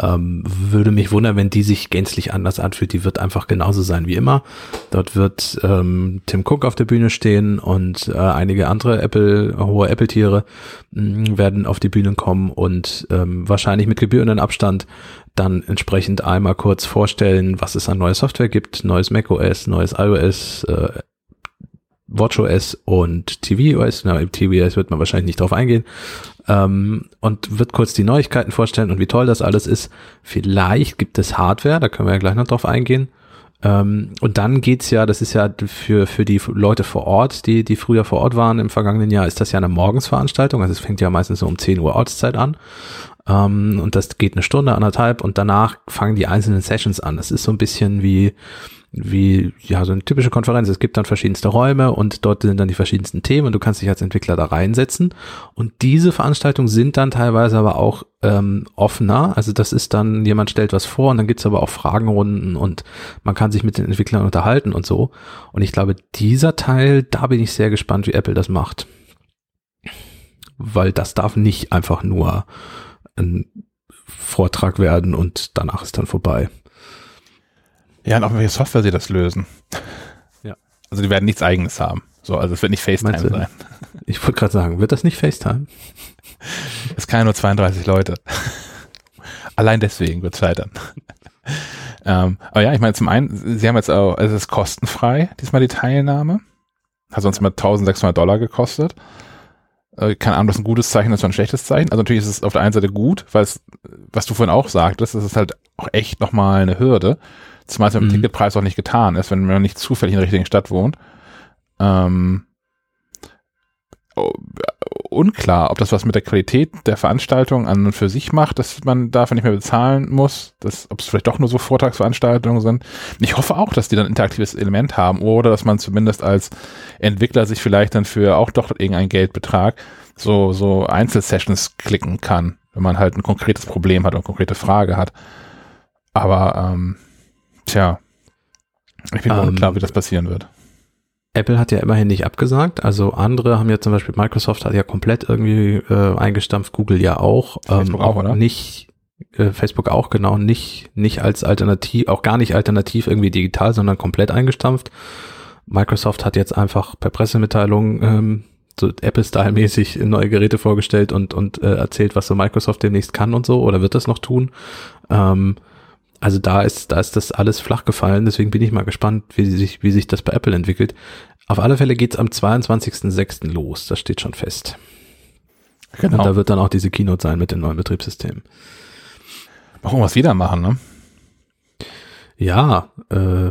Ähm, würde mich wundern, wenn die sich gänzlich anders anfühlt. Die wird einfach genauso sein wie immer. Dort wird ähm, Tim Cook auf der Bühne stehen und äh, einige andere Apple, hohe Apple-Tiere mm, werden auf die Bühne kommen und ähm, wahrscheinlich mit gebührenden Abstand dann entsprechend einmal kurz vorstellen, was es an neuer Software gibt, neues macOS, neues iOS, äh, WatchOS und tvOS. Na, tvOS wird man wahrscheinlich nicht drauf eingehen. Ähm, und wird kurz die Neuigkeiten vorstellen und wie toll das alles ist. Vielleicht gibt es Hardware, da können wir ja gleich noch drauf eingehen. Ähm, und dann geht's ja, das ist ja für, für die Leute vor Ort, die, die früher vor Ort waren im vergangenen Jahr, ist das ja eine Morgensveranstaltung. Also es fängt ja meistens so um 10 Uhr Ortszeit an. Um, und das geht eine Stunde, anderthalb und danach fangen die einzelnen Sessions an. Das ist so ein bisschen wie, wie ja so eine typische Konferenz. Es gibt dann verschiedenste Räume und dort sind dann die verschiedensten Themen und du kannst dich als Entwickler da reinsetzen. Und diese Veranstaltungen sind dann teilweise aber auch ähm, offener. Also das ist dann, jemand stellt was vor und dann gibt's aber auch Fragenrunden und man kann sich mit den Entwicklern unterhalten und so. Und ich glaube, dieser Teil, da bin ich sehr gespannt, wie Apple das macht. Weil das darf nicht einfach nur ein Vortrag werden und danach ist dann vorbei. Ja, und auch welche Software sie das lösen. Ja. Also die werden nichts eigenes haben. So, also es wird nicht FaceTime Meinst sein. Ich wollte gerade sagen, wird das nicht FaceTime? *laughs* Es kann ja nur 32 Leute. Allein deswegen wird es scheitern. ähm, aber ja, ich meine, zum einen, sie haben jetzt auch, also es ist kostenfrei, diesmal die Teilnahme. Hat sonst mal 1600 Dollar gekostet. Äh, keine Ahnung, das ist ein gutes Zeichen, das ist ein schlechtes Zeichen. Also natürlich ist es auf der einen Seite gut, weil es, was du vorhin auch sagtest, es ist halt auch echt nochmal eine Hürde. Zumal es mit dem mhm. Ticketpreis auch nicht getan ist, wenn man nicht zufällig in der richtigen Stadt wohnt. Ähm, unklar, ob das was mit der Qualität der Veranstaltung an und für sich macht, dass man dafür nicht mehr bezahlen muss, dass, ob es vielleicht doch nur so Vortragsveranstaltungen sind. Ich hoffe auch, dass die dann ein interaktives Element haben oder dass man zumindest als Entwickler sich vielleicht dann für auch doch irgendeinen Geldbetrag so, so Einzelsessions klicken kann, wenn man halt ein konkretes Problem hat und konkrete Frage hat. Aber, ähm, tja, ich bin um, unklar, wie das passieren wird. Apple hat ja immerhin nicht abgesagt. Also andere haben ja zum Beispiel Microsoft hat ja komplett irgendwie äh, eingestampft, Google ja auch. Ähm, Facebook auch, oder? Nicht äh, Facebook auch genau nicht nicht als Alternativ, auch gar nicht alternativ irgendwie digital, sondern komplett eingestampft. Microsoft hat jetzt einfach per Pressemitteilung ähm, so Apple-Style-mäßig neue Geräte vorgestellt und und äh, erzählt, was so Microsoft demnächst kann und so oder wird das noch tun. Ähm, also da ist, da ist das alles flach gefallen, deswegen bin ich mal gespannt, wie sich, wie sich das bei Apple entwickelt. Auf alle Fälle geht's am 22.06. los, das steht schon fest. Genau. Und da wird dann auch diese Keynote sein mit dem neuen Betriebssystem. Warum wir es wieder machen, ne? Ja, äh,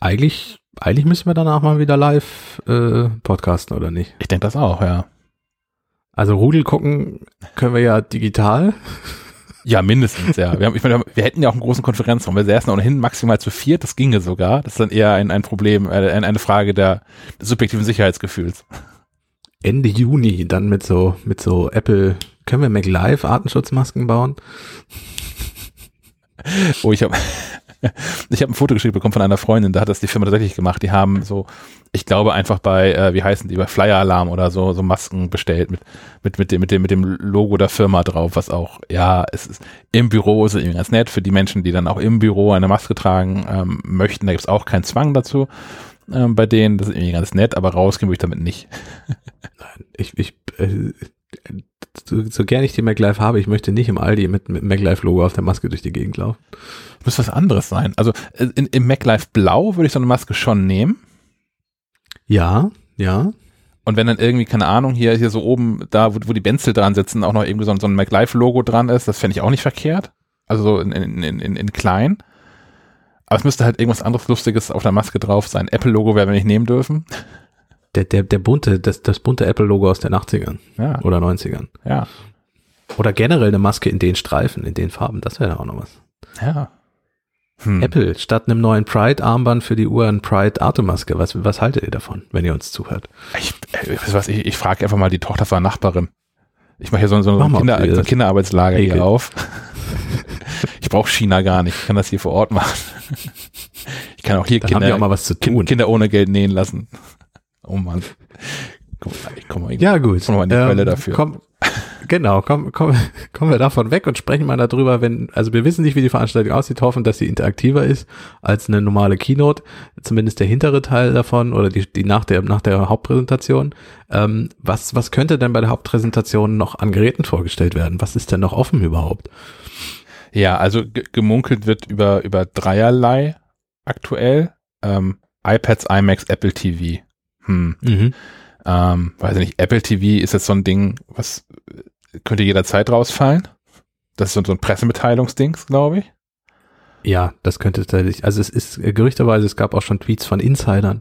eigentlich, eigentlich müssen wir danach mal wieder live äh, podcasten, oder nicht? Ich denke das auch, ja. Also Rudel gucken können wir ja digital. Ja, mindestens, ja. Wir, haben, ich meine, wir hätten ja auch einen großen Konferenzraum. Wir säßen ohnehin maximal zu viert, das ginge sogar. Das ist dann eher ein, ein Problem, äh, eine, eine Frage der, des subjektiven Sicherheitsgefühls. Ende Juni dann mit so, mit so Apple, können wir MacLive Artenschutzmasken bauen? Oh, ich habe ich habe ein Foto geschickt bekommen von einer Freundin, da hat das die Firma tatsächlich gemacht. Die haben so, ich glaube einfach bei, äh, wie heißen die, bei Flyer Alarm oder so, so Masken bestellt mit, mit, mit dem, mit dem, mit dem Logo der Firma drauf, was auch, ja, es ist im Büro ist irgendwie ganz nett für die Menschen, die dann auch im Büro eine Maske tragen ähm, möchten. Da gibt's auch keinen Zwang dazu ähm, bei denen. Das ist irgendwie ganz nett, aber rausgehen würde ich damit nicht. Nein, ich, ich, äh, so, so gern ich die MacLife habe, ich möchte nicht im Aldi mit, mit MacLife-Logo auf der Maske durch die Gegend laufen. Muss was anderes sein. Also äh, in, im MacLife Blau würde ich so eine Maske schon nehmen. Ja, ja. Und wenn dann irgendwie, keine Ahnung, hier, hier so oben, da, wo, wo die Benzel dran sitzen, auch noch irgendwie so, so ein MacLife-Logo dran ist, das fände ich auch nicht verkehrt. Also so in, in, in, in klein. Aber es müsste halt irgendwas anderes Lustiges auf der Maske drauf sein. Apple-Logo werden wir nicht nehmen dürfen der, der, der bunte, das, das bunte Apple-Logo aus den 80ern ja. oder 90ern. Ja. Oder generell eine Maske in den Streifen, in den Farben, das wäre auch noch was. Ja. Hm. Apple, statt einem neuen Pride-Armband für die Uhr ein Pride-Atemmaske. Was, was haltet ihr davon, wenn ihr uns zuhört? Ich, äh, was, ich, ich frage einfach mal die Tochter von der Nachbarin. Ich mache hier so, so ein Kinder, so Kinderarbeitslager Ekel. hier auf. *laughs* ich brauche China gar nicht. Ich kann das hier vor Ort machen. *laughs* Ich kann auch hier Kinder, auch Kinder ohne Geld nähen lassen. Oh Mann. Ich komm mal, ja gut. Komm mal in die ähm, Quelle dafür. Komm, genau, komm, komm, kommen wir davon weg und sprechen mal darüber, wenn, also wir wissen nicht, wie die Veranstaltung aussieht, hoffen, dass sie interaktiver ist als eine normale Keynote, zumindest der hintere Teil davon oder die, die nach der, nach der Hauptpräsentation. Ähm, was, was könnte denn bei der Hauptpräsentation noch an Geräten vorgestellt werden? Was ist denn noch offen überhaupt? Ja, also gemunkelt wird über, über dreierlei aktuell. Ähm, iPads, iMacs, Apple TV. Hm. Mhm. Ähm, weiß ich nicht, Apple TV ist jetzt so ein Ding, was könnte jederzeit rausfallen. Das ist so, ein Pressemitteilungsdings, glaube ich. Ja, das könnte tatsächlich, also es ist äh, gerüchterweise, es gab auch schon Tweets von Insidern,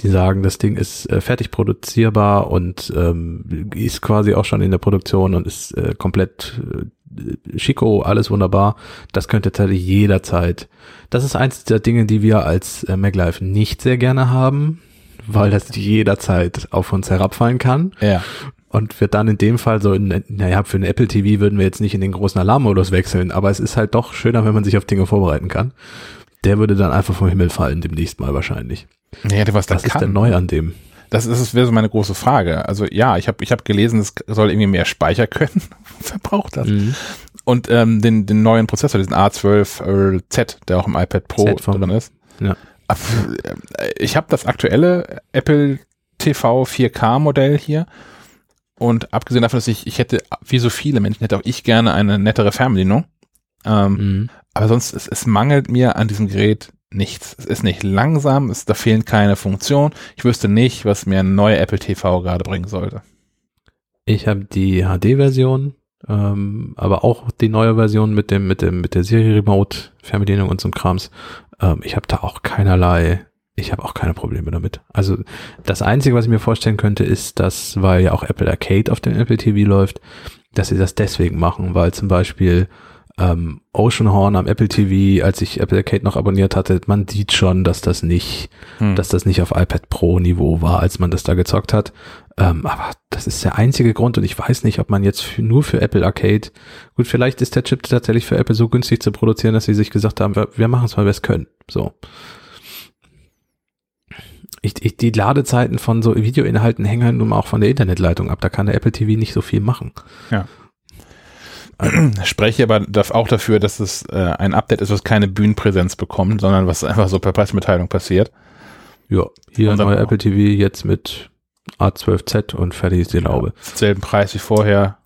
die sagen, das Ding ist äh, fertig produzierbar und ähm, ist quasi auch schon in der Produktion und ist äh, komplett äh, Chico, alles wunderbar. Das könnte tatsächlich jederzeit. Das ist eins der Dinge, die wir als äh, MacLife nicht sehr gerne haben weil das jederzeit auf uns herabfallen kann. Ja. Und wird dann in dem Fall so, in, naja, für einen Apple TV würden wir jetzt nicht in den großen Alarmmodus wechseln, aber es ist halt doch schöner, wenn man sich auf Dinge vorbereiten kann. Der würde dann einfach vom Himmel fallen, demnächst mal wahrscheinlich. Ja, was was ist denn neu an dem? Das ist, wäre so meine große Frage. Also ja, ich habe ich hab gelesen, es soll irgendwie mehr Speicher können. *laughs* Verbraucht das? Mhm. Und ähm, den, den neuen Prozessor, diesen A12Z, der auch im iPad Pro drin ist. Ja. Ich habe das aktuelle Apple TV 4K Modell hier und abgesehen davon, dass ich, ich hätte, wie so viele Menschen, hätte auch ich gerne eine nettere Fernbedienung. Ähm, mhm. Aber sonst, es, es mangelt mir an diesem Gerät nichts. Es ist nicht langsam, es, da fehlen keine Funktionen. Ich wüsste nicht, was mir ein neuer Apple TV gerade bringen sollte. Ich habe die HD-Version, ähm, aber auch die neue Version mit dem, mit dem, mit der Serie Remote Fernbedienung und so Krams. Ähm, ich habe da auch keinerlei Ich habe auch keine Probleme damit. Also das Einzige, was ich mir vorstellen könnte, ist, dass, weil ja auch Apple Arcade auf dem Apple TV läuft, dass sie das deswegen machen, weil zum Beispiel ähm, Oceanhorn am Apple TV, als ich Apple Arcade noch abonniert hatte, man sieht schon, dass das nicht, hm. dass das nicht auf iPad Pro Niveau war, als man das da gezockt hat. Ähm, aber das ist der einzige Grund und ich weiß nicht, ob man jetzt für, nur für Apple Arcade, gut, vielleicht ist der Chip tatsächlich für Apple so günstig zu produzieren, dass sie sich gesagt haben, wir, wir machen es, weil wir es können. So. Ich, ich, die Ladezeiten von so Videoinhalten hängen halt nun auch von der Internetleitung ab. Da kann der Apple TV nicht so viel machen. Ja. *clears throat* Spreche aber auch dafür, dass es äh, ein Update ist, was keine Bühnenpräsenz bekommt, sondern was einfach so per Pressemitteilung passiert. Ja, hier ein neuer Apple TV jetzt mit A12Z und fertig ist die Laube. Ja, selben Preis wie vorher.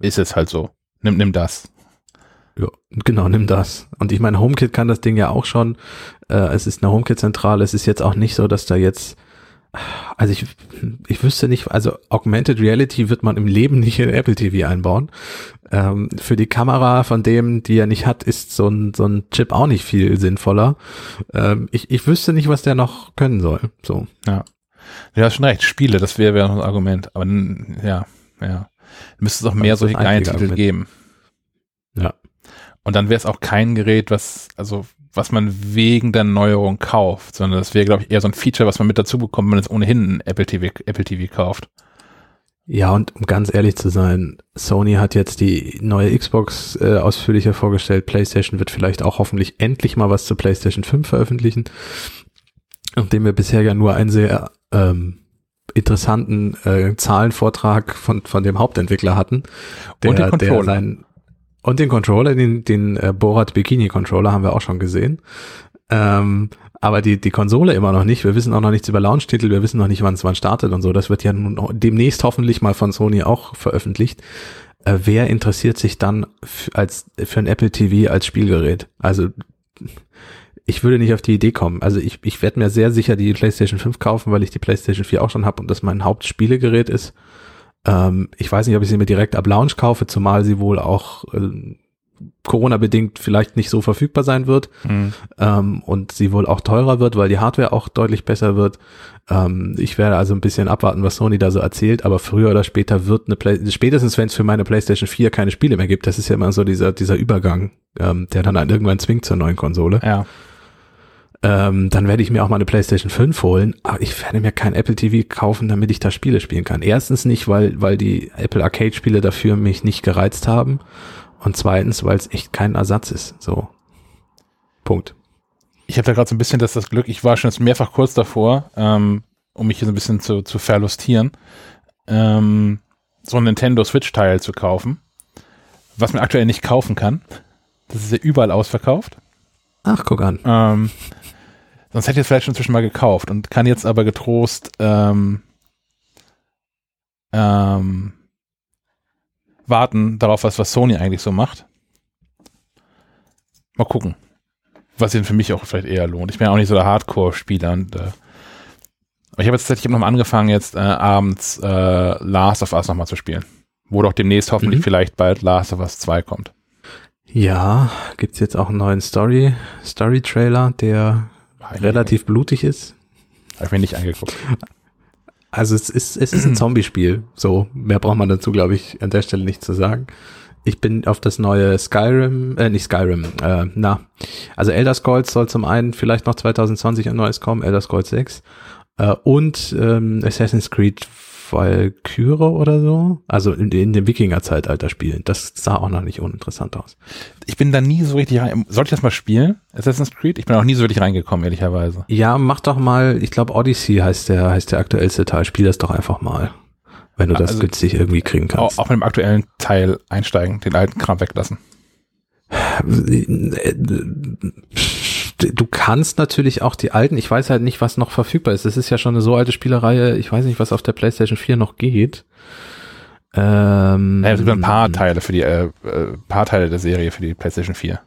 Ist es halt so. Nimm, nimm das. Ja, genau, nimm das. Und ich meine, HomeKit kann das Ding ja auch schon. Äh, es ist eine HomeKit-Zentrale. Es ist jetzt auch nicht so, dass da jetzt also ich, ich wüsste nicht, also Augmented Reality wird man im Leben nicht in Apple TV einbauen. Ähm, für die Kamera von dem, die er nicht hat, ist so ein, so ein Chip auch nicht viel sinnvoller. Ähm, ich, ich wüsste nicht, was der noch können soll. So. Ja. Du hast schon recht, Spiele, das wäre wär noch ein Argument. Aber ja, ja. Müsste es auch mehr solche kleine Titel Argument. geben. Ja. Und dann wäre es auch kein Gerät, was, also was man wegen der Neuerung kauft, sondern das wäre, glaube ich, eher so ein Feature, was man mit dazu bekommt, wenn man jetzt ohnehin ein Apple TV, Apple TV kauft. Ja, und um ganz ehrlich zu sein, Sony hat jetzt die neue Xbox äh, ausführlicher vorgestellt. PlayStation wird vielleicht auch hoffentlich endlich mal was zu PlayStation 5 veröffentlichen, nachdem wir bisher ja nur einen sehr ähm, interessanten äh, Zahlenvortrag von, von dem Hauptentwickler hatten. Der, und den Controller. Der sein, und den Controller, den, den äh, Borat Bikini Controller haben wir auch schon gesehen. Ähm, aber die, die Konsole immer noch nicht. Wir wissen auch noch nichts über Launch-Titel, wir wissen noch nicht, wann es wann startet und so. Das wird ja nun demnächst hoffentlich mal von Sony auch veröffentlicht. Äh, wer interessiert sich dann als für ein Apple TV als Spielgerät? Also ich würde nicht auf die Idee kommen. Also ich, ich werde mir sehr sicher die PlayStation 5 kaufen, weil ich die PlayStation 4 auch schon habe und das mein Hauptspielegerät ist. Ähm, ich weiß nicht, ob ich sie mir direkt ab Launch kaufe, zumal sie wohl auch äh, Corona-bedingt vielleicht nicht so verfügbar sein wird mhm. ähm, und sie wohl auch teurer wird, weil die Hardware auch deutlich besser wird. Ähm, ich werde also ein bisschen abwarten, was Sony da so erzählt, aber früher oder später wird eine Play spätestens wenn es für meine PlayStation 4 keine Spiele mehr gibt, das ist ja immer so dieser, dieser Übergang, ähm, der dann irgendwann zwingt zur neuen Konsole. Ja ähm, dann werde ich mir auch mal eine PlayStation 5 holen, aber ich werde mir kein Apple TV kaufen, damit ich da Spiele spielen kann. Erstens nicht, weil, weil die Apple Arcade Spiele dafür mich nicht gereizt haben und zweitens, weil es echt kein Ersatz ist. So. Punkt. Ich habe da gerade so ein bisschen das, das Glück, ich war schon jetzt mehrfach kurz davor, ähm, um mich hier so ein bisschen zu, zu verlustieren, ähm, so ein Nintendo Switch-Teil zu kaufen, was man aktuell nicht kaufen kann. Das ist ja überall ausverkauft. Ach, guck an. Ähm, Sonst hätte ich es vielleicht schon inzwischen mal gekauft und kann jetzt aber getrost ähm, ähm, warten darauf, was, was Sony eigentlich so macht. Mal gucken. Was ihn für mich auch vielleicht eher lohnt. Ich bin ja auch nicht so der Hardcore-Spieler und äh, ich habe jetzt tatsächlich noch mal angefangen, jetzt äh, abends äh, Last of Us nochmal zu spielen. Wo doch demnächst hoffentlich mhm. vielleicht bald Last of Us 2 kommt. Ja, gibt's jetzt auch einen neuen Story, Story-Trailer, der relativ blutig ist. Habe ich mir nicht angeguckt. Also es ist, es ist ein *clears throat* Zombie-Spiel. So, mehr braucht man dazu, glaube ich, an der Stelle nicht zu sagen. Ich bin auf das neue Skyrim, äh, nicht Skyrim, äh, na, also Elder Scrolls soll zum einen vielleicht noch 2020 ein neues kommen, Elder Scrolls 6, äh, und ähm, Assassin's Creed Valkyrie oder so. Also in, in dem Wikinger-Zeitalter spielen. Das sah auch noch nicht uninteressant aus. Ich bin da nie so richtig rein. Sollte ich das mal spielen? Assassin's Creed? Ich bin auch nie so richtig reingekommen, ehrlicherweise. Ja, mach doch mal, ich glaube Odyssey heißt der, heißt der aktuellste Teil. Spiel das doch einfach mal. Wenn du das also, günstig irgendwie kriegen kannst. Auch, auch mit dem aktuellen Teil einsteigen, den alten Kram weglassen. Du kannst natürlich auch die alten, ich weiß halt nicht, was noch verfügbar ist. Das ist ja schon eine so alte Spielereihe, ich weiß nicht, was auf der PlayStation 4 noch geht. Ähm, ja, es gibt ein paar Teile für die, äh, äh, paar Teile der Serie für die PlayStation 4.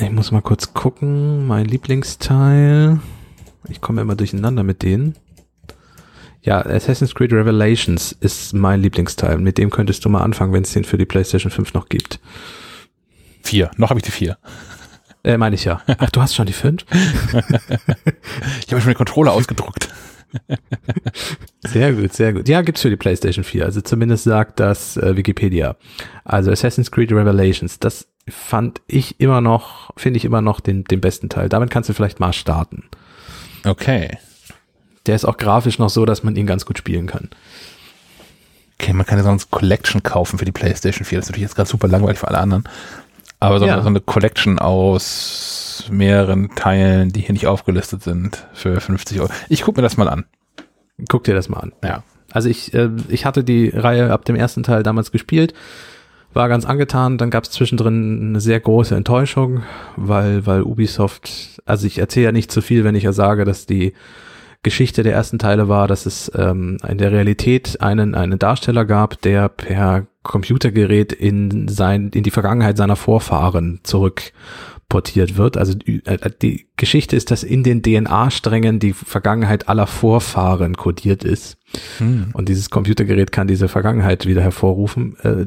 Ich muss mal kurz gucken, mein Lieblingsteil. Ich komme immer durcheinander mit denen. Ja, Assassin's Creed Revelations ist mein Lieblingsteil. Mit dem könntest du mal anfangen, wenn es den für die PlayStation 5 noch gibt. Vier. Noch habe ich die vier. Äh, meine ich ja. *laughs* Ach, du hast schon die 5? ich habe schon den Controller ausgedruckt. sehr gut, sehr gut. Ja, gibt's für die PlayStation 4. Also zumindest sagt das äh, Wikipedia. Also Assassin's Creed Revelations, das fand ich immer noch, finde ich immer noch den, den besten Teil. Damit kannst du vielleicht mal starten. Okay. Der ist auch grafisch noch so, dass man ihn ganz gut spielen kann. Okay, man kann ja sonst Collection kaufen für die PlayStation 4. Das ist natürlich jetzt gerade super langweilig für alle anderen. Aber so, ja. so eine Collection aus mehreren Teilen, die hier nicht aufgelistet sind, für 50 Euro. Ich gucke mir das mal an. Guck dir das mal an. Ja. Also ich, äh, ich hatte die Reihe ab dem ersten Teil damals gespielt, war ganz angetan. Dann gab es zwischendrin eine sehr große Enttäuschung, weil, weil Ubisoft, also ich erzähle ja nicht zu viel, wenn ich ja sage, dass die Geschichte der ersten Teile war, dass es ähm, in der Realität einen, einen Darsteller gab, der per Computergerät in sein, in die Vergangenheit seiner Vorfahren zurück portiert wird. Also die, äh, die Geschichte ist, dass in den DNA-Strängen die Vergangenheit aller Vorfahren kodiert ist. Hm. Und dieses Computergerät kann diese Vergangenheit wieder hervorrufen. Äh,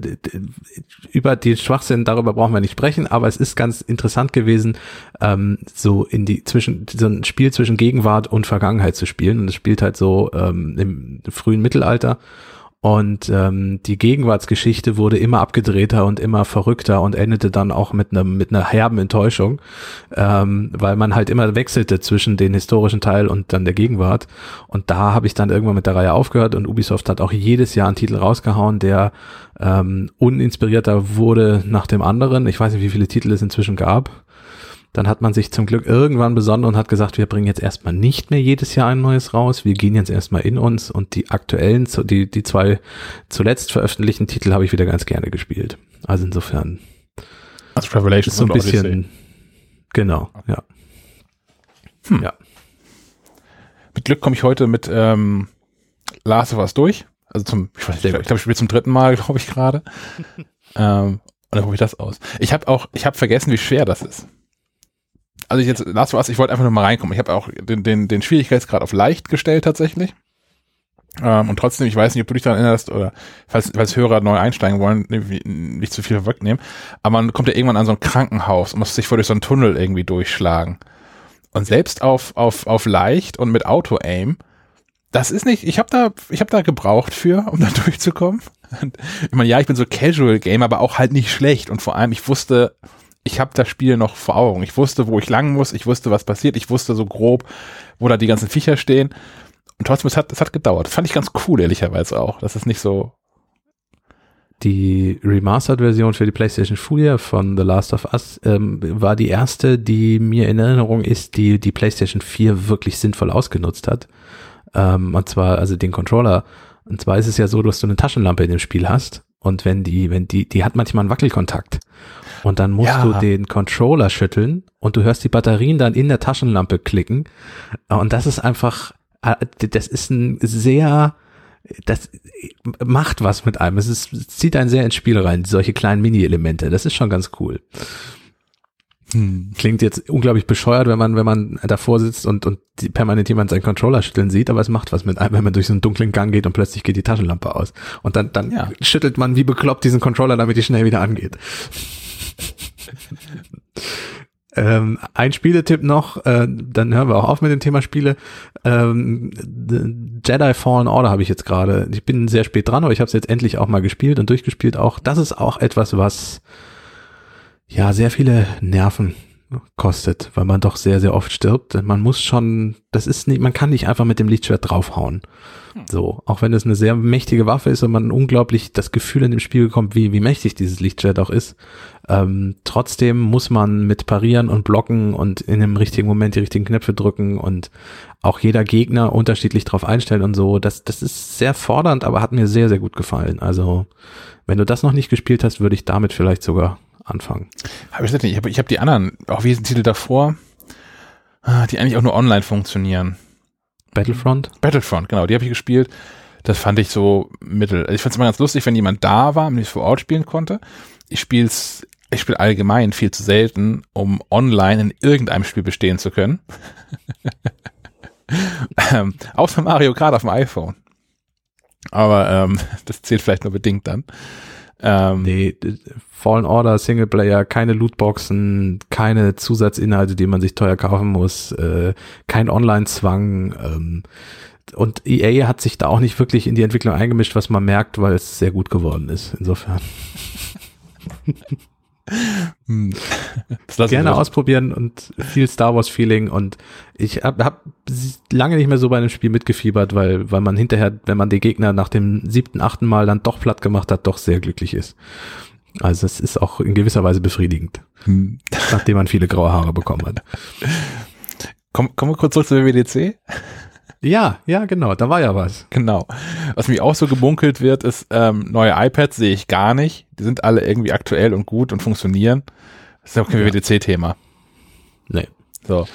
über den Schwachsinn, darüber brauchen wir nicht sprechen, aber es ist ganz interessant gewesen, ähm, so in die zwischen so ein Spiel zwischen Gegenwart und Vergangenheit zu spielen. Und es spielt halt so ähm, im frühen Mittelalter. Und ähm, die Gegenwartsgeschichte wurde immer abgedrehter und immer verrückter und endete dann auch mit einem mit einer herben Enttäuschung, ähm, weil man halt immer wechselte zwischen den historischen Teil und dann der Gegenwart. Und da habe ich dann irgendwann mit der Reihe aufgehört und Ubisoft hat auch jedes Jahr einen Titel rausgehauen, der ähm, uninspirierter wurde nach dem anderen. Ich weiß nicht, wie viele Titel es inzwischen gab. Dann hat man sich zum Glück irgendwann besonnen und hat gesagt, wir bringen jetzt erstmal nicht mehr jedes Jahr ein neues raus. Wir gehen jetzt erstmal in uns und die aktuellen, die, die zwei zuletzt veröffentlichten Titel habe ich wieder ganz gerne gespielt. Also insofern. Also Revelation so ein bisschen. Odyssey. Genau, ja. Hm. Ja. Mit Glück komme ich heute mit ähm, Last of Us durch. Also zum, ich weiß nicht, ich glaube, ich spiele zum dritten Mal, *laughs* glaube ich gerade. *laughs* ähm, und dann probiere ich das aus. Ich habe auch, ich habe vergessen, wie schwer das ist also ich jetzt, Last of Us, ich wollte einfach nur mal reinkommen. Ich habe auch den, den, den Schwierigkeitsgrad auf leicht gestellt tatsächlich. Ähm, und trotzdem, ich weiß nicht, ob du dich daran erinnerst oder falls, falls Hörer neu einsteigen wollen, nicht zu viel wegnehmen. Aber man kommt ja irgendwann an so ein Krankenhaus und muss sich vor durch so einen Tunnel irgendwie durchschlagen. Und selbst auf, auf, auf leicht und mit Auto-Aim, das ist nicht, ich habe da, ich da gebraucht für, um da *laughs* durchzukommen. Ich meine, ja, ich bin so Casual Game, aber auch halt nicht schlecht. Und vor allem, ich wusste, ich habe das Spiel noch vor Augen. Ich wusste, wo ich lang muss, ich wusste, was passiert, ich wusste so grob, wo da die ganzen Viecher stehen. Und trotzdem, es hat, es hat gedauert. Das fand ich ganz cool, ehrlicherweise auch. Das ist nicht so. Die Remastered-Version für die PlayStation 4 von The Last of Us ähm, war die erste, die mir in Erinnerung ist, die die PlayStation 4 wirklich sinnvoll ausgenutzt hat. Ähm, und zwar, also den Controller. Und zwar ist es ja so, dass du eine Taschenlampe in dem Spiel hast. Und wenn die, wenn die, die hat manchmal einen Wackelkontakt. Und dann musst ja. du den Controller schütteln und du hörst die Batterien dann in der Taschenlampe klicken. Und das ist einfach, äh, das ist ein sehr, das macht was mit einem. Es, ist, es zieht einen sehr ins Spiel rein, solche kleinen Mini-Elemente. Das ist schon ganz cool. Hm. Klingt jetzt unglaublich bescheuert, wenn man, wenn man davor sitzt und, und permanent jemand seinen Controller schütteln sieht, aber es macht was mit einem, wenn man durch so einen dunklen Gang geht und plötzlich geht die Taschenlampe aus. Und dann, dann ja. schüttelt man wie bekloppt diesen Controller, damit die schnell wieder angeht. *laughs* Ähm, ein Spieletipp noch, äh, dann hören wir auch auf mit dem Thema Spiele. Ähm, Jedi Fallen Order habe ich jetzt gerade. Ich bin sehr spät dran, aber ich habe es jetzt endlich auch mal gespielt und durchgespielt auch. Das ist auch etwas, was ja sehr viele Nerven kostet, weil man doch sehr, sehr oft stirbt. Man muss schon, das ist nicht, man kann nicht einfach mit dem Lichtschwert draufhauen. Hm. So, auch wenn es eine sehr mächtige Waffe ist und man unglaublich das Gefühl in dem Spiel bekommt, wie, wie mächtig dieses Lichtschwert auch ist. Ähm, trotzdem muss man mit parieren und blocken und in dem richtigen Moment die richtigen Knöpfe drücken und auch jeder Gegner unterschiedlich drauf einstellen und so. Das, das ist sehr fordernd, aber hat mir sehr, sehr gut gefallen. Also, wenn du das noch nicht gespielt hast, würde ich damit vielleicht sogar anfangen. Hab ich nicht. Ich habe hab die anderen, auch Titel davor, ah, die eigentlich auch nur online funktionieren. Battlefront? Battlefront, genau, die habe ich gespielt. Das fand ich so mittel. Also ich fand es immer ganz lustig, wenn jemand da war und ich vor Ort spielen konnte. Ich spiele es, ich spiele allgemein viel zu selten, um online in irgendeinem Spiel bestehen zu können. *laughs* ähm, außer Mario Kart auf dem iPhone. Aber ähm, *laughs* das zählt vielleicht nur bedingt dann. Ähm, nee, Fallen Order, Singleplayer, keine Lootboxen, keine Zusatzinhalte, die man sich teuer kaufen muss, äh, kein Online-Zwang. Ähm, und EA hat sich da auch nicht wirklich in die Entwicklung eingemischt, was man merkt, weil es sehr gut geworden ist. Insofern. *laughs* Hm. Gerne ausprobieren und viel Star Wars Feeling und ich habe hab lange nicht mehr so bei einem Spiel mitgefiebert, weil weil man hinterher, wenn man die Gegner nach dem siebten, achten Mal dann doch platt gemacht hat, doch sehr glücklich ist. Also es ist auch in gewisser Weise befriedigend, hm. nachdem man viele graue Haare bekommen hat. Komm, kommen wir kurz zurück zur WWDC. Ja, ja, genau, da war ja was. Genau. Was mich auch so gebunkelt wird, ist, ähm, neue iPads sehe ich gar nicht. Die sind alle irgendwie aktuell und gut und funktionieren. Das ist auch kein ja. WWDC-Thema. Nee. So.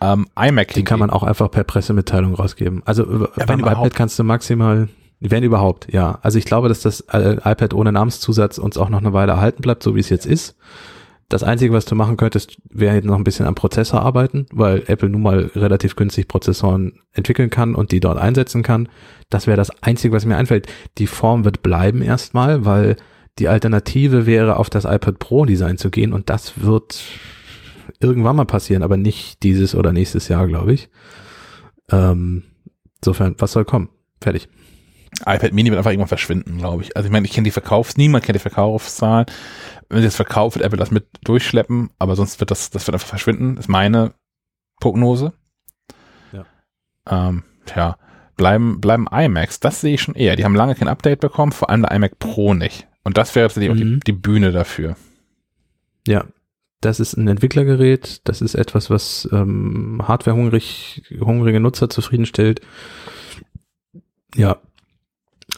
Ähm, iMac. Die kann man auch einfach per Pressemitteilung rausgeben. Also ja, beim iPad kannst du maximal, wenn überhaupt, ja. Also ich glaube, dass das äh, iPad ohne Namenszusatz uns auch noch eine Weile erhalten bleibt, so wie es jetzt ist. Das Einzige, was du machen könntest, wäre noch ein bisschen am Prozessor arbeiten, weil Apple nun mal relativ günstig Prozessoren entwickeln kann und die dort einsetzen kann. Das wäre das Einzige, was mir einfällt. Die Form wird bleiben erstmal, weil die Alternative wäre, auf das iPad Pro Design zu gehen und das wird irgendwann mal passieren, aber nicht dieses oder nächstes Jahr, glaube ich. Ähm, insofern, was soll kommen? Fertig iPad Mini wird einfach irgendwann verschwinden, glaube ich. Also ich meine, ich kenne die Verkaufs, niemand kennt die Verkaufszahlen. Wenn sie das verkauft, wird Apple das mit durchschleppen, aber sonst wird das, das wird einfach verschwinden, ist meine Prognose. Ja. Ähm, tja, bleiben, bleiben iMacs, das sehe ich schon eher. Die haben lange kein Update bekommen, vor allem der iMac Pro nicht. Und das wäre tatsächlich mhm. auch die, mhm. die Bühne dafür. Ja, das ist ein Entwicklergerät, das ist etwas, was ähm, hardwarehungrig, hungrige Nutzer zufriedenstellt. Ja,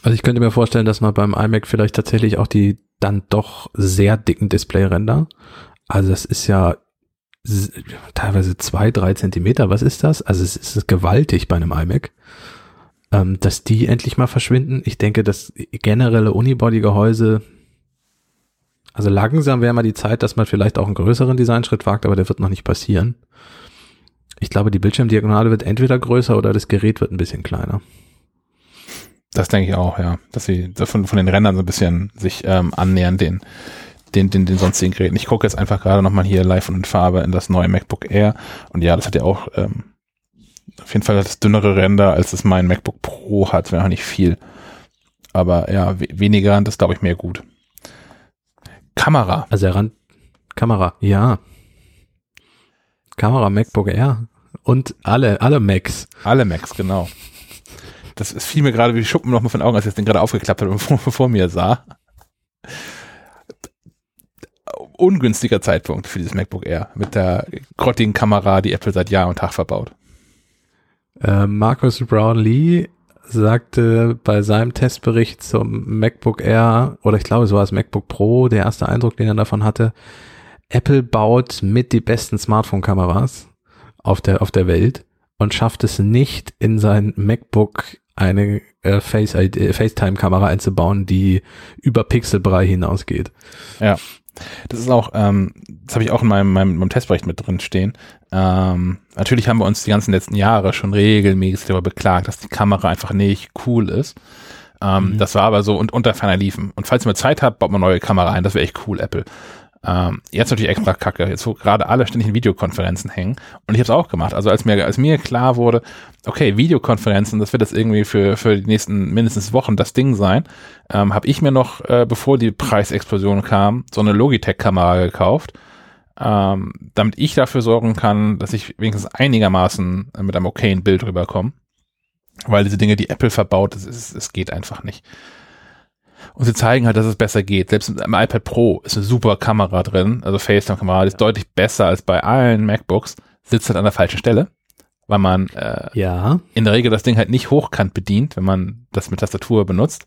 also ich könnte mir vorstellen, dass man beim iMac vielleicht tatsächlich auch die dann doch sehr dicken Displayränder, also das ist ja teilweise zwei, drei Zentimeter, was ist das? Also es ist gewaltig bei einem iMac, ähm, dass die endlich mal verschwinden. Ich denke, dass generelle Unibody-Gehäuse, also langsam wäre mal die Zeit, dass man vielleicht auch einen größeren Designschritt wagt, aber der wird noch nicht passieren. Ich glaube, die Bildschirmdiagonale wird entweder größer oder das Gerät wird ein bisschen kleiner. Das denke ich auch, ja. Dass sie von, von den Rändern so ein bisschen sich ähm, annähern, den, den, den, den sonstigen Geräten. Ich gucke jetzt einfach gerade nochmal hier live und in Farbe in das neue MacBook Air. Und ja, das hat ja auch ähm, auf jeden Fall das dünnere Ränder, als es mein MacBook Pro hat, wenn auch nicht viel. Aber ja, weniger, das glaube ich mehr gut. Kamera. Also Rand, Kamera, ja. Kamera, MacBook Air und alle, alle Macs. Alle Macs, genau. Das es fiel mir gerade wie Schuppen nochmal von den Augen, als ich den gerade aufgeklappt habe und *laughs* vor, vor mir sah. Ungünstiger Zeitpunkt für dieses MacBook Air mit der grottigen Kamera, die Apple seit Jahr und Tag verbaut. Äh, Marcus Brownlee sagte bei seinem Testbericht zum MacBook Air, oder ich glaube, so war es MacBook Pro, der erste Eindruck, den er davon hatte, Apple baut mit die besten Smartphone-Kameras auf der, auf der Welt und schafft es nicht in sein MacBook eine äh, Face äh, FaceTime-Kamera einzubauen, die über Pixelbrei hinausgeht. Ja. Das ist auch, ähm, das habe ich auch in meinem, meinem, meinem Testbericht mit drin stehen. Ähm, natürlich haben wir uns die ganzen letzten Jahre schon regelmäßig darüber beklagt, dass die Kamera einfach nicht cool ist. Ähm, mhm. Das war aber so und unter ferner liefen. Und falls ihr mal Zeit habt, baut mal neue Kamera ein. Das wäre echt cool, Apple. Ähm, jetzt natürlich extra kacke, jetzt wo gerade alle ständig in Videokonferenzen hängen. Und ich habe es auch gemacht. Also als mir, als mir klar wurde, okay, Videokonferenzen, das wird jetzt irgendwie für, für die nächsten mindestens Wochen das Ding sein, ähm, habe ich mir noch, äh, bevor die Preisexplosion kam, so eine Logitech-Kamera gekauft, ähm, damit ich dafür sorgen kann, dass ich wenigstens einigermaßen mit einem okayen Bild rüberkomme. Weil diese Dinge, die Apple verbaut, es geht einfach nicht. Und sie zeigen halt, dass es besser geht. Selbst im iPad Pro ist eine super Kamera drin, also FaceTime-Kamera, ist deutlich besser als bei allen MacBooks, sitzt halt an der falschen Stelle, weil man äh, ja. in der Regel das Ding halt nicht hochkant bedient, wenn man das mit Tastatur benutzt.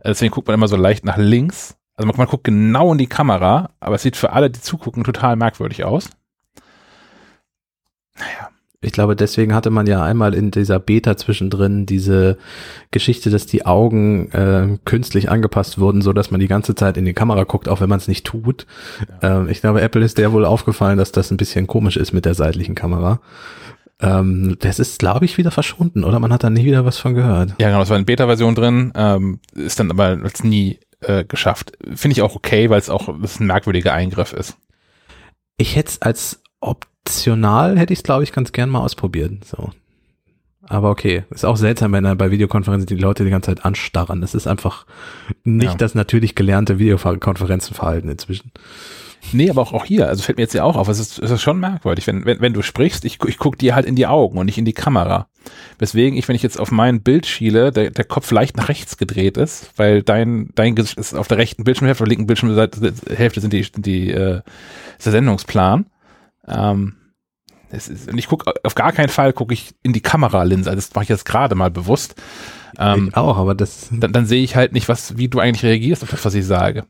Äh, deswegen guckt man immer so leicht nach links. Also man, man guckt genau in die Kamera, aber es sieht für alle, die zugucken, total merkwürdig aus. Naja. Ich glaube, deswegen hatte man ja einmal in dieser Beta zwischendrin diese Geschichte, dass die Augen äh, künstlich angepasst wurden, so dass man die ganze Zeit in die Kamera guckt, auch wenn man es nicht tut. Ja. Ähm, ich glaube, Apple ist der wohl aufgefallen, dass das ein bisschen komisch ist mit der seitlichen Kamera. Ähm, das ist, glaube ich, wieder verschwunden, oder? Man hat da nie wieder was von gehört. Ja, genau, das war in Beta-Version drin, ähm, ist dann aber als nie äh, geschafft. Finde ich auch okay, weil es auch das ein merkwürdiger Eingriff ist. Ich hätte es als optional, hätte ich es, glaube ich, ganz gern mal ausprobiert. So. Aber okay, ist auch seltsam, wenn bei Videokonferenzen die Leute die ganze Zeit anstarren. Das ist einfach nicht ja. das natürlich gelernte Videokonferenzenverhalten inzwischen. Nee, aber auch, auch hier, also fällt mir jetzt ja auch auf, es ist, es ist schon merkwürdig, wenn, wenn, wenn du sprichst, ich, ich gucke dir halt in die Augen und nicht in die Kamera. Weswegen ich, wenn ich jetzt auf mein Bild schiele, der, der Kopf leicht nach rechts gedreht ist, weil dein, dein Gesicht ist auf der rechten Bildschirmhälfte, auf der linken Bildschirmhälfte sind die, die, äh, ist der Sendungsplan. Ähm, es ist, und ich gucke auf gar keinen Fall gucke ich in die Kameralinse. Das mache ich jetzt gerade mal bewusst. Ähm, ich auch, aber das. Dann, dann sehe ich halt nicht, was, wie du eigentlich reagierst auf das, was ich sage.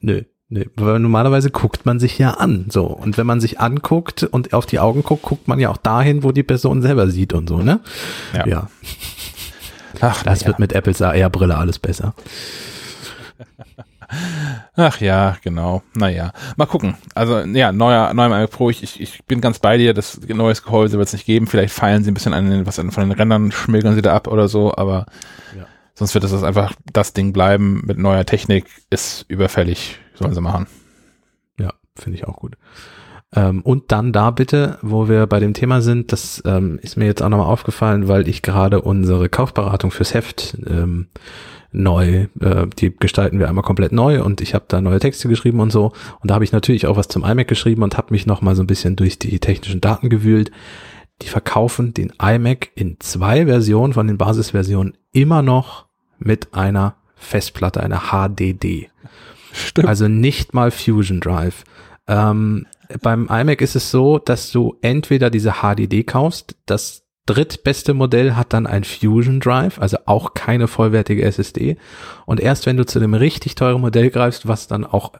Nö. Nee, weil normalerweise guckt man sich ja an, so. Und wenn man sich anguckt und auf die Augen guckt, guckt man ja auch dahin, wo die Person selber sieht und so, ne? Ja. ja. Ach, das ja. wird mit Apples AR-Brille alles besser. Ach ja, genau. Naja, mal gucken. Also ja, neuer, neuer Mac Pro. Ich, ich bin ganz bei dir. Das neues Gehäuse wird es nicht geben. Vielleicht feilen sie ein bisschen an den, was von den Rändern schmilgern sie da ab oder so. Aber ja. sonst wird es einfach das Ding bleiben mit neuer Technik. Ist überfällig. Sollen sie machen. Ja, finde ich auch gut. Ähm, und dann da bitte, wo wir bei dem Thema sind, das ähm, ist mir jetzt auch nochmal aufgefallen, weil ich gerade unsere Kaufberatung fürs Heft ähm, neu, äh, die gestalten wir einmal komplett neu und ich habe da neue Texte geschrieben und so. Und da habe ich natürlich auch was zum iMac geschrieben und habe mich noch mal so ein bisschen durch die technischen Daten gewühlt. Die verkaufen den iMac in zwei Versionen von den Basisversionen immer noch mit einer Festplatte, einer HDD. Stimmt. Also nicht mal Fusion Drive. Ähm, beim iMac ist es so, dass du entweder diese HDD kaufst, das drittbeste Modell hat dann ein Fusion Drive, also auch keine vollwertige SSD. Und erst wenn du zu dem richtig teuren Modell greifst, was dann auch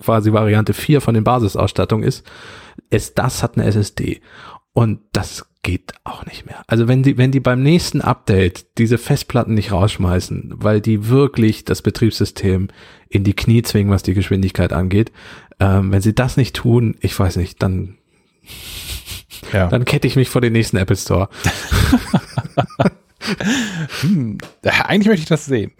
quasi Variante 4 von den Basisausstattungen ist, ist das hat eine SSD. Und das geht auch nicht mehr. Also wenn die, wenn die beim nächsten Update diese Festplatten nicht rausschmeißen, weil die wirklich das Betriebssystem in die Knie zwingen, was die Geschwindigkeit angeht, ähm, wenn sie das nicht tun, ich weiß nicht, dann ja. Dann kette ich mich vor den nächsten Apple Store. *laughs* hm, eigentlich möchte ich das sehen.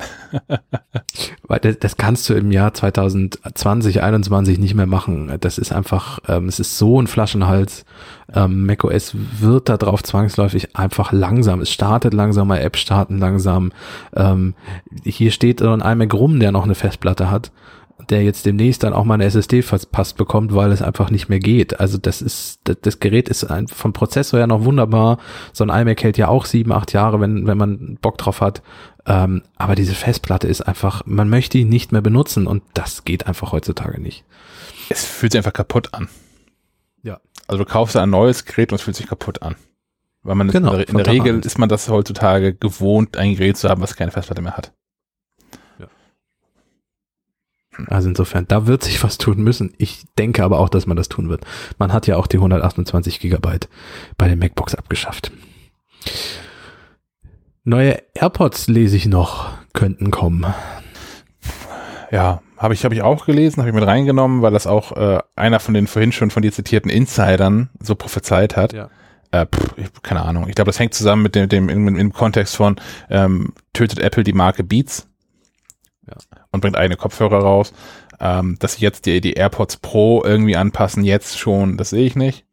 *laughs* Weil das, das, kannst du im Jahr 2020, 2021 nicht mehr machen. Das ist einfach, ähm, es ist so ein Flaschenhals. Ähm, macOS wird da drauf zwangsläufig einfach langsam. Es startet langsamer, App starten langsam. Ähm, hier steht so ein iMac rum, der noch eine Festplatte hat der jetzt demnächst dann auch mal eine SSD verpasst bekommt, weil es einfach nicht mehr geht. Also das ist, das, das Gerät ist ein, vom Prozessor her noch wunderbar. So ein iMac hält ja auch sieben, acht Jahre, wenn, wenn man Bock drauf hat. Ähm, aber diese Festplatte ist einfach, man möchte ihn nicht mehr benutzen und das geht einfach heutzutage nicht. Es fühlt sich einfach kaputt an. Ja. Also du kaufst ein neues Gerät und es fühlt sich kaputt an. Weil man genau, in der, in der Regel ist man das heutzutage gewohnt, ein Gerät zu haben, was keine Festplatte mehr hat. Also insofern, da wird sich was tun müssen. Ich denke aber auch, dass man das tun wird. Man hat ja auch die 128 Gigabyte bei den MacBooks abgeschafft. Neue AirPods lese ich noch, könnten kommen. Ja, habe ich, hab ich auch gelesen, habe ich mit reingenommen, weil das auch äh, einer von den vorhin schon von dir zitierten Insidern so prophezeit hat. Ja. Äh, pff, ich, keine Ahnung. Ich glaube, das hängt zusammen mit dem, dem im, im Kontext von ähm, tötet Apple die Marke Beats und bringt eigene Kopfhörer raus. Ähm, dass sie jetzt die, die AirPods Pro irgendwie anpassen, jetzt schon, das sehe ich nicht.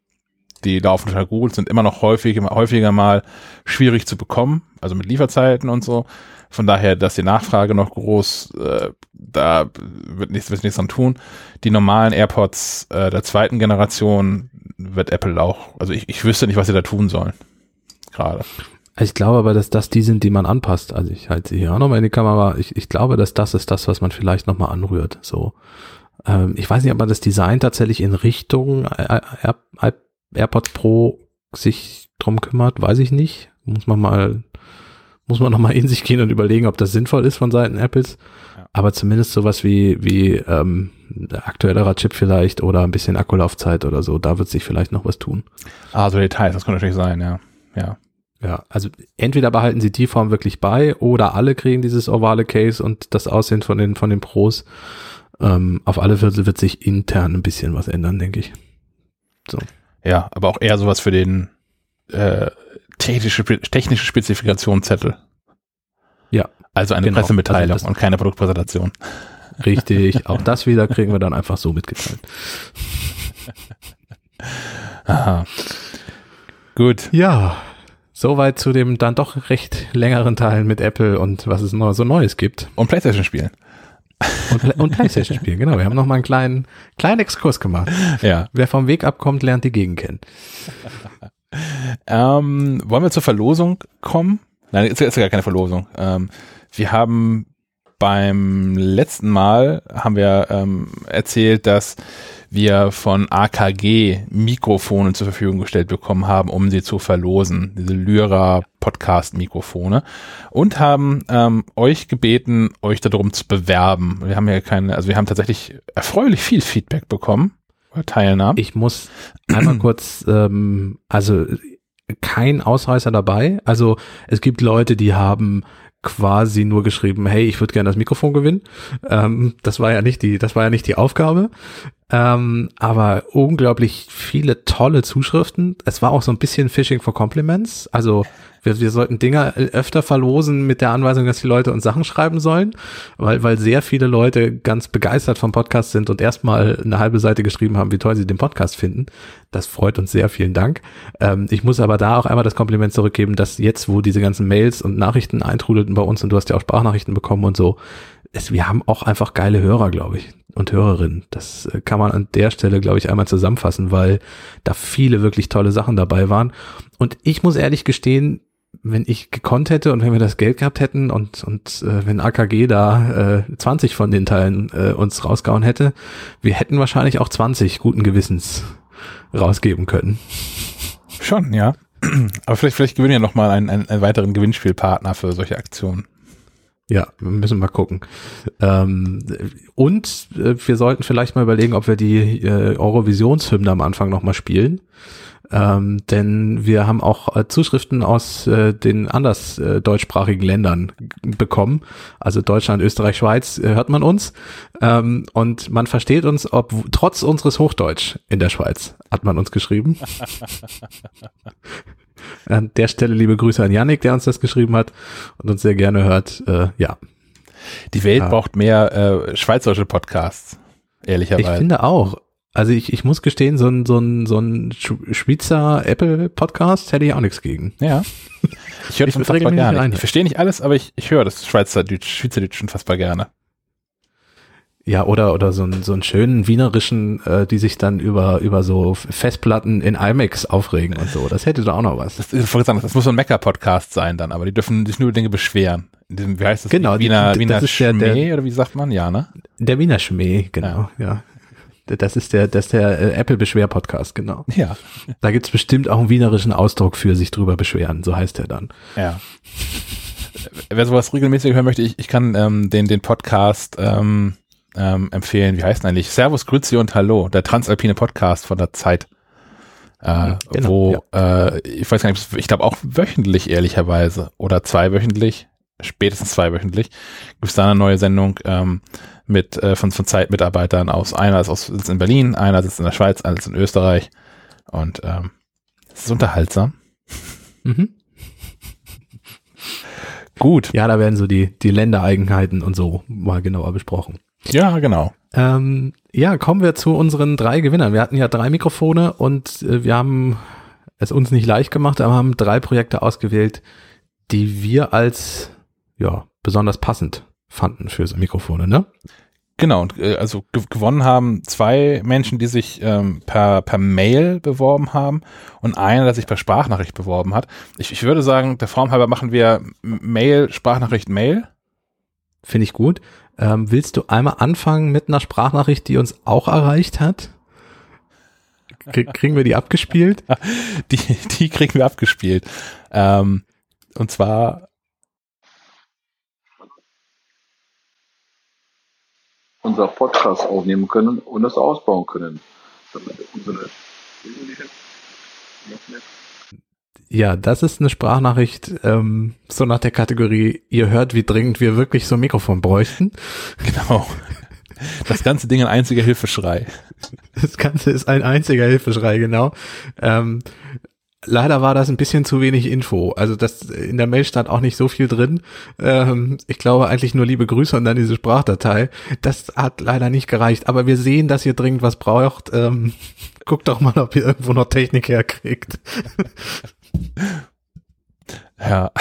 Die laufen total gut, sind immer noch häufig, häufiger mal schwierig zu bekommen, also mit Lieferzeiten und so. Von daher, dass die Nachfrage noch groß, äh, da wird nichts, wird nichts dran tun. Die normalen AirPods äh, der zweiten Generation wird Apple auch, also ich, ich wüsste nicht, was sie da tun sollen. Gerade. Ich glaube aber, dass das die sind, die man anpasst. Also ich halte sie hier auch nochmal in die Kamera. Ich, ich glaube, dass das ist das, was man vielleicht nochmal anrührt. So, ähm, ich weiß nicht, ob man das Design tatsächlich in Richtung Air, Air, AirPods Pro sich drum kümmert, weiß ich nicht. Muss man mal, muss man nochmal in sich gehen und überlegen, ob das sinnvoll ist von Seiten Apples. Ja. Aber zumindest sowas wie, wie ähm, aktuellerer Chip vielleicht oder ein bisschen Akkulaufzeit oder so, da wird sich vielleicht noch was tun. Ah, so Details, das kann natürlich sein, ja. Ja. Ja, also entweder behalten sie die Form wirklich bei oder alle kriegen dieses ovale Case und das Aussehen von den, von den Pros. Ähm, auf alle Fälle wird sich intern ein bisschen was ändern, denke ich. So. Ja, aber auch eher sowas für den äh, technische, technische Spezifikationszettel. Ja. Also eine Genau, Pressemitteilung also und keine Produktpräsentation. Richtig, *laughs* auch das wieder kriegen wir dann einfach so mitgeteilt. Aha. Gut. Ja, soweit zu dem dann doch recht längeren Teil mit Apple und was es noch so Neues gibt. Und Playstation spielen. Und, und Playstation spielen, genau. Wir haben noch mal einen kleinen, kleinen Exkurs gemacht. Ja. Wer vom Weg abkommt, lernt die Gegend kennen. *laughs* Ähm, wollen wir zur Verlosung kommen? Nein, ist, ist ja gar keine Verlosung. Ähm, wir haben beim letzten Mal haben wir ähm, erzählt, dass wir von AKG Mikrofone zur Verfügung gestellt bekommen haben, um sie zu verlosen. Diese Lyra Podcast Mikrofone. Und haben ähm, euch gebeten, euch darum zu bewerben. Wir haben ja keine, also wir haben tatsächlich erfreulich viel Feedback bekommen. oder Teilnahmen. Ich muss einmal *clears throat* kurz, ähm, also kein Ausreißer dabei. Also es gibt Leute, die haben quasi nur geschrieben, hey, ich würde gerne das Mikrofon gewinnen. Ähm, das war ja nicht die, das war ja nicht die Aufgabe. Ähm, aber unglaublich viele tolle Zuschriften. Es war auch so ein bisschen Phishing for Compliments. Also wir, wir sollten Dinger öfter verlosen mit der Anweisung, dass die Leute uns Sachen schreiben sollen, weil, weil sehr viele Leute ganz begeistert vom Podcast sind und erstmal eine halbe Seite geschrieben haben, wie toll sie den Podcast finden. Das freut uns sehr, vielen Dank. Ähm, ich muss aber da auch einmal das Kompliment zurückgeben, dass jetzt, wo diese ganzen Mails und Nachrichten eintrudelten bei uns und du hast ja auch Sprachnachrichten bekommen und so, es, wir haben auch einfach geile Hörer, glaube ich, und Hörerinnen. Das äh, kann man an der Stelle, glaube ich, einmal zusammenfassen, weil da viele wirklich tolle Sachen dabei waren. Und ich muss ehrlich gestehen, wenn ich gekonnt hätte und wenn wir das Geld gehabt hätten und, und äh, wenn AKG da äh, 20 von den Teilen äh, uns rausgehauen hätte, wir hätten wahrscheinlich auch 20 guten Gewissens rausgeben können. Schon, ja. *clears throat* Aber vielleicht, vielleicht gewinnen wir noch mal einen, einen, einen weiteren Gewinnspielpartner für solche Aktionen. Ja, wir müssen mal gucken. Ähm, und äh, wir sollten vielleicht mal überlegen, ob wir die äh, Eurovisionshymne am Anfang noch mal spielen. Ähm, denn wir haben auch äh, Zuschriften aus äh, den anders äh, deutschsprachigen Ländern bekommen. Also Deutschland, Österreich, Schweiz äh, hört man uns. Ähm, und man versteht uns, ob trotz unseres Hochdeutsch in der Schweiz, hat man uns geschrieben. *laughs* An der Stelle liebe Grüße an Yannick, der uns das geschrieben hat und uns sehr gerne hört. Äh, ja, Die Welt Ja. braucht mehr äh, schweizerische Podcasts, ich ehrlicherweise. finde auch. Also ich, ich muss gestehen, so ein, so ein, so ein Sch- Schweizer Apple-Podcast hätte ich auch nichts gegen. ja. *laughs* Ich höre das Ich unfassbar gerne. Ich verstehe nicht alles, aber ich, ich höre das Schweizerdeutsch, Schweizerdeutsch unfassbar gerne. Ja, oder, oder so einen, so einen schönen wienerischen, äh, die sich dann über, über so Festplatten in IMAX aufregen und so. Das hätte doch auch noch was. Das, sagen, das muss so ein Mecker-Podcast sein dann, aber die dürfen sich nur über Dinge beschweren. Diesem, wie heißt das? Genau, Wiener, die- Wiener das ist der- der- Schmäh, oder wie sagt man? Ja, ne? Der Wiener Schmäh, genau, ja. Das ist der, das ist der äh, Apple-Beschwer-Podcast, genau. Ja. Da gibt's bestimmt auch einen wienerischen Ausdruck für sich drüber beschweren, so heißt er dann. Ja. Wer sowas regelmäßig hören möchte, ich, ich kann ähm, den, den Podcast ähm, ähm, empfehlen. Wie heißt denn eigentlich? Servus, Grüezi und Hallo, der transalpine Podcast von der Zeit. Äh, Genau, wo, äh, ich weiß gar nicht, ich glaube auch wöchentlich, ehrlicherweise, oder zweiwöchentlich, spätestens zweiwöchentlich, gibt es da eine neue Sendung ähm, mit äh, von, von Zeitmitarbeitern aus. Einer ist aus, sitzt in Berlin, einer sitzt in der Schweiz, einer sitzt in Österreich. Und ähm, es ist unterhaltsam. Mhm. Gut. Ja, da werden so die, die Ländereigenheiten und so mal genauer besprochen. Ja, genau. Ähm, ja, kommen wir zu unseren drei Gewinnern. Wir hatten ja drei Mikrofone und äh, wir haben es uns nicht leicht gemacht, aber haben drei Projekte ausgewählt, die wir als ja besonders passend fanden für so Mikrofone, ne? Genau, und äh, also ge gewonnen haben zwei Menschen, die sich ähm, per, per Mail beworben haben und einer, der sich per Sprachnachricht beworben hat. Ich, ich würde sagen, der Form halber machen wir Mail, Sprachnachricht, Mail. Finde ich gut. Ähm, willst du einmal anfangen mit einer Sprachnachricht, die uns auch erreicht hat? K kriegen wir die abgespielt? *laughs* Die, die kriegen wir abgespielt. Ähm, und zwar, unser Podcast aufnehmen können und es ausbauen können. Damit unsere Ja, das ist eine Sprachnachricht, ähm, so nach der Kategorie, ihr hört, wie dringend wir wirklich so ein Mikrofon bräuchten. *laughs* genau. Das ganze Ding ein einziger Hilfeschrei. Das Ganze ist ein einziger Hilfeschrei, genau. Ähm, Leider war das ein bisschen zu wenig Info. Also das in der Mail stand auch nicht so viel drin. Ähm, ich glaube eigentlich nur liebe Grüße und dann diese Sprachdatei. Das hat leider nicht gereicht. Aber wir sehen, dass ihr dringend was braucht. Ähm, *laughs* guckt doch mal, ob ihr irgendwo noch Technik herkriegt. Ja.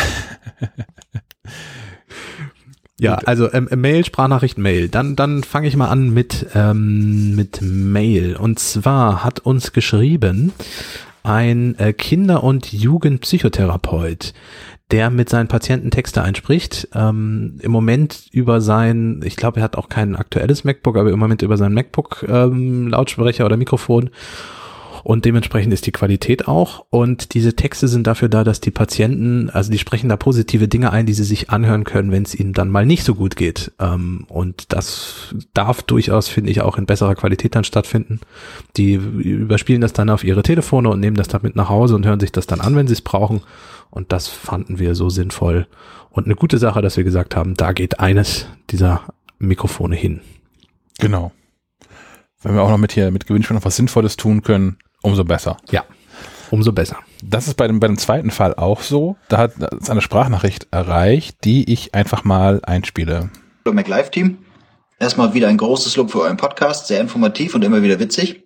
Ja, also ähm, Mail, Sprachnachricht, Mail. Dann, dann fange ich mal an mit, ähm, mit Mail. Und zwar hat uns geschrieben ein äh, Kinder- und Jugendpsychotherapeut, der mit seinen Patienten Texte einspricht. Ähm, Im Moment über sein, ich glaube, er hat auch kein aktuelles MacBook, aber im Moment über sein MacBook ähm, Lautsprecher oder Mikrofon und dementsprechend ist die Qualität auch. Und diese Texte sind dafür da, dass die Patienten, also die sprechen da positive Dinge ein, die sie sich anhören können, wenn es ihnen dann mal nicht so gut geht. Ähm, und das darf durchaus, finde ich, auch in besserer Qualität dann stattfinden. Die überspielen das dann auf ihre Telefone und nehmen das damit nach Hause und hören sich das dann an, wenn sie es brauchen. Und das fanden wir so sinnvoll und eine gute Sache, dass wir gesagt haben, da geht eines dieser Mikrofone hin. Genau. Wenn wir auch noch mit hier mit Gewinnspiel noch was Sinnvolles tun können, umso besser. Ja, umso besser. Das ist bei dem, bei dem zweiten Fall auch so. Da hat es eine Sprachnachricht erreicht, die ich einfach mal einspiele. Hallo MacLive Team. Erstmal wieder ein großes Lob für euren Podcast, sehr informativ und immer wieder witzig.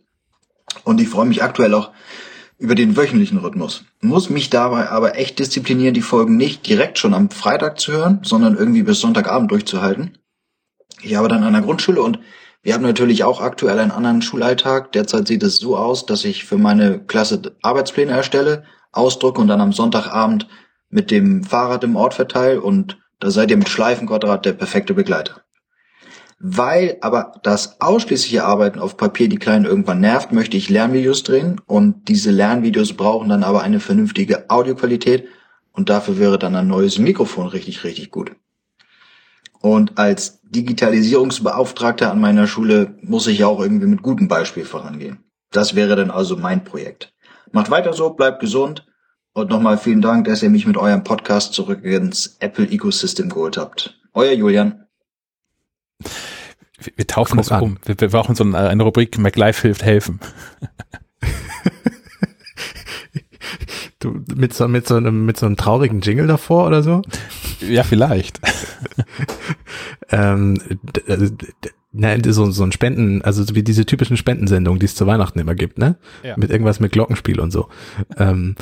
Und ich freue mich aktuell auch über den wöchentlichen Rhythmus. Muss mich dabei aber echt disziplinieren, die Folgen nicht direkt schon am Freitag zu hören, sondern irgendwie bis Sonntagabend durchzuhalten. Ich habe dann an der Grundschule und wir haben natürlich auch aktuell einen anderen Schulalltag. Derzeit sieht es so aus, dass ich für meine Klasse Arbeitspläne erstelle, ausdrucke und dann am Sonntagabend mit dem Fahrrad im Ort verteile und da seid ihr mit Schleifenquadrat der perfekte Begleiter. Weil aber das ausschließliche Arbeiten auf Papier die Kleinen irgendwann nervt, möchte ich Lernvideos drehen und diese Lernvideos brauchen dann aber eine vernünftige Audioqualität und dafür wäre dann ein neues Mikrofon richtig, richtig gut. Und als Digitalisierungsbeauftragter an meiner Schule muss ich auch irgendwie mit gutem Beispiel vorangehen. Das wäre dann also mein Projekt. Macht weiter so, bleibt gesund und nochmal vielen Dank, dass ihr mich mit eurem Podcast zurück ins Apple Ecosystem geholt habt. Euer Julian. Wir, wir taufen Guck das an. um. Wir, wir brauchen so eine, eine Rubrik MacLife hilft helfen. *laughs* du, mit so, mit so einem, mit so einem traurigen Jingle davor oder so? Ja, vielleicht. *laughs* ähm, also, Nein, so, so ein Spenden, also wie diese typischen Spendensendungen, die es zu Weihnachten immer gibt, ne? Ja. Mit irgendwas mit Glockenspiel und so. Ähm,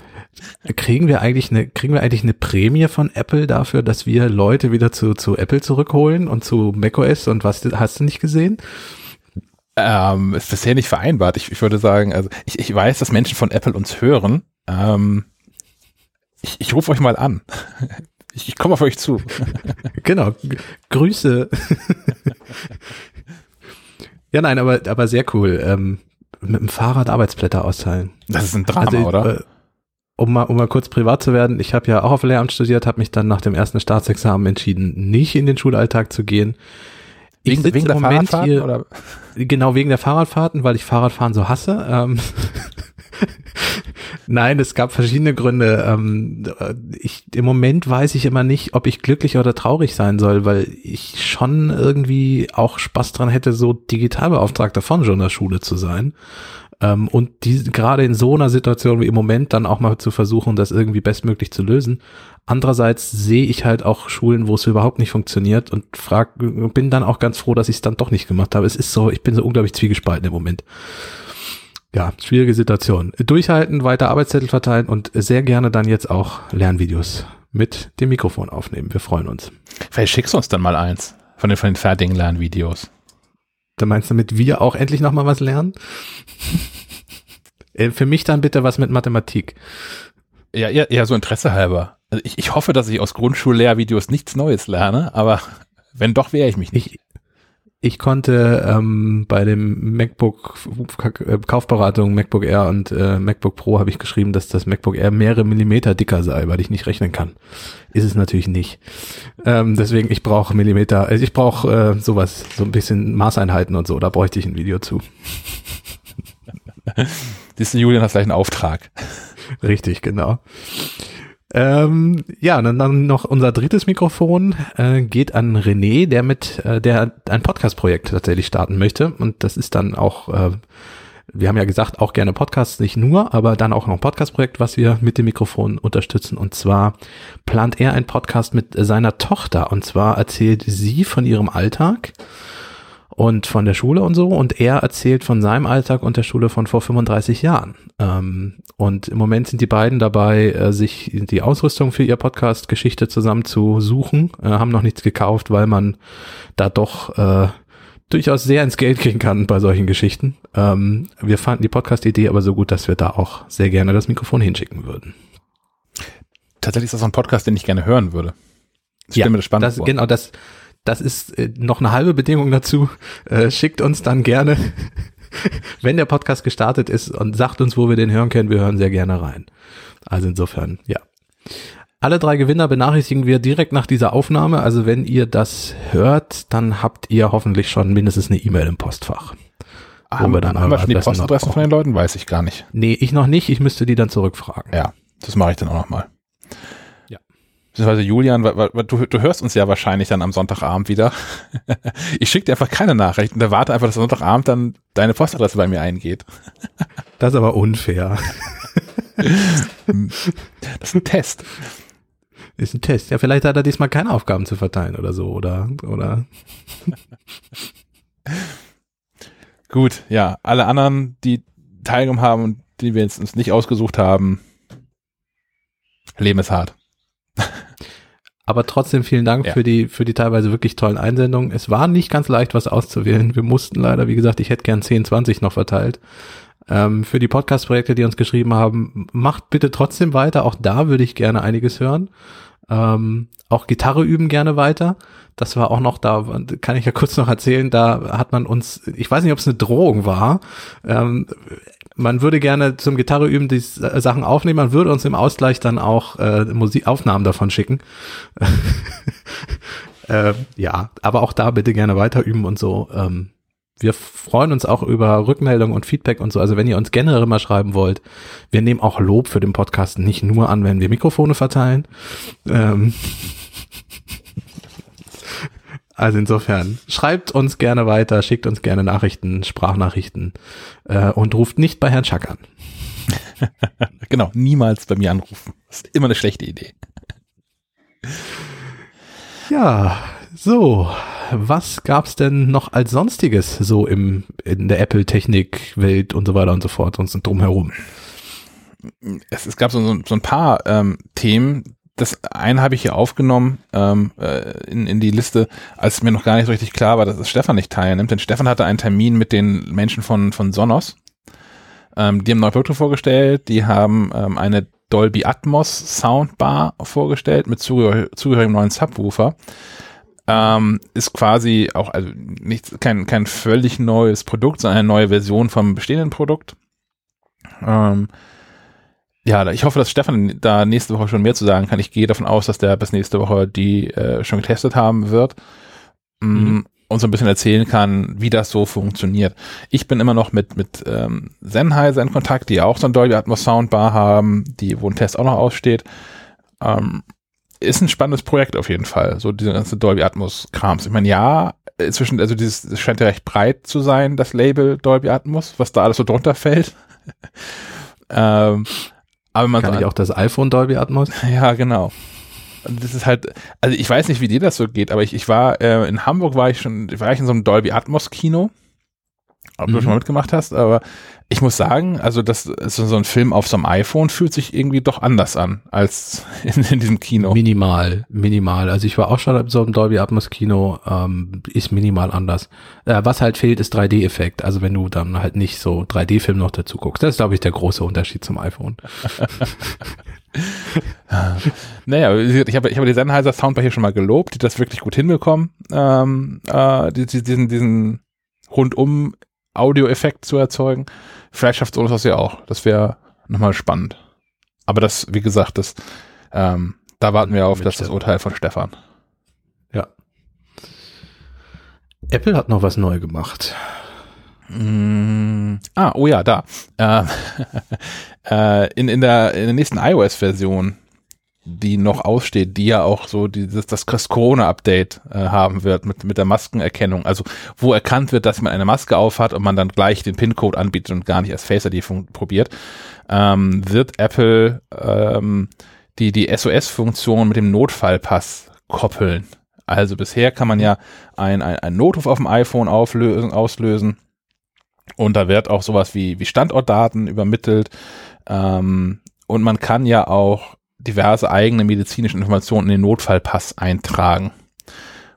kriegen wir eigentlich eine, kriegen wir eigentlich eine Prämie von Apple dafür, dass wir Leute wieder zu, zu Apple zurückholen und zu macOS und was hast du nicht gesehen? Ähm, ist bisher nicht vereinbart. Ich, ich würde sagen, also ich, ich weiß, dass Menschen von Apple uns hören. Ähm, ich, ich rufe euch mal an. Ich, ich komme auf euch zu. genau. Grüße. ja, nein, aber, aber sehr cool. Ähm, mit dem Fahrrad Arbeitsblätter austeilen. Das ist ein Drama, also, oder? Äh, um mal, um mal kurz privat zu werden, ich habe ja auch auf Lehramt studiert, habe mich dann nach dem ersten Staatsexamen entschieden, nicht in den Schulalltag zu gehen. Ich wegen, wegen der Fahrradfahrten? Hier, oder? Genau, wegen der Fahrradfahrten, weil ich Fahrradfahren so hasse. Ähm, Nein, es gab verschiedene Gründe. Ähm, ich, Im Moment weiß ich immer nicht, ob ich glücklich oder traurig sein soll, weil ich schon irgendwie auch Spaß dran hätte, so Digitalbeauftragter von so einer Schule zu sein. Ähm, und die gerade in so einer Situation wie im Moment dann auch mal zu versuchen, das irgendwie bestmöglich zu lösen. Andererseits sehe ich halt auch Schulen, wo es überhaupt nicht funktioniert und frag, bin dann auch ganz froh, dass ich es dann doch nicht gemacht habe. Es ist so, ich bin so unglaublich zwiegespalten im Moment ja, schwierige Situation. Durchhalten, weiter Arbeitszettel verteilen und sehr gerne dann jetzt auch Lernvideos mit dem Mikrofon aufnehmen. Wir freuen uns. Vielleicht schickst du uns dann mal eins von den, von den fertigen Lernvideos. Da meinst du, damit wir auch endlich nochmal was lernen? Äh, für mich dann bitte was mit Mathematik. Ja, eher, eher so Interesse halber. Also ich, ich hoffe, dass ich aus Grundschullehrvideos nichts Neues lerne, aber wenn doch, wehre ich mich nicht. Ich, ich konnte ähm, bei dem MacBook äh, Kaufberatung MacBook Air und äh, MacBook Pro habe ich geschrieben, dass das MacBook Air mehrere Millimeter dicker sei, weil ich nicht rechnen kann. Ist es natürlich nicht. Ähm, deswegen ich brauche Millimeter, also ich brauche äh, sowas, so ein bisschen Maßeinheiten und so. Da bräuchte ich ein Video zu. *laughs* Siehst du, Julian, hast gleich einen Auftrag. Richtig, genau. Ähm, ja, dann, dann noch unser drittes Mikrofon äh, geht an René, der mit, äh, der ein Podcast-Projekt tatsächlich starten möchte. Und das ist dann auch äh, wir haben ja gesagt, auch gerne Podcasts, nicht nur, aber dann auch noch ein Podcast-Projekt, was wir mit dem Mikrofon unterstützen. Und zwar plant er ein Podcast mit seiner Tochter. Und zwar erzählt sie von ihrem Alltag und von der Schule und so. Und er erzählt von seinem Alltag und der Schule von vor 35 Jahren. Ähm, und im Moment sind die beiden dabei, äh, sich die Ausrüstung für ihr Podcast Geschichte zusammen zu suchen, äh, haben noch nichts gekauft, weil man da doch äh, durchaus sehr ins Geld gehen kann bei solchen Geschichten. Ähm, wir fanden die Podcast-Idee aber so gut, dass wir da auch sehr gerne das Mikrofon hinschicken würden. Tatsächlich ist das so ein Podcast, den ich gerne hören würde. Das ja, das, das genau das das ist äh, noch eine halbe Bedingung dazu. Äh, schickt uns dann gerne, *laughs* wenn der Podcast gestartet ist und sagt uns, wo wir den hören können. Wir hören sehr gerne rein. Also insofern, ja. Alle drei Gewinner benachrichtigen wir direkt nach dieser Aufnahme. Also wenn ihr das hört, dann habt ihr hoffentlich schon mindestens eine E-Mail im Postfach. Haben wir dann haben wir schon die Postadressen von den Leuten? Weiß ich gar nicht. Nee, ich noch nicht. Ich müsste die dann zurückfragen. Ja, das mache ich dann auch nochmal beziehungsweise Julian, du, du hörst uns ja wahrscheinlich dann am Sonntagabend wieder. *laughs* ich schicke dir einfach keine Nachricht und erwarte einfach, dass Sonntagabend dann deine Postadresse bei mir eingeht. *laughs* das ist aber unfair. *laughs* das ist ein Test. Ist ein Test. Ja, vielleicht hat er diesmal keine Aufgaben zu verteilen oder so, oder, oder. Gut, ja. Alle anderen, die teilgenommen haben und die wir jetzt uns nicht ausgesucht haben, Leben ist hart. Aber trotzdem vielen Dank ja. für die, für die teilweise wirklich tollen Einsendungen. Es war nicht ganz leicht, was auszuwählen. Wir mussten leider, wie gesagt, ich hätte gern 10, 20 noch verteilt. Ähm, für die Podcast-Projekte, die uns geschrieben haben, macht bitte trotzdem weiter. Auch da würde ich gerne einiges hören. Ähm, auch Gitarre üben gerne weiter. Das war auch noch da, kann ich ja kurz noch erzählen, da hat man uns, ich weiß nicht, ob es eine Drohung war, ähm, man würde gerne zum Gitarre üben die Sachen aufnehmen, man würde uns im Ausgleich dann auch äh, Musik Aufnahmen davon schicken. *laughs* äh, ja, aber auch da bitte gerne weiter üben und so. Ähm, wir freuen uns auch über Rückmeldungen und Feedback und so. Also wenn ihr uns generell mal schreiben wollt, wir nehmen auch Lob für den Podcast nicht nur an, wenn wir Mikrofone verteilen. Ähm, also insofern, schreibt uns gerne weiter, schickt uns gerne Nachrichten, Sprachnachrichten äh, und ruft nicht bei Herrn Schack an. *laughs* genau, niemals bei mir anrufen. Das ist immer eine schlechte Idee. Ja, so, was gab's denn noch als sonstiges so im in der Apple Technik Welt und so weiter und so fort und drumherum? Es, es gab so, so ein paar ähm, Themen, das eine habe ich hier aufgenommen ähm, äh, in, in die Liste, als mir noch gar nicht so richtig klar war, dass es Stefan nicht teilnimmt. Denn Stefan hatte einen Termin mit den Menschen von, von Sonos. Ähm, die haben neue Produkte vorgestellt, die haben ähm, eine Dolby Atmos Soundbar vorgestellt mit zugehör zugehörigem neuen Subwoofer. Ähm, ist quasi auch also nicht kein, kein völlig neues Produkt, sondern eine neue Version vom bestehenden Produkt. Ähm, ja, ich hoffe, dass Stefan da nächste Woche schon mehr zu sagen kann. Ich gehe davon aus, dass der bis nächste Woche die äh, schon getestet haben wird mm, mhm. und so ein bisschen erzählen kann, wie das so funktioniert. Ich bin immer noch mit mit ähm, Sennheiser in Kontakt, die auch so ein Dolby Atmos Soundbar haben, die wo ein Test auch noch aussteht. Ähm, ist ein spannendes Projekt auf jeden Fall, so diese ganze Dolby Atmos Krams. Ich meine, ja, inzwischen, also dieses das scheint ja recht breit zu sein, das Label Dolby Atmos, was da alles so drunter fällt. *laughs* ähm, aber man Kann so ich auch das iPhone Dolby Atmos? *laughs* Ja, genau. Das ist halt, also ich weiß nicht, wie dir das so geht, aber ich, ich war, äh, in Hamburg war ich schon, war ich in so einem Dolby Atmos Kino ob mhm. du schon mal mitgemacht hast, aber ich muss sagen, also das so, so ein Film auf so einem iPhone fühlt sich irgendwie doch anders an als *laughs* in, in diesem Kino. Minimal, minimal. Also ich war auch schon in so einem Dolby Atmos Kino, ähm, ist minimal anders. Äh, was halt fehlt, ist 3D-Effekt. Also wenn du dann halt nicht so 3D-Film noch dazu guckst. Das ist, glaube ich, der große Unterschied zum iPhone. *laughs* naja, ich habe ich hab die Sennheiser Soundbar hier schon mal gelobt, die das wirklich gut hinbekommen. Ähm, äh, diesen, diesen rundum Audioeffekt zu erzeugen. Vielleicht schafft Sonos das ja auch. Das wäre nochmal spannend. Aber das, wie gesagt, das, ähm, da warten wir auf das, das Urteil von Stefan. Ja. Apple hat noch was neu gemacht. Mm, ah, oh ja, da. Äh, *laughs* äh, in, in, der, in der nächsten iOS-Version die noch aussteht, die ja auch so dieses, das Corona-Update äh, haben wird mit, mit der Maskenerkennung. Also wo erkannt wird, dass man eine Maske aufhat und man dann gleich den PIN-Code anbietet und gar nicht als Face ID probiert, ähm, wird Apple ähm, die, die SOS-Funktion mit dem Notfallpass koppeln. Also bisher kann man ja ein, ein, ein Notruf auf dem iPhone auflösen, auslösen und da wird auch sowas wie, wie Standortdaten übermittelt ähm, und man kann ja auch diverse eigene medizinische Informationen in den Notfallpass eintragen.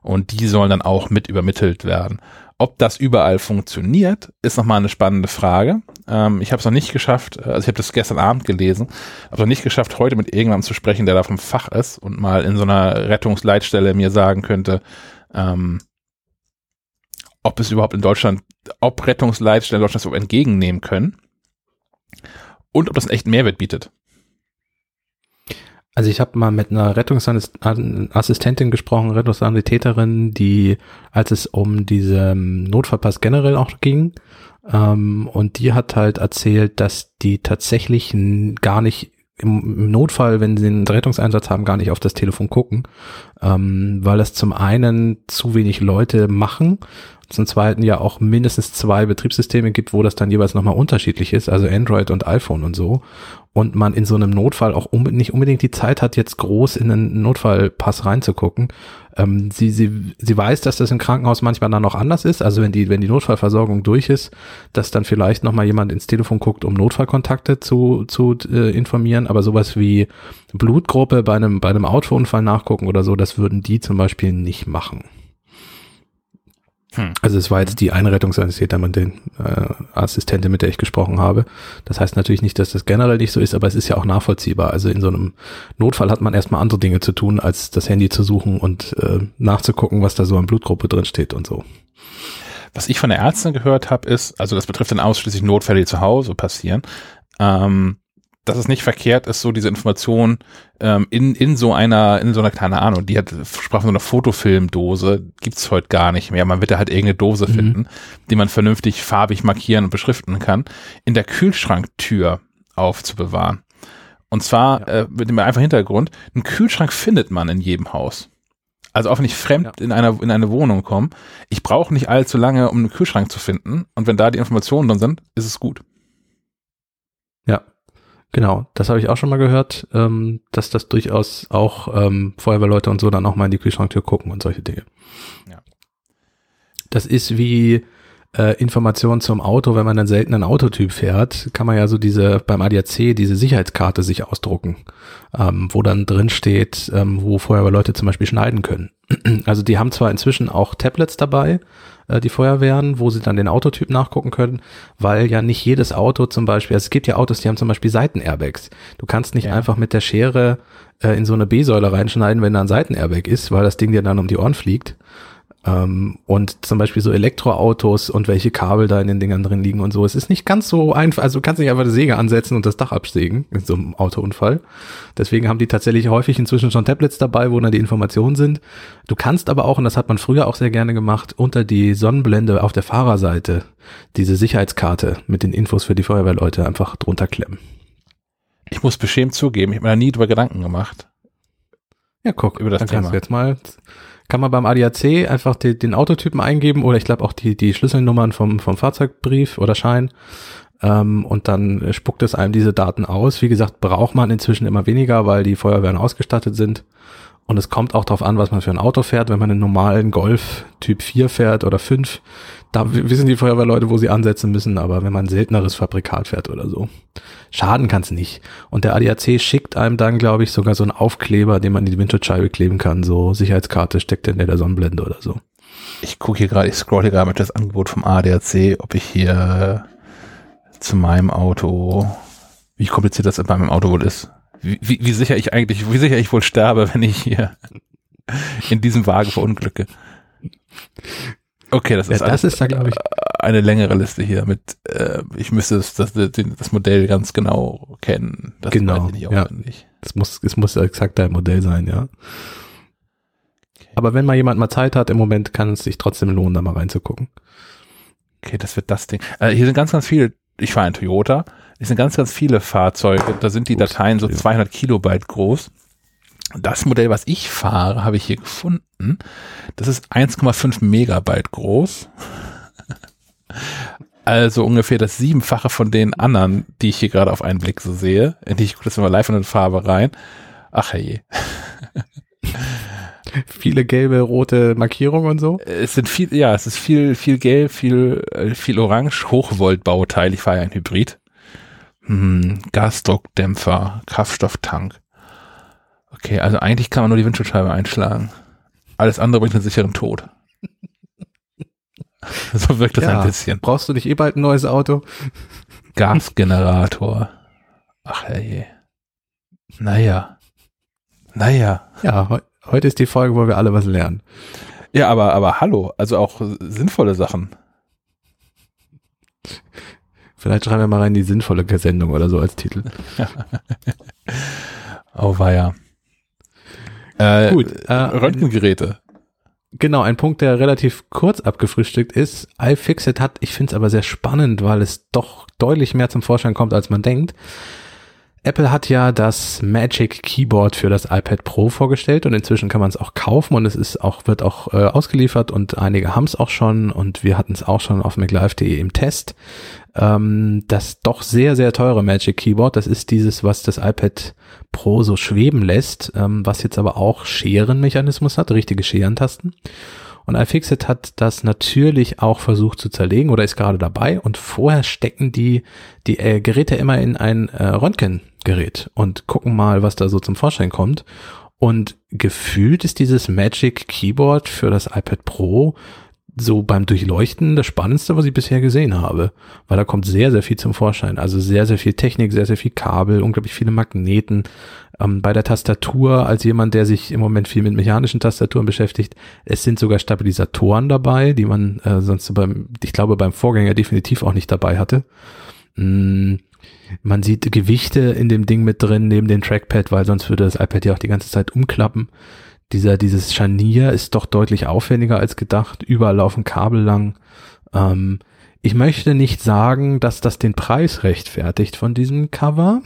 Und die sollen dann auch mit übermittelt werden. Ob das überall funktioniert, ist nochmal eine spannende Frage. Ähm, ich habe es noch nicht geschafft, äh, also ich habe das gestern Abend gelesen, habe noch nicht geschafft, heute mit irgendjemandem zu sprechen, der da vom Fach ist und mal in so einer Rettungsleitstelle mir sagen könnte, ähm, ob es überhaupt in Deutschland, ob Rettungsleitstellen in Deutschland so entgegennehmen können und ob das einen echten Mehrwert bietet. Also ich habe mal mit einer Rettungsassistentin gesprochen, Rettungssanitäterin, die, als es um diesen Notfallpass generell auch ging, ähm, und die hat halt erzählt, dass die tatsächlich gar nicht im, Notfall, wenn sie einen Rettungseinsatz haben, gar nicht auf das Telefon gucken, ähm, weil es zum einen zu wenig Leute machen zum zweiten ja auch mindestens zwei Betriebssysteme gibt, wo das dann jeweils nochmal unterschiedlich ist, also Android und iPhone und so. Und man in so einem Notfall auch um, nicht unbedingt die Zeit hat, jetzt groß in einen Notfallpass reinzugucken. Ähm, sie, sie, sie weiß, dass das im Krankenhaus manchmal dann noch anders ist. Also wenn die, wenn die Notfallversorgung durch ist, dass dann vielleicht nochmal jemand ins Telefon guckt, um Notfallkontakte zu, zu äh, informieren. Aber sowas wie Blutgruppe bei einem, bei einem Autounfall nachgucken oder so, das würden die zum Beispiel nicht machen. Hm. Also es war jetzt die Einrettungsassistentin, äh, Assistentin, mit der ich gesprochen habe. Das heißt natürlich nicht, dass das generell nicht so ist, aber es ist ja auch nachvollziehbar. Also in so einem Notfall hat man erstmal andere Dinge zu tun, als das Handy zu suchen und äh, nachzugucken, was da so an Blutgruppe drin steht und so. Was ich von der Ärztin gehört habe, ist, also das betrifft dann ausschließlich Notfälle, die zu Hause passieren, ähm, dass es nicht verkehrt ist, so diese Information ähm, in, in so einer, in so einer, keine Ahnung, die hat, sprach von so einer Fotofilmdose, gibt's heute gar nicht mehr. Man wird da halt irgendeine Dose mhm. finden, die man vernünftig farbig markieren und beschriften kann, in der Kühlschranktür aufzubewahren. Und zwar ja. äh, mit dem einfachen Hintergrund, einen Kühlschrank findet man in jedem Haus. Also auch wenn ich fremd ja. in, einer, in eine Wohnung komme, ich brauche nicht allzu lange, um einen Kühlschrank zu finden. Und wenn da die Informationen drin sind, ist es gut. Ja, Genau, das habe ich auch schon mal gehört, ähm, dass das durchaus auch ähm, Feuerwehrleute und so dann auch mal in die Kühlschranktür gucken und solche Dinge. Ja. Das ist wie äh, Informationen zum Auto, wenn man einen seltenen Autotyp fährt, kann man ja so diese beim ADAC diese Sicherheitskarte sich ausdrucken, ähm, wo dann drin steht, ähm, wo Feuerwehrleute zum Beispiel schneiden können. *clears throat* Also die haben zwar inzwischen auch Tablets dabei, die Feuerwehren, wo sie dann den Autotyp nachgucken können, weil ja nicht jedes Auto zum Beispiel, also es gibt ja Autos, die haben zum Beispiel Seitenairbags. Du kannst nicht ja. einfach mit der Schere äh, in so eine B-Säule reinschneiden, wenn da ein Seitenairbag ist, weil das Ding dir dann um die Ohren fliegt. Ähm, und zum Beispiel so Elektroautos und welche Kabel da in den Dingern drin liegen und so. Es ist nicht ganz so einfach, also du kannst nicht einfach eine Säge ansetzen und das Dach absägen in so einem Autounfall. Deswegen haben die tatsächlich häufig inzwischen schon Tablets dabei, wo dann die Informationen sind. Du kannst aber auch, und das hat man früher auch sehr gerne gemacht, unter die Sonnenblende auf der Fahrerseite diese Sicherheitskarte mit den Infos für die Feuerwehrleute einfach drunter klemmen. Ich muss beschämt zugeben, ich habe mir da nie drüber Gedanken gemacht. Ja, guck, über das dann Thema. kannst du jetzt mal kann man beim ADAC einfach die, den Autotypen eingeben oder ich glaube auch die, die Schlüsselnummern vom, vom Fahrzeugbrief oder Schein. Ähm, und dann spuckt es einem diese Daten aus. Wie gesagt, braucht man inzwischen immer weniger, weil die Feuerwehren ausgestattet sind. Und es kommt auch darauf an, was man für ein Auto fährt. Wenn man einen normalen Golf Typ 4 fährt oder 5, da wissen die Feuerwehrleute, wo sie ansetzen müssen. Aber wenn man ein selteneres Fabrikat fährt oder so, schaden kann es nicht. Und der ADAC schickt einem dann, glaube ich, sogar so einen Aufkleber, den man in die Windschutzscheibe kleben kann. So Sicherheitskarte steckt in der Sonnenblende oder so. Ich gucke hier gerade, ich scroll hier gerade mit das Angebot vom ADAC, ob ich hier zu meinem Auto, wie kompliziert das bei meinem Auto wohl ist wie, wie sicher ich eigentlich, wie sicher ich wohl sterbe, wenn ich hier in diesem Wagen verunglücke. Okay, das ist, ja, das ist da, glaube ich, eine längere Liste hier mit, äh, ich müsste das, das, das Modell ganz genau kennen. Das genau, ja. Es muss, es muss exakt dein Modell sein, ja. Okay. Aber wenn mal jemand mal Zeit hat, im Moment kann es sich trotzdem lohnen, da mal reinzugucken. Okay, das wird das Ding. Äh, hier sind ganz, ganz viele, ich fahre ein Toyota, es sind ganz, ganz viele Fahrzeuge. Da sind die Dateien so 200 Kilobyte groß. Das Modell, was ich fahre, habe ich hier gefunden. Das ist 1,5 Megabyte groß. *laughs* Also ungefähr das siebenfache von den anderen, die ich hier gerade auf einen Blick so sehe. Ich gucke das mal live in die Farbe rein. Ach hey. *laughs* Viele gelbe, rote Markierungen und so. Es sind viel, ja, es ist viel, viel gelb, viel, äh, viel orange, Hochvolt-Bauteil. Ich fahre ja ein Hybrid. Hm, Gasdruckdämpfer, Kraftstofftank. Okay, also eigentlich kann man nur die Windschutzscheibe einschlagen. Alles andere bringt einen sicheren Tod. *laughs* so wirkt das Ja. ein bisschen. Brauchst du nicht eh bald ein neues Auto? Gasgenerator. Ach herrje. Naja. Naja. Ja, heu heute ist die Folge, wo wir alle was lernen. Ja, aber, aber hallo, also auch sinnvolle Sachen. Vielleicht schreiben wir mal rein die sinnvolle Sendung oder so als Titel. *laughs* Oh weia. Äh, Gut, äh, Röntgengeräte. Genau, ein Punkt, der relativ kurz abgefrühstückt ist. iFixit hat, ich finde es aber sehr spannend, weil es doch deutlich mehr zum Vorschein kommt, als man denkt. Apple hat ja das Magic Keyboard für das iPad Pro vorgestellt und inzwischen kann man es auch kaufen und es ist auch, wird auch äh, ausgeliefert und einige haben es auch schon und wir hatten es auch schon auf maclife.de im Test. Ähm, das doch sehr, sehr teure Magic Keyboard, das ist dieses, was das iPad Pro so schweben lässt, ähm, was jetzt aber auch Scherenmechanismus hat, richtige Scherentasten. Und iFixit hat das natürlich auch versucht zu zerlegen oder ist gerade dabei und vorher stecken die, die äh, Geräte immer in ein äh, Röntgengerät und gucken mal, was da so zum Vorschein kommt. Und gefühlt ist dieses Magic Keyboard für das iPad Pro so beim Durchleuchten das Spannendste, was ich bisher gesehen habe, weil da kommt sehr, sehr viel zum Vorschein. Also sehr, sehr viel Technik, sehr, sehr viel Kabel, unglaublich viele Magneten. Ähm, bei der Tastatur, als jemand, der sich im Moment viel mit mechanischen Tastaturen beschäftigt, es sind sogar Stabilisatoren dabei, die man äh, sonst beim, ich glaube, beim Vorgänger definitiv auch nicht dabei hatte. Mm, man sieht Gewichte in dem Ding mit drin, neben dem Trackpad, weil sonst würde das iPad ja auch die ganze Zeit umklappen dieser, dieses Scharnier ist doch deutlich aufwendiger als gedacht. Überall laufen Kabel lang. Ähm, ich möchte nicht sagen, dass das den Preis rechtfertigt von diesem Cover,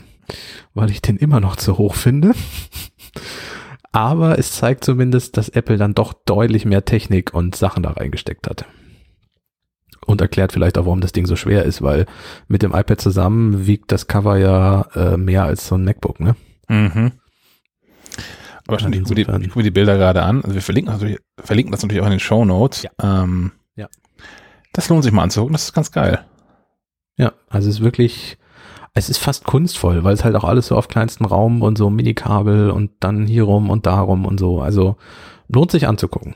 weil ich den immer noch zu hoch finde. *laughs* Aber es zeigt zumindest, dass Apple dann doch deutlich mehr Technik und Sachen da reingesteckt hat. Und erklärt vielleicht auch, warum das Ding so schwer ist, weil mit dem iPad zusammen wiegt das Cover ja äh, mehr als so ein MacBook, ne? Mhm. Aber schon, ich gucke, ich gucke mir die Bilder gerade an. Also wir verlinken, also wir verlinken das natürlich auch in den Show Notes. Ja. Ähm, Ja. Das lohnt sich mal anzugucken. Das ist ganz geil. Ja, also es ist wirklich, es ist fast kunstvoll, weil es halt auch alles so auf kleinstem Raum und so Minikabel und dann hier rum und darum und so. Also lohnt sich anzugucken.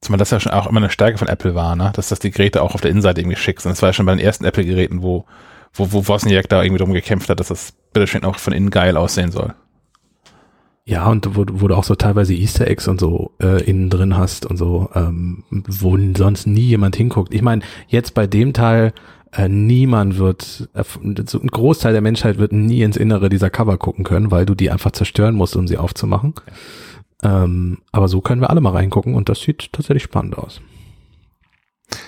Zumal das ja schon auch immer eine Stärke von Apple war, ne? dass das die Geräte auch auf der Innenseite irgendwie schick sind. Das war ja schon bei den ersten Apple-Geräten, wo, wo, wo Wozniak da irgendwie drum gekämpft hat, dass das bitteschön auch von innen geil aussehen soll. Ja, und wo, wo du auch so teilweise Easter Eggs und so äh, innen drin hast und so, ähm, wo sonst nie jemand hinguckt. Ich meine, jetzt bei dem Teil, äh, niemand wird, äh, so ein Großteil der Menschheit wird nie ins Innere dieser Cover gucken können, weil du die einfach zerstören musst, um sie aufzumachen. Ähm, aber so können wir alle mal reingucken und das sieht tatsächlich spannend aus.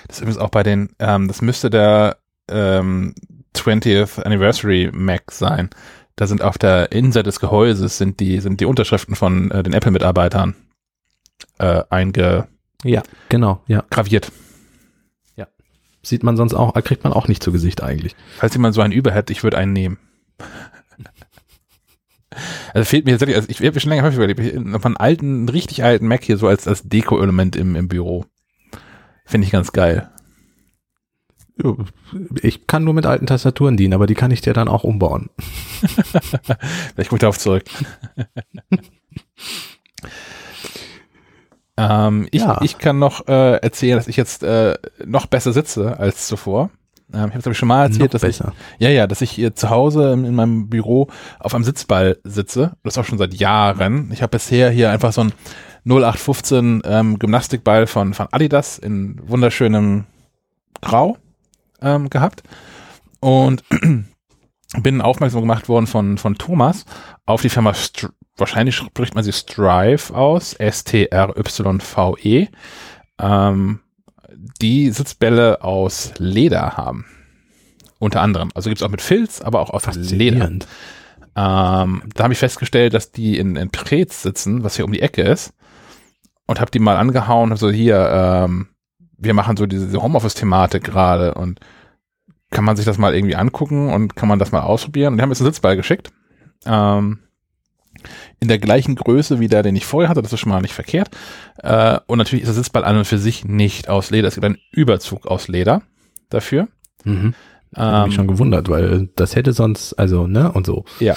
Das ist übrigens auch bei den, ähm, das müsste der ähm, 20th Anniversary Mac sein. Da sind auf der Innenseite des Gehäuses sind die, sind die Unterschriften von äh, den Apple-Mitarbeitern äh, eingegraviert. Ja, genau, ja. Sieht man sonst auch, kriegt man auch nicht zu Gesicht eigentlich. Falls jemand so einen über hätte, ich würde einen nehmen. *laughs* Also fehlt mir tatsächlich, also ich habe schon länger häufig überlegt, ich- noch einen alten, einen richtig alten Mac hier so als, als Deko-Element im, im Büro. Finde ich ganz geil. Ich kann nur mit alten Tastaturen dienen, aber die kann ich dir dann auch umbauen. *laughs* Vielleicht ich darauf zurück. *laughs* ähm, ich, Ja. ich kann noch äh, erzählen, dass ich jetzt äh, noch besser sitze als zuvor. Ähm, ich habe es schon mal erzählt, Noch dass ich, ja, ja, dass ich hier zu Hause in, in meinem Büro auf einem Sitzball sitze. Das auch schon seit Jahren. Ich habe bisher hier einfach so ein 0815 ähm, Gymnastikball von, von Adidas in wunderschönem Grau ähm, gehabt. Und *clears throat* bin aufmerksam gemacht worden von, von Thomas auf die Firma, Str wahrscheinlich spricht man sie Strive aus, S-T-R-Y-V-E, ähm, die Sitzbälle aus Leder haben. Unter anderem. Also gibt's auch mit Filz, aber auch aus Leder. Ähm, da habe ich festgestellt, dass die in, in Preetz sitzen, was hier um die Ecke ist. Und habe die mal angehauen, so hier, ähm, wir machen so diese, Homeoffice-Thematik gerade und kann man sich das mal irgendwie angucken und kann man das mal ausprobieren. Und die haben jetzt einen Sitzball geschickt. Ähm, in der gleichen Größe wie der, den ich vorher hatte, das ist schon mal nicht verkehrt. Äh, und natürlich ist der Sitzball an und für sich nicht aus Leder. Es gibt einen Überzug aus Leder dafür. Mhm. Ich habe mich Ähm, schon gewundert, weil das hätte sonst, also, ne, und so. Ja.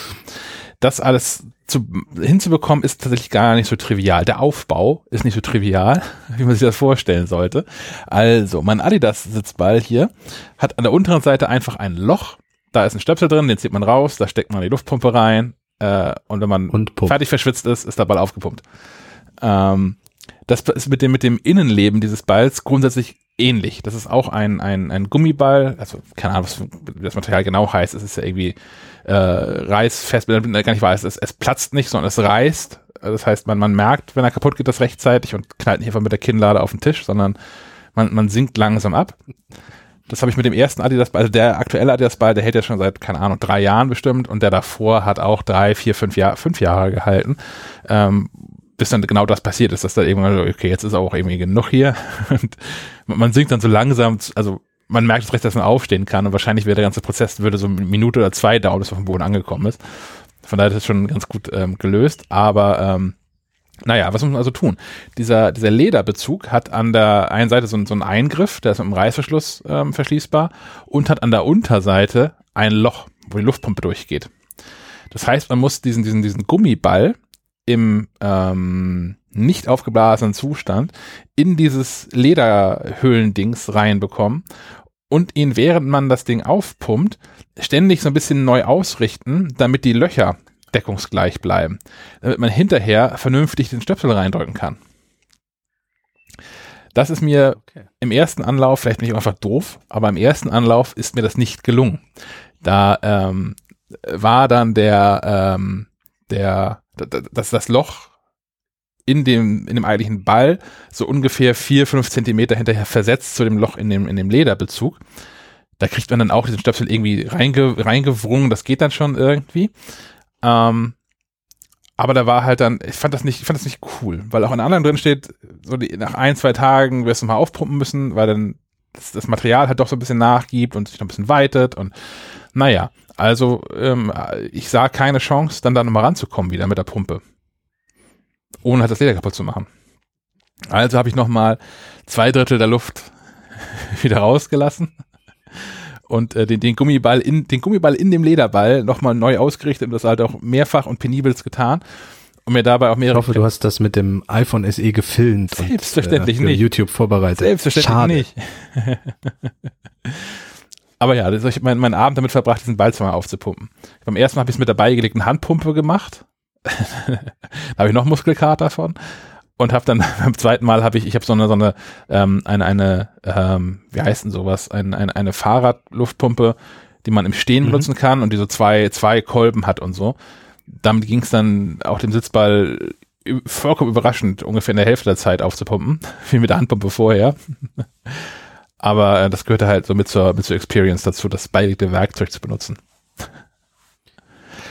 Das alles zu, hinzubekommen ist tatsächlich gar nicht so trivial. Der Aufbau ist nicht so trivial, *laughs* wie man sich das vorstellen sollte. Also, mein Adidas-Sitzball hier hat an der unteren Seite einfach ein Loch. Da ist ein Stöpsel drin, den zieht man raus, da steckt man die Luftpumpe rein. Äh, und wenn man Und fertig verschwitzt ist, ist der Ball aufgepumpt. Ähm, das ist mit dem, mit dem Innenleben dieses Balls grundsätzlich ähnlich. Das ist auch ein, ein, ein Gummiball, also keine Ahnung, was das Material genau heißt. Es ist ja irgendwie äh, reißfest, wenn man gar nicht weiß, es, es platzt nicht, sondern es reißt. Das heißt, man, man merkt, wenn er kaputt geht, das rechtzeitig und knallt nicht einfach mit der Kinnlade auf den Tisch, sondern man, man sinkt langsam ab. Das habe ich mit dem ersten Adidas Ball, also der aktuelle Adidas Ball, der hält ja schon seit, keine Ahnung, drei Jahren bestimmt und der davor hat auch drei, vier, fünf Jahre, fünf Jahre gehalten. Ähm, bis dann genau das passiert ist, dass da irgendwann okay, jetzt ist auch irgendwie genug hier. *laughs* Und man sinkt dann so langsam, also man merkt es recht, dass man aufstehen kann und wahrscheinlich wäre der ganze Prozess, würde so eine Minute oder zwei dauern, bis auf dem Boden angekommen ist. Von daher ist es schon ganz gut ähm, gelöst, aber ähm, naja, was muss man also tun? Dieser, dieser Lederbezug hat an der einen Seite so, einen- so einen Eingriff, der ist mit einem Reißverschluss ähm, verschließbar und hat an der Unterseite ein Loch, wo die Luftpumpe durchgeht. Das heißt, man muss diesen, diesen, diesen Gummiball im ähm, nicht aufgeblasenen Zustand in dieses Lederhöhlendings reinbekommen und ihn, während man das Ding aufpumpt, ständig so ein bisschen neu ausrichten, damit die Löcher deckungsgleich bleiben, damit man hinterher vernünftig den Stöpsel reindrücken kann. Das ist mir Okay. im ersten Anlauf, vielleicht bin ich einfach doof, aber im ersten Anlauf ist mir das nicht gelungen. Da ähm, war dann der, ähm, der, das, das Loch in dem, in dem eigentlichen Ball so ungefähr vier, fünf Zentimeter hinterher versetzt zu dem Loch in dem, in dem Lederbezug. Da kriegt man dann auch diesen Stöpsel irgendwie reinge, reingewrungen, das geht dann schon irgendwie. Ähm, aber da war halt dann, ich fand das nicht, ich fand das nicht cool, weil auch in anderen drin steht, so die, nach ein, zwei Tagen wirst du mal aufpumpen müssen, weil dann das, das Material halt doch so ein bisschen nachgibt und sich noch ein bisschen weitet und naja, also ähm, ich sah keine Chance, dann da nochmal ranzukommen wieder mit der Pumpe. Ohne halt das Leder kaputt zu machen. Also habe ich nochmal zwei Drittel der Luft *laughs* wieder rausgelassen und äh, den, den Gummiball in den Gummiball in dem Lederball nochmal neu ausgerichtet und das halt auch mehrfach und penibelst getan und mir dabei auch Ich mehrere hoffe, du hast das mit dem iPhone SE gefilmt. Selbstverständlich und, äh, nicht. YouTube vorbereitet. Selbstverständlich Schade. nicht. *laughs* Aber ja, das, ich habe meinen meinen Abend damit verbracht, diesen Ball zweimal aufzupumpen. Beim ersten Mal habe ich es mit der beigelegten Handpumpe gemacht. Da habe ich noch Muskelkater von. Und habe dann *laughs* beim zweiten Mal habe ich, ich habe so eine, so eine, ähm, eine, eine ähm, wie heißt denn sowas, ein, eine, eine Fahrradluftpumpe, die man im Stehen Mhm. benutzen kann und die so zwei, zwei Kolben hat und so. Damit ging es dann auch dem Sitzball vollkommen überraschend, ungefähr in der Hälfte der Zeit aufzupumpen, *laughs* wie mit der Handpumpe vorher. Aber äh, das gehörte halt so mit zur, mit zur Experience dazu, das beilegte Werkzeug zu benutzen.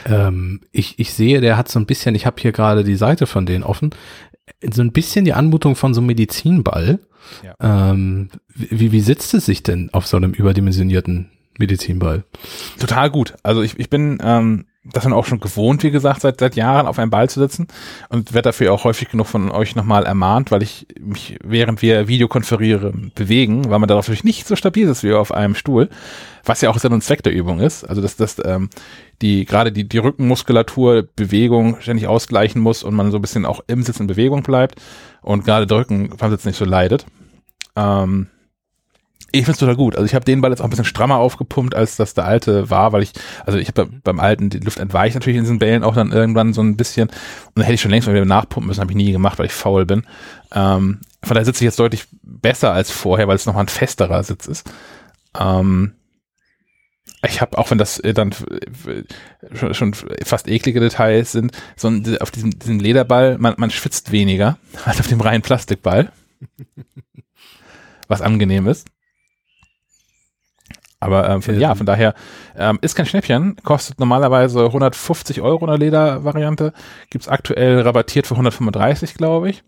Ähm, ich, ich sehe, der hat so ein bisschen, ich habe hier gerade die Seite von denen offen, so ein bisschen die Anmutung von so einem Medizinball. Ähm, wie, wie sitzt es sich denn auf so einem überdimensionierten Medizinball? Total gut. Also ich, ich bin ähm, das dann auch schon gewohnt, wie gesagt, seit, seit Jahren auf einem Ball zu sitzen und werde dafür auch häufig genug von euch nochmal ermahnt, weil ich mich, während wir Videokonferieren, bewegen, weil man darauf natürlich nicht so stabil ist wie auf einem Stuhl, was ja auch Sinn und Zweck der Übung ist. Also dass, dass ähm, die gerade die, die Rückenmuskulatur Bewegung ständig ausgleichen muss und man so ein bisschen auch im Sitz in Bewegung bleibt und gerade der Rücken beim Sitzen nicht so leidet. Ähm, ich finde es total gut. Also ich habe den Ball jetzt auch ein bisschen strammer aufgepumpt, als das der alte war, weil ich, also ich habe beim alten die Luft entweicht natürlich in diesen Bällen auch dann irgendwann so ein bisschen. Und dann hätte ich schon längst mal wieder nachpumpen müssen, habe ich nie gemacht, weil ich faul bin. Ähm, von daher sitze ich jetzt deutlich besser als vorher, weil es nochmal ein festerer Sitz ist. Ähm, ich habe, auch wenn das dann schon, schon fast eklige Details sind, so ein, auf diesem, diesem Lederball, man, man schwitzt weniger *laughs* als auf dem reinen Plastikball. was angenehm ist. Aber ähm, von, ja, von daher ähm, ist kein Schnäppchen, kostet normalerweise 150 Euro in der Ledervariante, gibt's aktuell rabattiert für 135, glaube ich.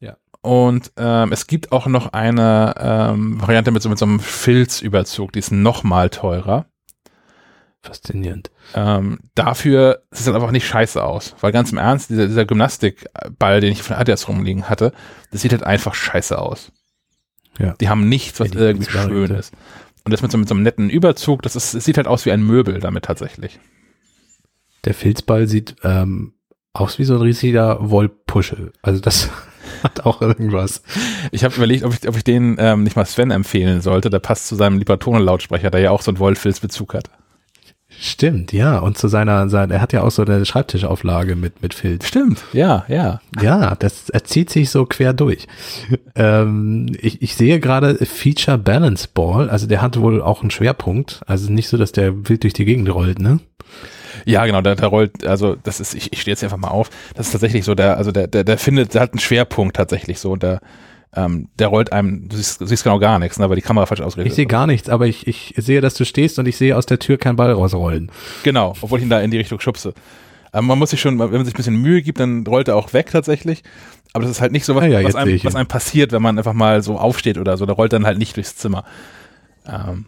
Ja. Und ähm, es gibt auch noch eine ähm, Variante mit so, mit so einem Filzüberzug, die ist noch mal teurer. Faszinierend. Ähm, dafür sieht es halt einfach nicht scheiße aus. Weil ganz im Ernst, dieser, dieser Gymnastikball, den ich von Adidas rumliegen hatte, das sieht halt einfach scheiße aus. Ja. Die haben nichts, was Ja, irgendwie schön ist. Und das mit so, mit so einem netten Überzug, das ist, es sieht halt aus wie ein Möbel damit tatsächlich. Der Filzball sieht ähm, aus wie so ein riesiger Wollpuschel. Also das *laughs* hat auch irgendwas. Ich habe überlegt, ob ich, ob ich den ähm, nicht mal Sven empfehlen sollte. Der passt zu seinem Libertone-Lautsprecher, der ja auch so einen Wollfilzbezug hat. Stimmt, ja. Und zu seiner, sein, er hat ja auch so eine Schreibtischauflage mit, mit Filz. Stimmt, ja, ja. Ja, das er zieht sich so quer durch. ähm, ich, ich sehe gerade Feature Balance Ball, also der hat wohl auch einen Schwerpunkt. Also nicht so, dass der wild durch die Gegend rollt, ne? Ja, genau, der, der rollt, also das ist, ich, ich stehe jetzt einfach mal auf, das ist tatsächlich so, der, also der, der, der findet, der hat einen Schwerpunkt tatsächlich so, und der, ähm, der rollt einem, du siehst, du siehst genau gar nichts, ne, weil die Kamera falsch ausgerichtet Ich sehe gar nichts, aber ich, ich sehe, dass du stehst und ich sehe aus der Tür keinen Ball rausrollen. Genau, obwohl ich ihn da in die Richtung schubse. Aber man muss sich schon, wenn man sich ein bisschen Mühe gibt, dann rollt er auch weg tatsächlich. Aber das ist halt nicht so was, Ah ja, was, einem, was einem passiert, wenn man einfach mal so aufsteht oder so. Der rollt dann halt nicht durchs Zimmer. Ähm,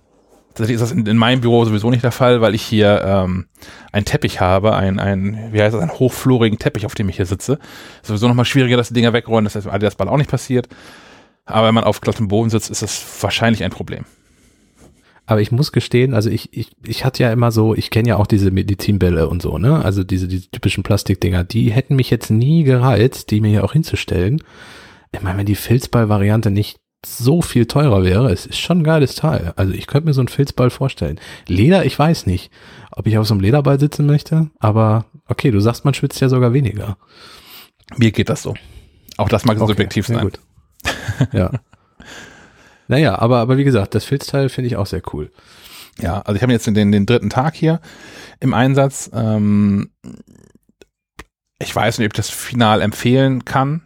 tatsächlich ist das in, in meinem Büro sowieso nicht der Fall, weil ich hier ähm, einen Teppich habe, ein, ein, wie heißt das, einen hochflorigen Teppich, auf dem ich hier sitze. Sowieso nochmal schwieriger, dass die Dinger wegrollen, das heißt, das Ball auch nicht passiert. Aber wenn man auf glattem Boden sitzt, ist das wahrscheinlich ein Problem. Aber ich muss gestehen, also ich, ich, ich hatte ja immer so, ich kenne ja auch diese Medizinbälle und so, ne? Also diese, diese typischen Plastikdinger, die hätten mich jetzt nie gereizt, die mir hier auch hinzustellen. Ich meine, wenn die Filzball-Variante nicht so viel teurer wäre, es ist schon ein geiles Teil. Also ich könnte mir so einen Filzball vorstellen. Leder, ich weiß nicht, ob ich auf so einem Lederball sitzen möchte, aber okay, du sagst, man schwitzt ja sogar weniger. Mir geht das so. Auch das mag Okay, subjektiv sein. Gut. ja. *laughs* Naja, aber, aber wie gesagt, das Filzteil finde ich auch sehr cool. Ja, also ich habe jetzt den, den dritten Tag hier im Einsatz. Ähm, ich weiß nicht, ob ich das final empfehlen kann.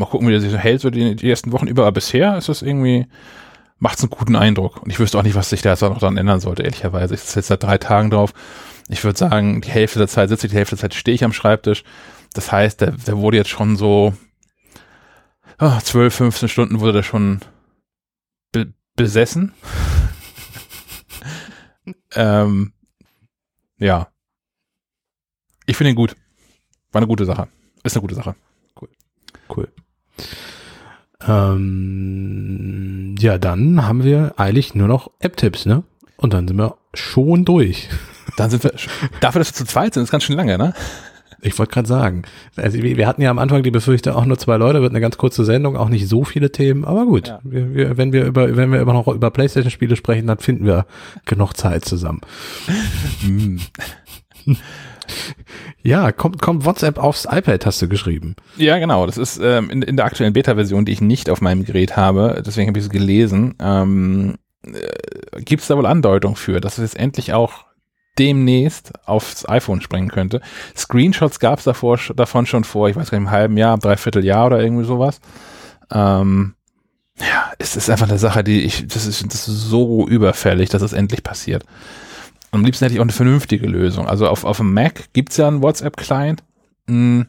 Mal gucken, wie der sich so hält, so die, die ersten Wochen über. Aber bisher ist es irgendwie, macht es einen guten Eindruck. Und ich wüsste auch nicht, was sich da jetzt noch dran ändern sollte, ehrlicherweise. Ich sitze jetzt seit drei Tagen drauf. Ich würde sagen, die Hälfte der Zeit sitze ich, die Hälfte der Zeit stehe ich am Schreibtisch. Das heißt, der, der wurde jetzt schon so oh, 12, 15 Stunden wurde der schon be besessen. *laughs* ähm, ja. Ich finde ihn gut. War eine gute Sache. Ist eine gute Sache. Cool. Ähm, ja, dann haben wir eigentlich nur noch App-Tipps, ne? Und dann sind wir schon durch. *laughs* Dann sind wir, dafür, dass wir zu zweit sind, ist ganz schön lange, ne? Ich wollte gerade sagen, also wir hatten ja am Anfang die Befürchtung, auch nur zwei Leute, wird eine ganz kurze Sendung, auch nicht so viele Themen, aber gut. Ja. Wir, wir, wenn wir über, wenn wir immer noch über Playstation-Spiele sprechen, dann finden wir genug Zeit zusammen. *laughs* Ja, kommt, kommt WhatsApp aufs iPad, hast du geschrieben. Ja, genau. Das ist ähm, in, in der aktuellen Beta-Version, die ich nicht auf meinem Gerät habe, deswegen habe ich es gelesen, ähm, äh, gibt es da wohl Andeutung für, dass es jetzt endlich auch demnächst aufs iPhone springen könnte. Screenshots gab es davon schon vor, ich weiß gar nicht, im halben Jahr, dreiviertel Jahr oder irgendwie sowas. Ähm, ja, es ist einfach eine Sache, die ich, das ist, das ist so überfällig, dass es endlich passiert. Am liebsten hätte ich auch eine vernünftige Lösung. Also auf, auf dem Mac gibt's ja einen WhatsApp-Client, mh,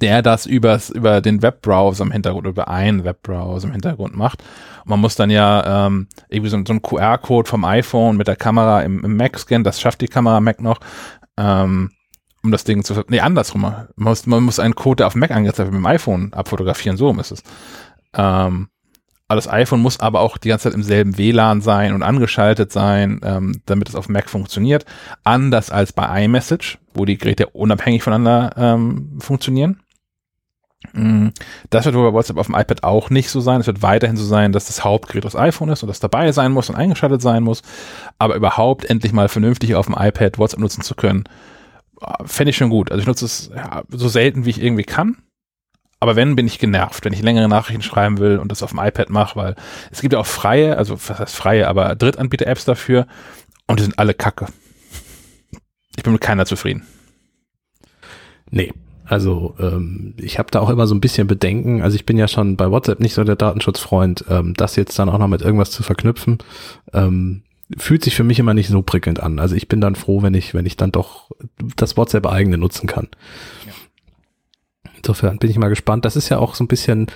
der das übers, über den Webbrowser im Hintergrund, über einen Webbrowser im Hintergrund macht. Und man muss dann ja ähm, irgendwie so, so einen QR-Code vom iPhone mit der Kamera im, im Mac scannen, das schafft die Kamera am Mac noch, ähm, um das Ding zu, nee, andersrum. Man muss, man muss einen Code, der auf dem Mac angezeigt wird, mit dem iPhone abfotografieren, so ist es. Ähm, das iPhone muss aber auch die ganze Zeit im selben WLAN sein und angeschaltet sein, ähm, damit es auf Mac funktioniert. Anders als bei iMessage, wo die Geräte unabhängig voneinander ähm, funktionieren. Mm, Das wird wohl bei WhatsApp auf dem iPad auch nicht so sein. Es wird weiterhin so sein, dass das Hauptgerät das iPhone ist und das dabei sein muss und eingeschaltet sein muss. Aber überhaupt endlich mal vernünftig auf dem iPad WhatsApp nutzen zu können, äh, fände ich schon gut. Also ich nutze es ja, so selten, wie ich irgendwie kann. Aber wenn, bin ich genervt, wenn ich längere Nachrichten schreiben will und das auf dem iPad mache, weil es gibt ja auch freie, also was heißt freie, aber Drittanbieter-Apps dafür und die sind alle kacke. Ich bin mit keiner zufrieden. Nee. Also ähm, ich habe da auch immer so ein bisschen Bedenken. Also ich bin ja schon bei WhatsApp nicht so der Datenschutzfreund, ähm, das jetzt dann auch noch mit irgendwas zu verknüpfen. Ähm, fühlt sich für mich immer nicht so prickelnd an. Also ich bin dann froh, wenn ich, wenn ich dann doch das WhatsApp eigene nutzen kann. Ja. Insofern bin ich mal gespannt. Das ist ja auch so ein bisschen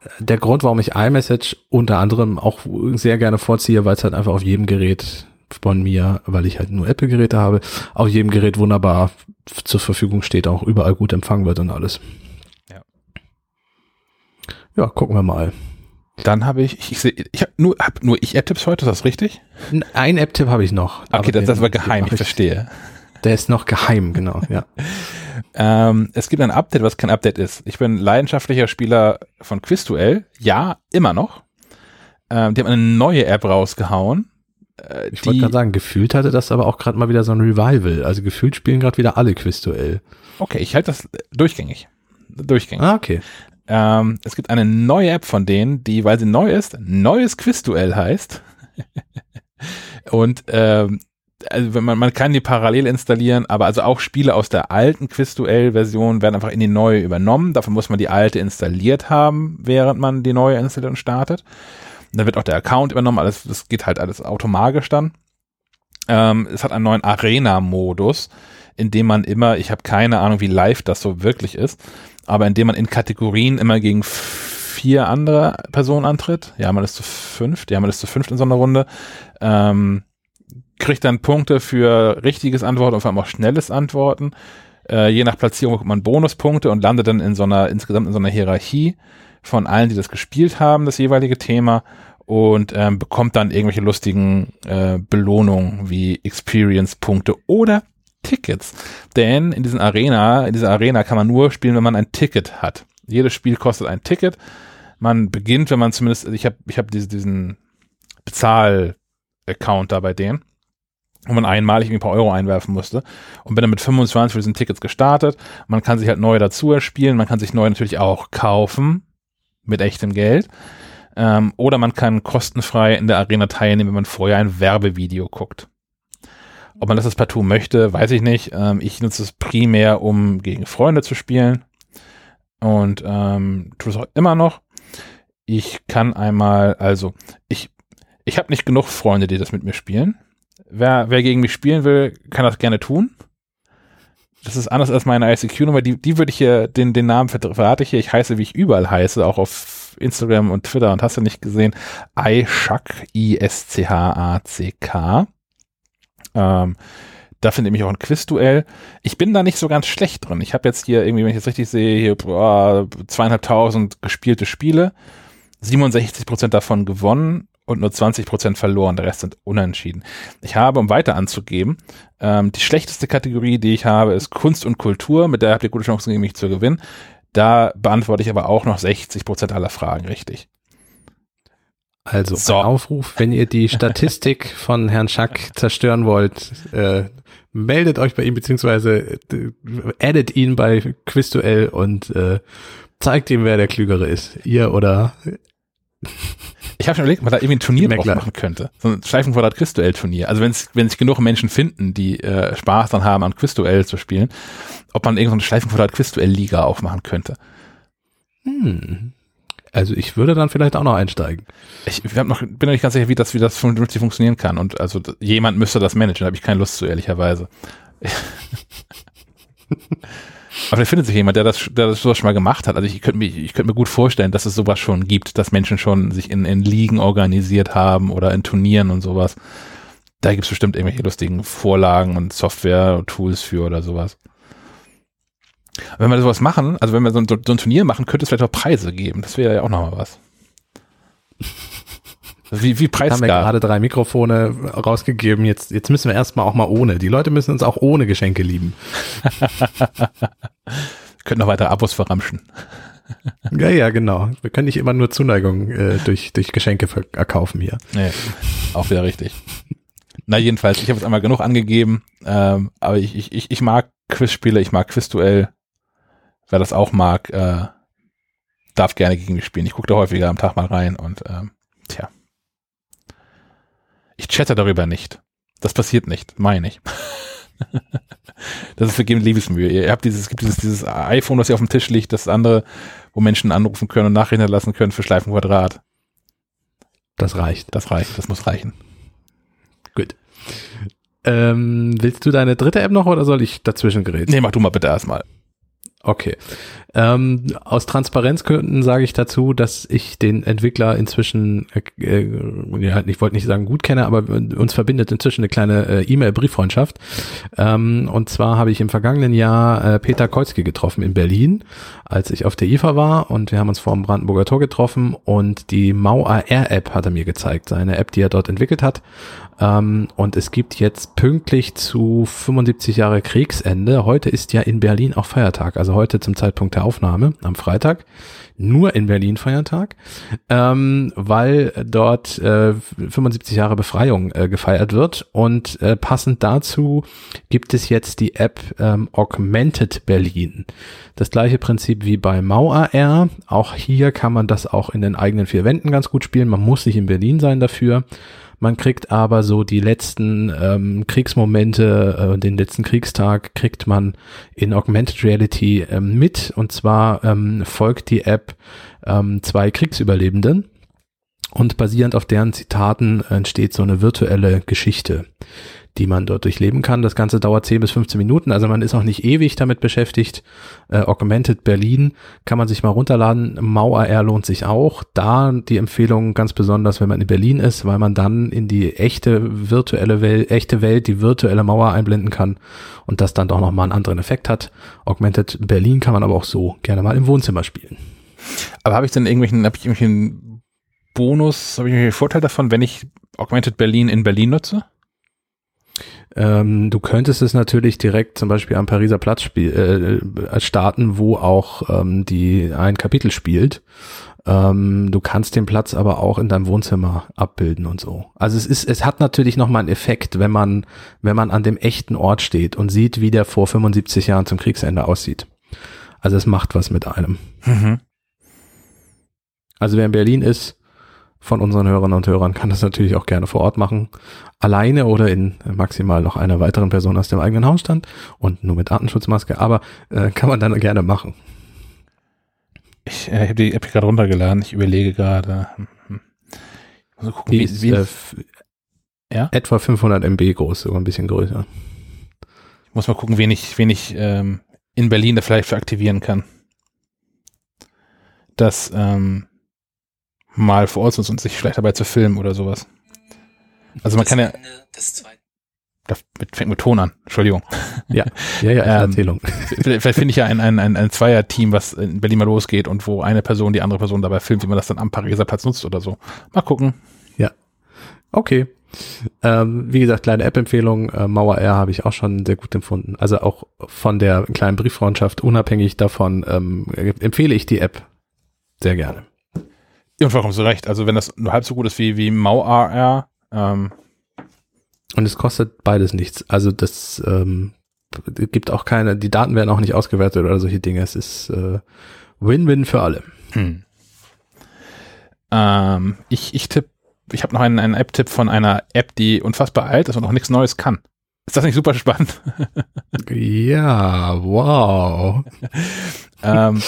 äh, der Grund, warum ich iMessage unter anderem auch sehr gerne vorziehe, weil es halt einfach auf jedem Gerät von mir, weil ich halt nur Apple-Geräte habe, auf jedem Gerät wunderbar zur Verfügung steht, auch überall gut empfangen wird und alles. Ja. Ja, gucken wir mal. Dann habe ich, ich, ich, ich habe nur, hab nur ich App-Tipps heute, ist das richtig? Ein App-Tipp habe ich noch. Okay, das, das war geheim, ich verstehe. Der ist noch geheim, genau, ja. *laughs* ähm, es gibt ein Update, was kein Update ist. Ich bin leidenschaftlicher Spieler von Quizduell. Ja, immer noch. Ähm, die haben eine neue App rausgehauen. Äh, ich wollte gerade sagen, gefühlt hatte das aber auch gerade mal wieder so ein Revival. Also gefühlt spielen gerade wieder alle Quizduell. Okay, ich halte das durchgängig. Durchgängig. Ah, okay. Ähm, es gibt eine neue App von denen, die, weil sie neu ist, neues Quizduell heißt. *laughs* Und ähm, also wenn man, man kann die parallel installieren, aber also auch Spiele aus der alten Quizduell-Version werden einfach in die neue übernommen. Dafür muss man die alte installiert haben, während man die neue installiert und startet. Und dann wird auch der Account übernommen, alles, das geht halt alles automatisch dann. Ähm, es hat einen neuen Arena-Modus, in dem man immer, ich habe keine Ahnung, wie live das so wirklich ist, aber indem man in Kategorien immer gegen vier andere Personen antritt. Ja, man ist zu fünft, ja, man ist zu fünft in so einer Runde. Ähm, kriegt dann Punkte für richtiges Antworten und vor allem auch schnelles Antworten. Äh, je nach Platzierung bekommt man Bonuspunkte und landet dann in so einer, insgesamt in so einer Hierarchie von allen, die das gespielt haben, das jeweilige Thema und ähm, bekommt dann irgendwelche lustigen äh, Belohnungen wie Experience-Punkte oder Tickets. Denn in diesen Arena, in dieser Arena kann man nur spielen, wenn man ein Ticket hat. Jedes Spiel kostet ein Ticket. Man beginnt, wenn man zumindest, ich habe ich hab diese, diesen Bezahl-Account da bei denen, wo man einmalig ein paar Euro einwerfen musste und bin dann mit 25 für diesen Tickets gestartet. Man kann sich halt neu dazu erspielen, man kann sich neu natürlich auch kaufen mit echtem Geld. Ähm, oder man kann kostenfrei in der Arena teilnehmen, wenn man vorher ein Werbevideo guckt. Ob man das als partout möchte, weiß ich nicht. Ähm, ich nutze es primär, um gegen Freunde zu spielen. Und ähm, tue es auch immer noch. Ich kann einmal, also ich, ich habe nicht genug Freunde, die das mit mir spielen. Wer, wer gegen mich spielen will, kann das gerne tun. Das ist anders als meine ICQ-Nummer. Die, die würde ich hier, den, den Namen verrate ich hier. Ich heiße, wie ich überall heiße, auch auf Instagram und Twitter und hast du nicht gesehen. iSchack, I-S-C-H-A-C-K. Ähm, da findet mich auch ein Quizduell. Ich bin da nicht so ganz schlecht drin. Ich habe jetzt hier irgendwie, wenn ich jetzt richtig sehe, hier boah, zweieinhalbtausend gespielte Spiele, 67 Prozent davon gewonnen und nur 20 Prozent verloren. Der Rest sind unentschieden. Ich habe, um weiter anzugeben, ähm, die schlechteste Kategorie, die ich habe, ist Kunst und Kultur. Mit der habt ihr gute Chancen, gegen mich zu gewinnen. Da beantworte ich aber auch noch 60 Prozent aller Fragen richtig. Also so. ein Aufruf, wenn ihr die Statistik *laughs* von Herrn Schack zerstören wollt, äh, meldet euch bei ihm beziehungsweise äh, addet ihn bei Quizduell und äh, zeigt ihm, wer der Klügere ist. Ihr oder ich habe schon überlegt, ob man da irgendwie ein Turnier drauf machen könnte. So ein Schleifenquadrat Quizduell-Turnier. Also wenn wenn sich genug Menschen finden, die äh, Spaß dann haben, an Quizduell zu spielen, ob man irgendeine Schleifenquadrat Quizduell-Liga aufmachen könnte. Hm. Also ich würde dann vielleicht auch noch einsteigen. Ich noch, bin noch nicht ganz sicher, wie das, wie das vernünftig funktionieren kann. Und also jemand müsste das managen, da habe ich keine Lust zu, ehrlicherweise. *laughs* Aber vielleicht findet sich jemand, der das, der das sowas schon mal gemacht hat. Also ich könnte mir, ich könnte mir gut vorstellen, dass es sowas schon gibt, dass Menschen schon sich in, in Ligen organisiert haben oder in Turnieren und sowas. Da gibt es bestimmt irgendwelche lustigen Vorlagen und Software-Tools für oder sowas. Wenn wir sowas machen, also wenn wir so ein, so ein Turnier machen, könnte es vielleicht auch Preise geben. Das wäre ja auch nochmal was. Wie, wie Preis haben wir gerade drei Mikrofone rausgegeben. Jetzt, jetzt müssen wir erstmal auch mal ohne. Die Leute müssen uns auch ohne Geschenke lieben. *laughs* Können noch weiter Abos verramschen. ja, ja, genau. Wir können nicht immer nur Zuneigung äh, durch, durch Geschenke verkaufen hier. Nee, auch wieder richtig. Na, jedenfalls, ich habe jetzt einmal genug angegeben, ähm, aber ich, ich, ich, ich mag Quizspiele, ich mag Quizduell. Wer das auch mag, äh, darf gerne gegen mich spielen. Ich gucke da häufiger am Tag mal rein und ähm, tja. Ich chatte darüber nicht. Das passiert nicht, meine ich. *laughs* das ist vergebene Liebesmühe. Ihr habt dieses, es gibt dieses, dieses iPhone, das hier auf dem Tisch liegt, das andere, wo Menschen anrufen können und Nachrichten lassen können für Schleifenquadrat. Das reicht. Das reicht, das muss reichen. Gut. Ähm, willst du deine dritte App noch oder soll ich dazwischen gerätseln? Nee, mach du mal bitte erstmal. Okay. Ähm, aus Transparenzgründen sage ich dazu, dass ich den Entwickler inzwischen, äh, äh, ja, ich wollte nicht sagen gut kenne, aber uns verbindet inzwischen eine kleine äh, E-Mail-Brieffreundschaft. Ähm, und zwar habe ich im vergangenen Jahr äh, Peter Kolski getroffen in Berlin, als ich auf der IFA war und wir haben uns vor dem Brandenburger Tor getroffen und die Mau AR App hat er mir gezeigt, seine App, die er dort entwickelt hat. Ähm, und es gibt jetzt pünktlich zu 75 Jahre Kriegsende. Heute ist ja in Berlin auch Feiertag, also heute zum Zeitpunkt der Aufnahme am Freitag. Nur in Berlin Feiertag, ähm, weil dort äh, 75 Jahre Befreiung äh, gefeiert wird. Und äh, passend dazu gibt es jetzt die App ähm, Augmented Berlin. Das gleiche Prinzip wie bei MauAR. Auch hier kann man das auch in den eigenen vier Wänden ganz gut spielen. Man muss nicht in Berlin sein dafür. Man kriegt aber so die letzten ähm, Kriegsmomente, äh, den letzten Kriegstag kriegt man in Augmented Reality ähm, mit. Und zwar ähm, folgt die App ähm, zwei Kriegsüberlebenden. Und basierend auf deren Zitaten entsteht so eine virtuelle Geschichte die man dort durchleben kann. Das Ganze dauert 10 bis 15 Minuten, also man ist auch nicht ewig damit beschäftigt. Äh, Augmented Berlin kann man sich mal runterladen. MauAR lohnt sich auch. Da die Empfehlung ganz besonders, wenn man in Berlin ist, weil man dann in die echte virtuelle Welt, echte Welt, die virtuelle Mauer einblenden kann und das dann doch nochmal einen anderen Effekt hat. Augmented Berlin kann man aber auch so gerne mal im Wohnzimmer spielen. Aber habe ich denn irgendwelchen, habe ich irgendwelchen Bonus, habe ich irgendwelchen Vorteil davon, wenn ich Augmented Berlin in Berlin nutze? Ähm, du könntest es natürlich direkt zum Beispiel am Pariser Platz spiel, äh, starten, wo auch ähm, die ein Kapitel spielt. Ähm, du kannst den Platz aber auch in deinem Wohnzimmer abbilden und so. Also es ist, es hat natürlich nochmal einen Effekt, wenn man, wenn man an dem echten Ort steht und sieht, wie der vor 75 Jahren zum Kriegsende aussieht. Also es macht was mit einem. Mhm. Also wer in Berlin ist, von unseren Hörern und Hörern kann das natürlich auch gerne vor Ort machen. Alleine oder in maximal noch einer weiteren Person aus dem eigenen Hausstand und nur mit Artenschutzmaske, aber äh, kann man dann gerne machen. Ich äh, habe die App gerade runtergeladen, ich überlege gerade. Also gucken, die wie, ist wie, äh, ja? etwa 500 MB groß, sogar ein bisschen größer. Ich muss mal gucken, wen ich, wen ich ähm, in Berlin da vielleicht für aktivieren kann. Das ähm, mal vor Ort und sich vielleicht dabei zu filmen oder sowas. Also man das kann ja. Das fängt mit Ton an, Entschuldigung. Ja, *laughs* ja, ja, ähm, Erzählung. Vielleicht finde ich ja ein, ein, ein, ein Zweier-Team, was in Berlin mal losgeht und wo eine Person die andere Person dabei filmt, wie man das dann am Pariser Platz nutzt oder so. Mal gucken. Ja. Okay. Ähm, wie gesagt, kleine App-Empfehlung, äh, Mauer R habe ich auch schon sehr gut empfunden. Also auch von der kleinen Brieffreundschaft, unabhängig davon, ähm, empfehle ich die App sehr gerne. Ja, und vollkommen so recht. Also wenn das nur halb so gut ist wie, wie MauAR, ähm. Und es kostet beides nichts. Also das ähm, gibt auch keine, die Daten werden auch nicht ausgewertet oder solche Dinge. Es ist äh, Win-Win für alle. Hm. Ähm, ich ich tippe, ich habe noch einen, einen App-Tipp von einer App, die unfassbar alt ist und noch nichts Neues kann. Ist das nicht super spannend? ja, wow. *laughs* ähm,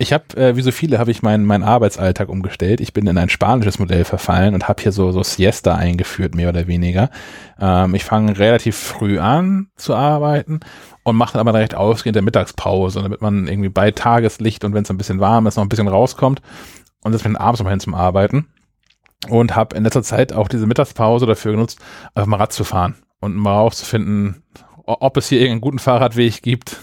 ich habe, äh, wie so viele, habe ich meinen mein Arbeitsalltag umgestellt. Ich bin in ein spanisches Modell verfallen und habe hier so, so Siesta eingeführt, mehr oder weniger. Ähm, ich fange relativ früh an zu arbeiten und mache dann aber recht ausgehend der Mittagspause, damit man irgendwie bei Tageslicht und wenn es ein bisschen warm ist, noch ein bisschen rauskommt und setze mich dann abends noch hin zum Arbeiten. Und habe in letzter Zeit auch diese Mittagspause dafür genutzt, einfach mal Rad zu fahren und mal rauszufinden, ob es hier irgendeinen guten Fahrradweg gibt.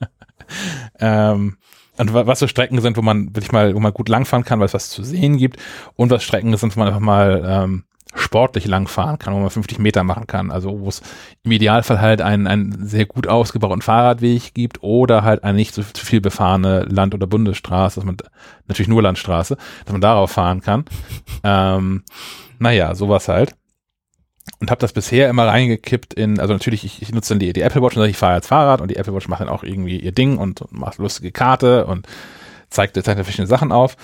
*laughs* ähm, und was so Strecken sind, wo man wirklich mal, wo man gut langfahren kann, weil es was zu sehen gibt und was Strecken sind, wo man einfach mal ähm, sportlich langfahren kann, wo man 50 Meter machen kann. Also wo es im Idealfall halt einen, einen sehr gut ausgebauten Fahrradweg gibt oder halt eine nicht so viel befahrene Land- oder Bundesstraße, dass man natürlich nur Landstraße, dass man darauf fahren kann. ähm, naja, sowas halt und habe das bisher immer reingekippt in, also natürlich, ich, ich nutze dann die, die Apple Watch und ich fahre als Fahrrad und die Apple Watch macht dann auch irgendwie ihr Ding und, und macht lustige Karte und zeigt, zeigt verschiedene Sachen auf.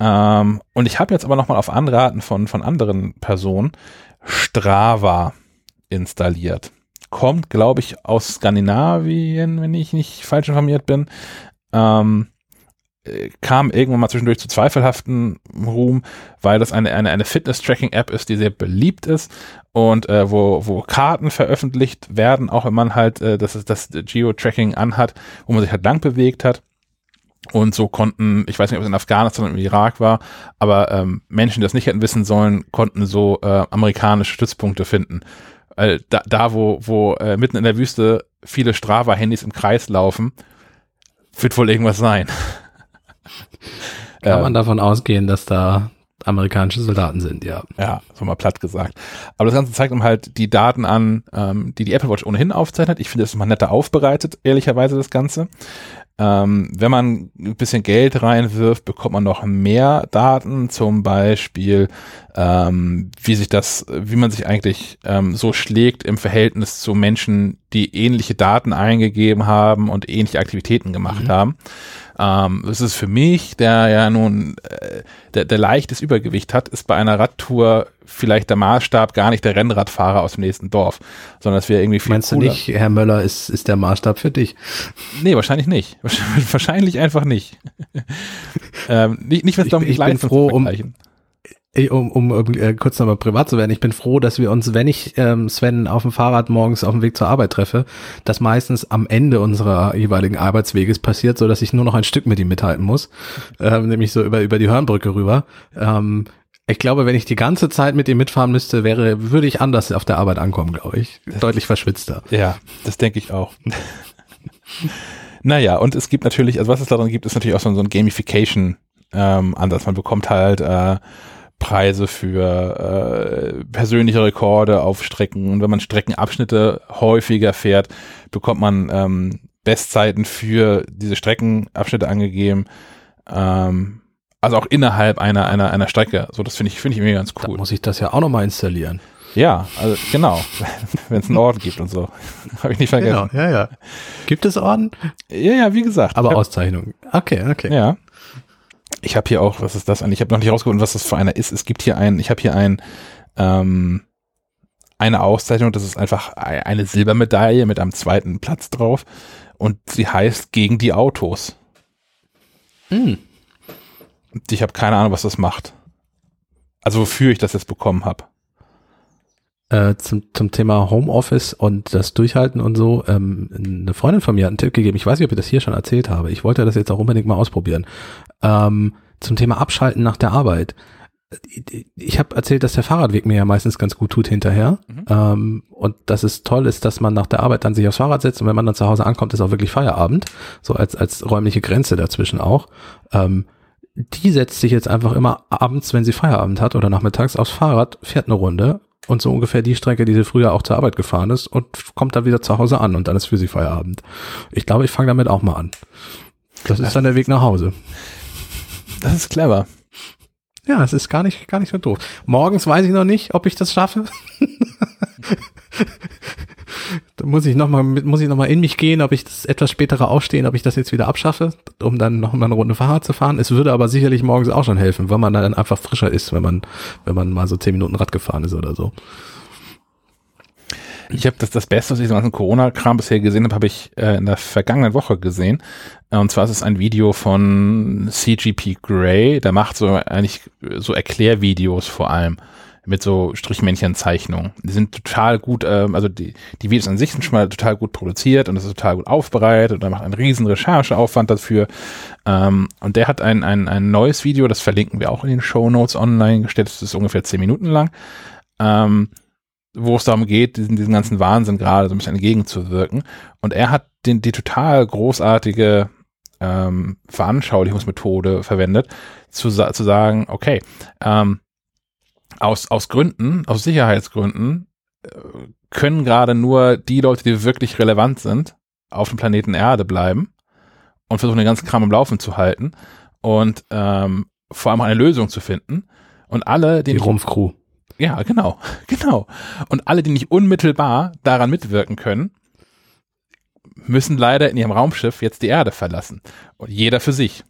Ähm, und ich habe jetzt aber nochmal auf Anraten von, von anderen Personen Strava installiert. Kommt, glaube ich, aus Skandinavien, wenn ich nicht falsch informiert bin. Ähm, äh, kam irgendwann mal zwischendurch zu zweifelhaften Ruhm, weil das eine, eine, eine Fitness-Tracking-App ist, die sehr beliebt ist und äh, wo, wo Karten veröffentlicht werden, auch wenn man halt äh, das, das Geo-Tracking anhat, wo man sich halt lang bewegt hat. Und so konnten, ich weiß nicht, ob es in Afghanistan oder im Irak war, aber ähm, Menschen, die das nicht hätten wissen sollen, konnten so äh, amerikanische Stützpunkte finden. Äh, da, da, wo, wo äh, mitten in der Wüste viele Strava-Handys im Kreis laufen, wird wohl irgendwas sein. Kann man davon ausgehen, dass da amerikanische Soldaten sind, ja. Ja, so mal platt gesagt. Aber das Ganze zeigt ihm halt die Daten an, ähm, die die Apple Watch ohnehin aufzeichnet. Ich finde, das ist mal netter aufbereitet, ehrlicherweise, das Ganze. Ähm, wenn man ein bisschen Geld reinwirft, bekommt man noch mehr Daten, zum Beispiel, ähm, wie sich das, wie man sich eigentlich ähm, so schlägt im Verhältnis zu Menschen, die ähnliche Daten eingegeben haben und ähnliche Aktivitäten gemacht mhm. haben. Ähm, das ist für mich, der ja nun äh, der, der leichtes Übergewicht hat, ist bei einer Radtour vielleicht der Maßstab gar nicht der Rennradfahrer aus dem nächsten Dorf, sondern es wäre irgendwie viel Meinst cooler. du nicht, Herr Möller, ist, ist der Maßstab für dich? Nee, wahrscheinlich nicht. *laughs* Wahrscheinlich einfach nicht. *laughs* ähm, nicht, nicht wenn es darum geht, ich bin froh, um, um, um, um äh, kurz nochmal privat zu werden, ich bin froh, dass wir uns, wenn ich ähm, Sven auf dem Fahrrad morgens auf dem Weg zur Arbeit treffe, das meistens am Ende unserer jeweiligen Arbeitsweges passiert, so dass ich nur noch ein Stück mit ihm mithalten muss, *laughs* ähm, nämlich so über, über die Hörnbrücke rüber. Ähm, ich glaube, wenn ich die ganze Zeit mit ihm mitfahren müsste, wäre, würde ich anders auf der Arbeit ankommen, glaube ich. Deutlich verschwitzter. Ja, das denke ich auch. *laughs* naja, und es gibt natürlich, also was es daran gibt, ist natürlich auch so, so ein Gamification ähm, Ansatz. Man bekommt halt äh, Preise für äh, persönliche Rekorde auf Strecken. Und wenn man Streckenabschnitte häufiger fährt, bekommt man ähm, Bestzeiten für diese Streckenabschnitte angegeben. Ähm, also auch innerhalb einer, einer, einer Strecke. So, das finde ich, finde ich irgendwie ganz cool. Da muss ich das ja auch nochmal installieren. Ja, also genau. *laughs* Wenn es einen Orden gibt und so. *laughs* Habe ich nicht vergessen. Genau, ja, ja. Gibt es Orden? Ja, ja, wie gesagt. Aber Auszeichnungen. Okay, okay. Ja. Ich habe hier auch, was ist das eigentlich? Ich habe noch nicht rausgefunden, was das für einer ist. Es gibt hier einen, ich habe hier ein, ähm, eine Auszeichnung, das ist einfach eine Silbermedaille mit einem zweiten Platz drauf und sie heißt gegen die Autos. Hm. Ich habe keine Ahnung, was das macht. Also wofür ich das jetzt bekommen habe. Äh, zum, zum Thema Homeoffice und das Durchhalten und so. Ähm, eine Freundin von mir hat einen Tipp gegeben. Ich weiß nicht, ob ich das hier schon erzählt habe. Ich wollte das jetzt auch unbedingt mal ausprobieren. Ähm, zum Thema Abschalten nach der Arbeit. Ich habe erzählt, dass der Fahrradweg mir ja meistens ganz gut tut hinterher. Mhm. Ähm, und dass es toll ist, dass man nach der Arbeit dann sich aufs Fahrrad setzt und wenn man dann zu Hause ankommt, ist auch wirklich Feierabend. So als, als räumliche Grenze dazwischen auch. Ähm, die setzt sich jetzt einfach immer abends, wenn sie Feierabend hat oder nachmittags aufs Fahrrad, fährt eine Runde und so ungefähr die Strecke, die sie früher auch zur Arbeit gefahren ist und kommt da wieder zu Hause an und dann ist für sie Feierabend. Ich glaube, ich fange damit auch mal an. Das ist dann der Weg nach Hause. Das ist clever. Ja, es ist gar nicht, gar nicht so doof. Morgens weiß ich noch nicht, ob ich das schaffe. *laughs* da muss ich nochmal, muss ich noch mal in mich gehen, ob ich das etwas spätere Aufstehen, ob ich das jetzt wieder abschaffe, um dann noch mal eine Runde Fahrrad zu fahren. Es würde aber sicherlich morgens auch schon helfen, weil man dann einfach frischer ist, wenn man, wenn man mal so zehn Minuten Rad gefahren ist oder so. Ich habe das, das Beste, was ich so ganzen Corona-Kram bisher gesehen habe, habe ich äh, in der vergangenen Woche gesehen. Und zwar ist es ein Video von CGP Grey, der macht so eigentlich so Erklärvideos vor allem mit so Strichmännchenzeichnungen. Die sind total gut, äh, also die, die Videos an sich sind schon mal total gut produziert und das ist total gut aufbereitet und er macht einen riesen Rechercheaufwand dafür. Ähm, und der hat ein, ein, ein neues Video, das verlinken wir auch in den Show Notes online gestellt, das ist ungefähr zehn Minuten lang, ähm, wo es darum geht, diesen, diesen ganzen Wahnsinn gerade so ein bisschen entgegenzuwirken. Und er hat den, die total großartige ähm, Veranschaulichungsmethode verwendet, zu, zu sagen, okay, ähm, aus, aus Gründen, aus Sicherheitsgründen, äh, können gerade nur die Leute, die wirklich relevant sind, auf dem Planeten Erde bleiben und versuchen den ganzen Kram am Laufen zu halten und ähm, vor allem eine Lösung zu finden. Und alle, die, die Rumpfcrew. Ja, genau, *laughs* genau. Und alle, die nicht unmittelbar daran mitwirken können, müssen leider in ihrem Raumschiff jetzt die Erde verlassen. Und jeder für sich.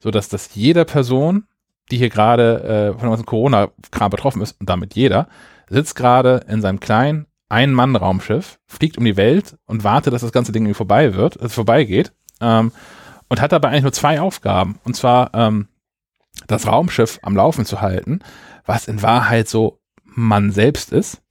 So dass das jeder Person, die hier gerade äh, von dem Corona-Kram betroffen ist, und damit jeder, sitzt gerade in seinem kleinen Ein-Mann-Raumschiff, fliegt um die Welt und wartet, dass das ganze Ding irgendwie vorbei wird, dass es vorbeigeht. Ähm, und hat dabei eigentlich nur zwei Aufgaben. Und zwar ähm, das Raumschiff am Laufen zu halten, was in Wahrheit so man selbst ist.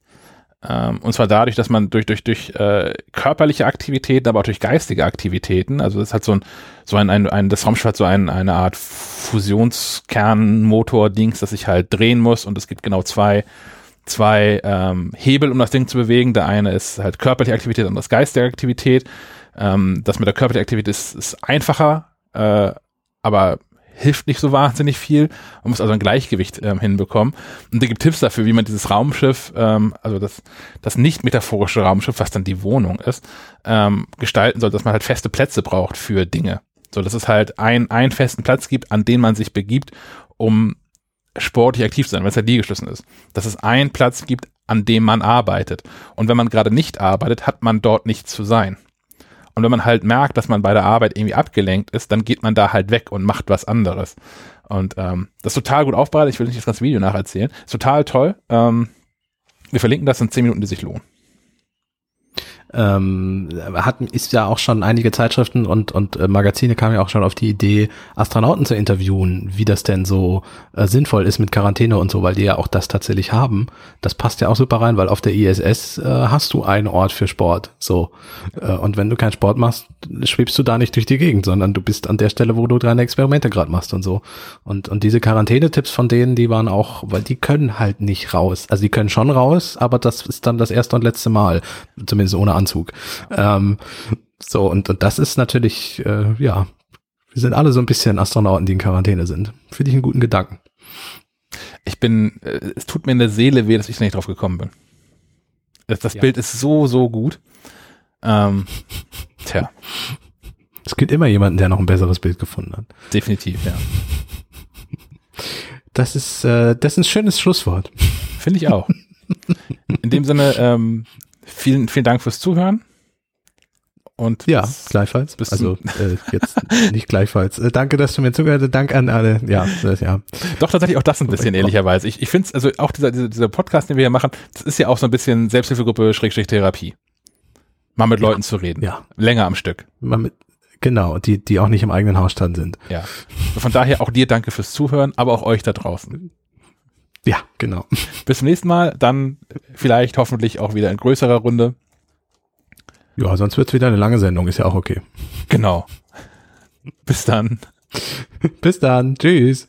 Ähm, und zwar dadurch, dass man durch, durch, durch äh, körperliche Aktivitäten, aber auch durch geistige Aktivitäten, also das hat so ein, so ein, ein, ein das Raumschiff hat so ein, eine Art Fusionskernmotor-Dings, das sich halt drehen muss und es gibt genau zwei, zwei ähm, Hebel, um das Ding zu bewegen. Der eine ist halt körperliche Aktivität und das geistige Aktivität. Ähm, das mit der körperlichen Aktivität ist, ist einfacher, äh, aber hilft nicht so wahnsinnig viel. Man muss also ein Gleichgewicht ähm, hinbekommen. Und da gibt Tipps dafür, wie man dieses Raumschiff, ähm, also das, das nicht metaphorische Raumschiff, was dann die Wohnung ist, ähm, gestalten soll, dass man halt feste Plätze braucht für Dinge. So, dass es halt ein, einen festen Platz gibt, an den man sich begibt, um sportlich aktiv zu sein, weil es halt Liegeschlüssen ist. Dass es einen Platz gibt, an dem man arbeitet. Und wenn man gerade nicht arbeitet, hat man dort nicht zu sein. Und wenn man halt merkt, dass man bei der Arbeit irgendwie abgelenkt ist, dann geht man da halt weg und macht was anderes. Und ähm, das ist total gut aufbereitet. Ich will nicht das ganze Video nacherzählen. Ist total toll. Ähm, wir verlinken das in 10 Minuten, die sich lohnen ähm, hat, ist ja auch schon einige Zeitschriften und, und äh, Magazine kamen ja auch schon auf die Idee, Astronauten zu interviewen, wie das denn so äh, sinnvoll ist mit Quarantäne und so, weil die ja auch das tatsächlich haben. Das passt ja auch super rein, weil auf der ISS äh, hast du einen Ort für Sport. So. Äh, und wenn du keinen Sport machst, schwebst du da nicht durch die Gegend, sondern du bist an der Stelle, wo du deine Experimente gerade machst und so. Und, und diese Quarantänetipps von denen, die waren auch, weil die können halt nicht raus. Also die können schon raus, aber das ist dann das erste und letzte Mal, zumindest ohne Anzug. Ähm, so, und, und das ist natürlich, äh, ja, wir sind alle so ein bisschen Astronauten, die in Quarantäne sind. Finde ich einen guten Gedanken. Ich bin, äh, es tut mir in der Seele weh, dass ich nicht drauf gekommen bin. Das, das ja. Bild ist so, so gut. Ähm, *laughs* tja. Es gibt immer jemanden, der noch ein besseres Bild gefunden hat. Definitiv, ja. *laughs* Das ist, äh, das ist ein schönes Schlusswort. Finde ich auch. In dem Sinne, ähm, Vielen, vielen Dank fürs Zuhören. Und ja, bis, gleichfalls. Bis also äh, jetzt *laughs* nicht gleichfalls. Äh, danke, dass du mir zugehört hast. Dank an alle. Ja, das, ja. Doch tatsächlich auch das ein bisschen ehrlicherweise. Ich, ich finde es, also auch dieser, dieser, dieser Podcast, den wir hier machen, das ist ja auch so ein bisschen Selbsthilfegruppe Schrägstrich Therapie. Mal mit Leuten zu reden. Ja. Länger am Stück. Mal mit, genau, die, die auch nicht im eigenen Hausstand sind. Ja. Von daher auch dir danke fürs Zuhören, aber auch euch da draußen. Ja, genau. *laughs* Bis zum nächsten Mal, dann vielleicht hoffentlich auch wieder in größerer Runde. Ja, sonst wird's wieder eine lange Sendung, ist ja auch okay. Genau. Bis dann. *laughs* Bis dann. Tschüss.